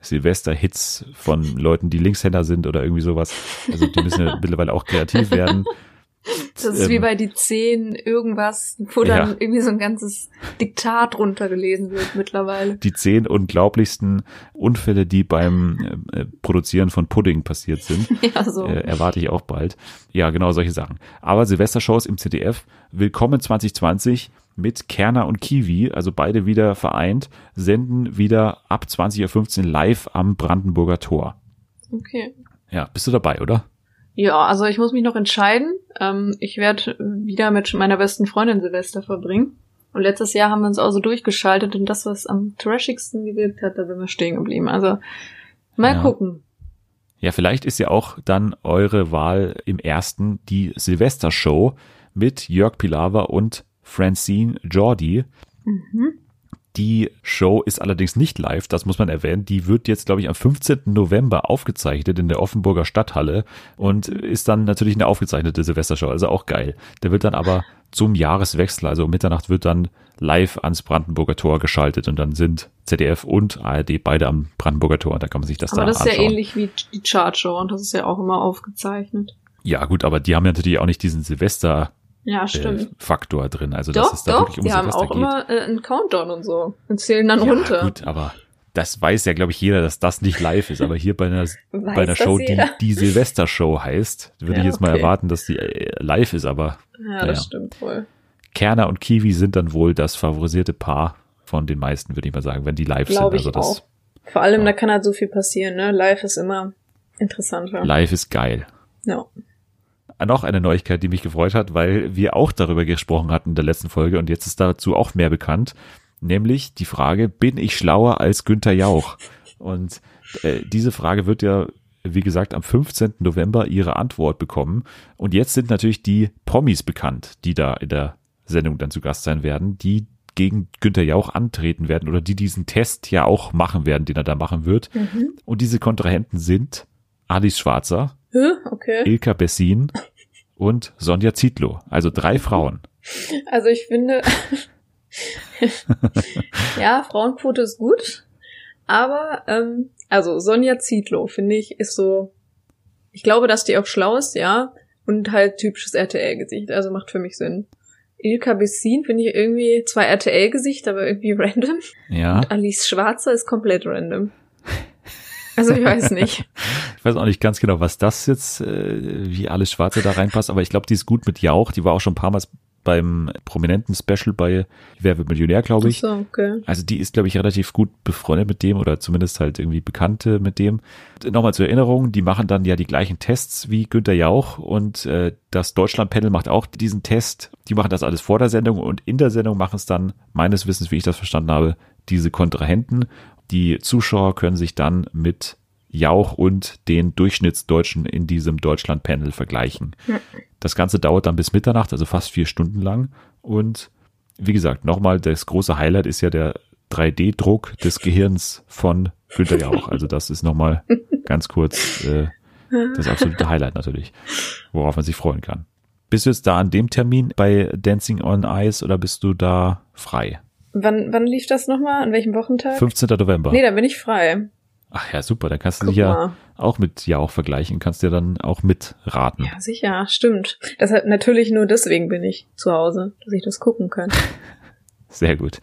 Silvester-Hits von Leuten, die Linkshänder sind oder irgendwie sowas. Also die müssen ja mittlerweile auch kreativ werden. Das ist wie Ähm, bei die zehn irgendwas, wo dann Ja. irgendwie so ein ganzes Diktat runtergelesen wird mittlerweile. die zehn unglaublichsten Unfälle, die beim äh, Produzieren von Pudding passiert sind. Ja, so. Äh, erwarte ich auch bald. Ja, genau solche Sachen. Aber Silvestershows im ZDF, willkommen 2020 mit Kerner und Kiwi, also beide wieder vereint, senden wieder ab 20.15 Uhr live am Brandenburger Tor. Okay. Ja, bist du dabei, oder? Ja, also ich muss mich noch entscheiden. Ähm, ich werde wieder mit meiner besten Freundin Silvester verbringen. Und letztes Jahr haben wir uns auch so durchgeschaltet und das, was am trashigsten gewirkt hat, da sind wir stehen geblieben. Also mal Ja. gucken. Ja, vielleicht ist ja auch dann eure Wahl im ersten die Silvestershow mit Jörg Pilawa und Francine Jordi. Mhm. Die Show ist allerdings nicht live, das muss man erwähnen. Die wird jetzt, glaube ich, am 15. November aufgezeichnet in der Offenburger Stadthalle und ist dann natürlich eine aufgezeichnete Silvestershow, also auch geil. Der wird dann aber zum Jahreswechsel, also um Mitternacht, wird dann live ans Brandenburger Tor geschaltet und dann sind ZDF und ARD beide am Brandenburger Tor und da kann man sich das Aber da das ist anschauen. ja ähnlich wie die Chartshow und das ist ja auch immer aufgezeichnet. Ja, gut, aber die haben ja natürlich auch nicht diesen Ja, stimmt. Silvester-Faktor drin. Also, dass doch, es da doch, wirklich um die haben auch geht. immer äh, einen Countdown und so und zählen dann ja, runter. gut, aber das weiß ja, glaube ich, jeder, dass das nicht live ist. Aber hier bei einer, bei einer Show, die jeder? die Silvester-Show heißt, würde Ja, ich jetzt mal okay. erwarten, dass die äh, live ist. Aber Ja, Naja. das stimmt wohl. Kerner und Kiwi sind dann wohl das favorisierte Paar von den meisten, würde ich mal sagen, wenn die live sind. Glaube ich Also das auch. Vor allem, ja. da kann halt so viel passieren, ne? Live ist immer interessanter. live ist geil. Ja. Noch eine Neuigkeit, die mich gefreut hat, weil wir auch darüber gesprochen hatten in der letzten Folge und jetzt ist dazu auch mehr bekannt, nämlich die Frage, bin ich schlauer als Günther Jauch? Und äh, diese Frage wird ja, wie gesagt, am 15. November ihre Antwort bekommen. Und jetzt sind natürlich die Promis bekannt, die da in der Sendung dann zu Gast sein werden, die gegen Günther Jauch antreten werden oder die diesen Test ja auch machen werden, den er da machen wird. Und diese Kontrahenten sind Alice Schwarzer, Hä? Okay. Ilka Bessin und Sonja Zietlow. Also drei Frauen. Also ich finde, ja, Frauenquote ist gut, aber ähm, also Sonja Zietlow finde ich ist so, ich glaube, dass die auch schlau ist, ja, und halt typisches RTL-Gesicht, also macht für mich Sinn. Ilka Bessin finde ich irgendwie zwar RTL-Gesicht, aber irgendwie random. Ja. Alice Schwarzer ist komplett random. Also ich weiß nicht. ich weiß auch nicht ganz genau, was das jetzt, äh, wie alles Schwarze da reinpasst, aber ich glaube, die ist gut mit Jauch. Die war auch schon ein paar Mal beim prominenten Special bei Wer wird Millionär, glaube ich. So, okay. Also die ist, glaube ich, relativ gut befreundet mit dem oder zumindest halt irgendwie Bekannte mit dem. Nochmal zur Erinnerung, die machen dann ja die gleichen Tests wie Günther Jauch und äh, das Deutschland-Panel macht auch diesen Test. Die machen das alles vor der Sendung und in der Sendung machen es dann, meines Wissens, wie ich das verstanden habe, diese Kontrahenten. Die Zuschauer können sich dann mit Jauch und den Durchschnittsdeutschen in diesem Deutschland-Panel vergleichen. Ja. Das Ganze dauert dann bis Mitternacht, also fast vier Stunden lang. Und wie gesagt, nochmal, das große Highlight ist ja der 3D-Druck des Gehirns von Günther Jauch. Also das ist nochmal ganz kurz äh, das absolute Highlight natürlich, worauf man sich freuen kann. Bist du jetzt da an dem Termin bei Dancing on Ice oder bist du da frei? Wann, wann lief das nochmal? An welchem Wochentag? 15. November. Nee, da bin ich frei. Ach ja, super. Dann kannst du dich ja auch mit ja auch vergleichen, kannst dir dann auch mitraten. Ja, sicher, stimmt. Das hat natürlich nur deswegen bin ich zu Hause, dass ich das gucken kann. Sehr gut.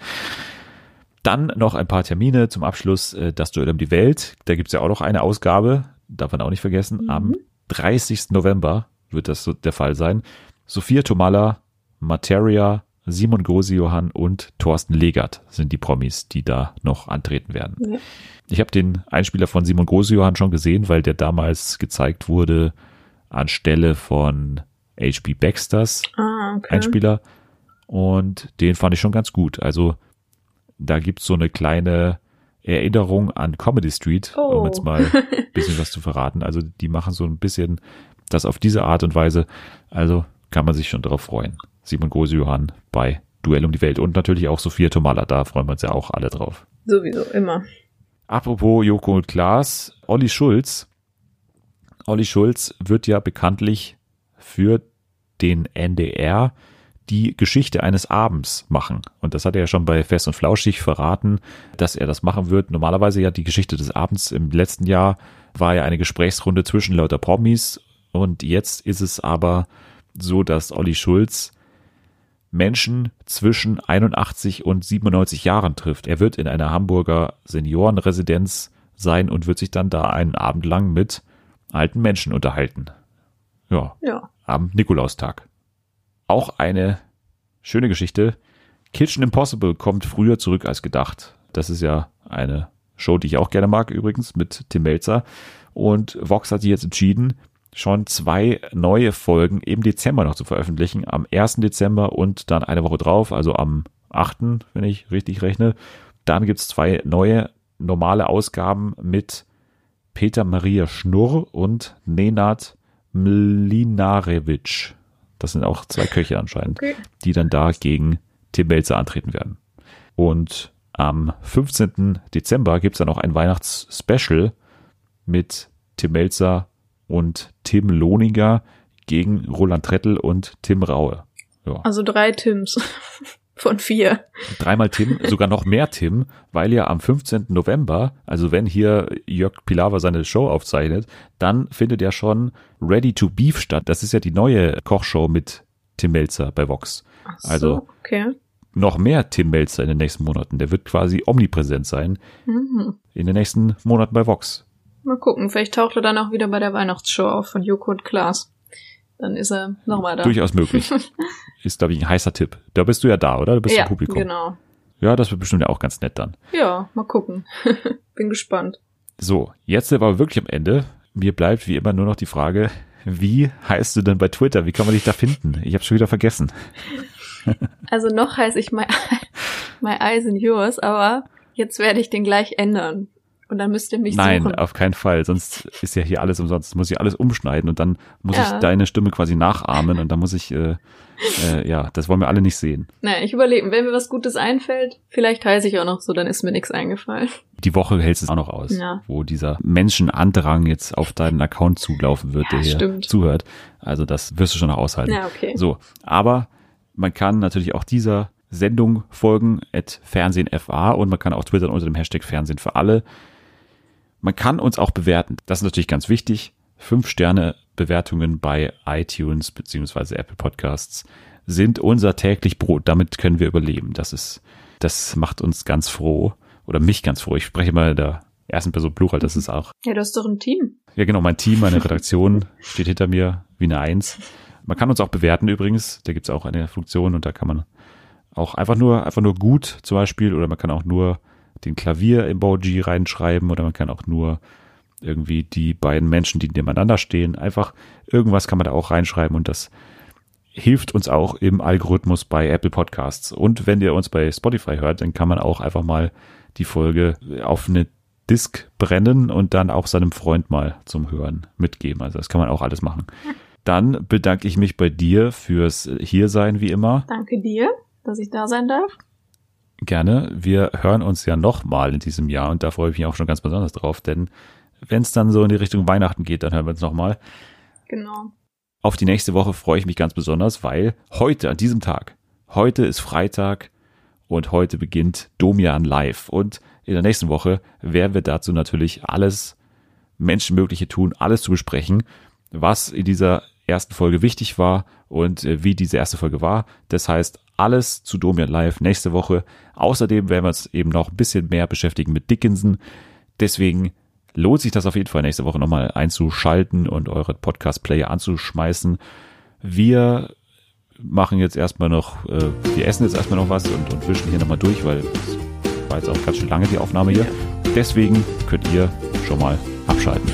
Dann noch ein paar Termine zum Abschluss. Äh, das Duell um die Welt. Da gibt's ja auch noch eine Ausgabe, darf man auch nicht vergessen. Mhm. Am 30. November wird das so der Fall sein. Sophia Tomalla, Materia, Simon Gosi-Johann und Thorsten Legert sind die Promis, die da noch antreten werden. Ja. Ich habe den Einspieler von Simon Gosi-Johann schon gesehen, weil der damals gezeigt wurde anstelle von H.B. Baxters ah, okay. Einspieler. Und den fand ich schon ganz gut. Also da gibt's so eine kleine Erinnerung an Comedy Street, oh. um jetzt mal ein bisschen was zu verraten. Also die machen so ein bisschen das auf diese Art und Weise. Also kann man sich schon darauf freuen. Simon Gose-Johann bei Duell um die Welt und natürlich auch Sophia Tomala, da freuen wir uns ja auch alle drauf. Sowieso, immer. Apropos Joko und Klaas, Olli Schulz. Olli Schulz wird ja bekanntlich für den NDR die Geschichte eines Abends machen. Und das hat er ja schon bei Fest und Flauschig verraten, dass er das machen wird. Normalerweise ja die Geschichte des Abends im letzten Jahr war ja eine Gesprächsrunde zwischen lauter Promis. Und jetzt ist es aber so, dass Olli Schulz Menschen zwischen 81 und 97 Jahren trifft. Er wird in einer Hamburger Seniorenresidenz sein und wird sich dann da einen Abend lang mit alten Menschen unterhalten. Ja. ja. Am Nikolaustag. Auch eine schöne Geschichte. Kitchen Impossible kommt früher zurück als gedacht. Das ist ja eine Show, die ich auch gerne mag, übrigens, mit Tim Melzer. Und Vox hat sich jetzt entschieden, schon zwei neue Folgen im Dezember noch zu veröffentlichen. Am 1. Dezember und dann eine Woche drauf, also am 8., wenn ich richtig rechne. Dann gibt's zwei neue normale Ausgaben mit Peter Maria Schnurr und Nenad Mlinarevich. Das sind auch zwei Köche anscheinend, okay. die dann da gegen Tim Melzer antreten werden. Und am 15. Dezember gibt's dann auch ein Weihnachtsspecial mit Tim Melzer und Tim Lohninger gegen Roland Trettel und Tim Raue. Ja. Also drei Tims von vier. Dreimal Tim, sogar noch mehr Tim, weil ja am 15. November, also wenn hier Jörg Pilawa seine Show aufzeichnet, dann findet ja schon Ready to Beef statt. Das ist ja die neue Kochshow mit Tim Melzer bei Vox. Ach so, also okay. noch mehr Tim Melzer in den nächsten Monaten. Der wird quasi omnipräsent sein mhm. in den nächsten Monaten bei Vox. Mal gucken, vielleicht taucht er dann auch wieder bei der Weihnachtsshow auf von Joko und Klaas. Dann ist er nochmal da. Durchaus möglich. ist, glaube ich, ein heißer Tipp. Da bist du ja da, oder? Du bist ja, im Publikum. genau. Ja, das wird bestimmt ja auch ganz nett dann. Ja, mal gucken. Bin gespannt. So, jetzt sind wir aber wirklich am Ende. Mir bleibt wie immer nur noch die Frage, wie heißt du denn bei Twitter? Wie kann man dich da finden? Ich habe schon wieder vergessen. also noch heiße ich my, my eyes in yours, aber jetzt werde ich den gleich ändern. Und dann müsst ihr mich Nein, suchen. auf keinen Fall. Sonst ist ja hier alles umsonst. Muss ich alles umschneiden und dann muss ja. ich deine Stimme quasi nachahmen und dann muss ich, äh, äh, ja, das wollen wir alle nicht sehen. Naja, ich überlege, wenn mir was Gutes einfällt, vielleicht heiße ich auch noch so, dann ist mir nichts eingefallen. Die Woche hältst du es auch noch aus, ja. wo dieser Menschenandrang jetzt auf deinen Account zulaufen wird, ja, der hier stimmt. zuhört. Also das wirst du schon noch aushalten. Ja, okay. So, aber man kann natürlich auch dieser Sendung folgen, at FernsehenFA und man kann auch twittern unter dem Hashtag Fernsehen für alle. Man kann uns auch bewerten. Das ist natürlich ganz wichtig. Fünf Sterne Bewertungen bei iTunes beziehungsweise Apple Podcasts sind unser täglich Brot. Damit können wir überleben. Das ist, das macht uns ganz froh oder mich ganz froh. Ich spreche mal da ersten Person Plural, das ist auch. Ja, du hast doch ein Team. Ja, genau, mein Team, meine Redaktion steht hinter mir wie eine Eins. Man kann uns auch bewerten übrigens, da gibt's auch eine Funktion und da kann man auch einfach nur, einfach nur gut zum Beispiel oder man kann auch nur den Klavier-Emoji reinschreiben oder man kann auch nur irgendwie die beiden Menschen, die nebeneinander stehen, einfach irgendwas kann man da auch reinschreiben und das hilft uns auch im Algorithmus bei Apple Podcasts. Und wenn ihr uns bei Spotify hört, dann kann man auch einfach mal die Folge auf eine Disk brennen und dann auch seinem Freund mal zum Hören mitgeben. Also das kann man auch alles machen. Dann bedanke ich mich bei dir fürs Hiersein wie immer. Danke dir, dass ich da sein darf. Gerne. Wir hören uns ja nochmal in diesem Jahr und da freue ich mich auch schon ganz besonders drauf, denn wenn es dann so in die Richtung Weihnachten geht, dann hören wir uns nochmal. Genau. Auf die nächste Woche freue ich mich ganz besonders, weil heute, an diesem Tag, heute ist Freitag und heute beginnt Domian live. Und in der nächsten Woche werden wir dazu natürlich alles Menschenmögliche tun, alles zu besprechen, was in dieser ersten Folge wichtig war und äh, wie diese erste Folge war. Das heißt, alles zu Domian Live nächste Woche. Außerdem werden wir uns eben noch ein bisschen mehr beschäftigen mit Dickinson. Deswegen lohnt sich das auf jeden Fall nächste Woche nochmal einzuschalten und eure Podcast-Player anzuschmeißen. Wir machen jetzt erstmal noch, äh, wir essen jetzt erstmal noch was und, und wischen hier nochmal durch, weil es war jetzt auch ganz schön lange die Aufnahme hier. Deswegen könnt ihr schon mal abschalten.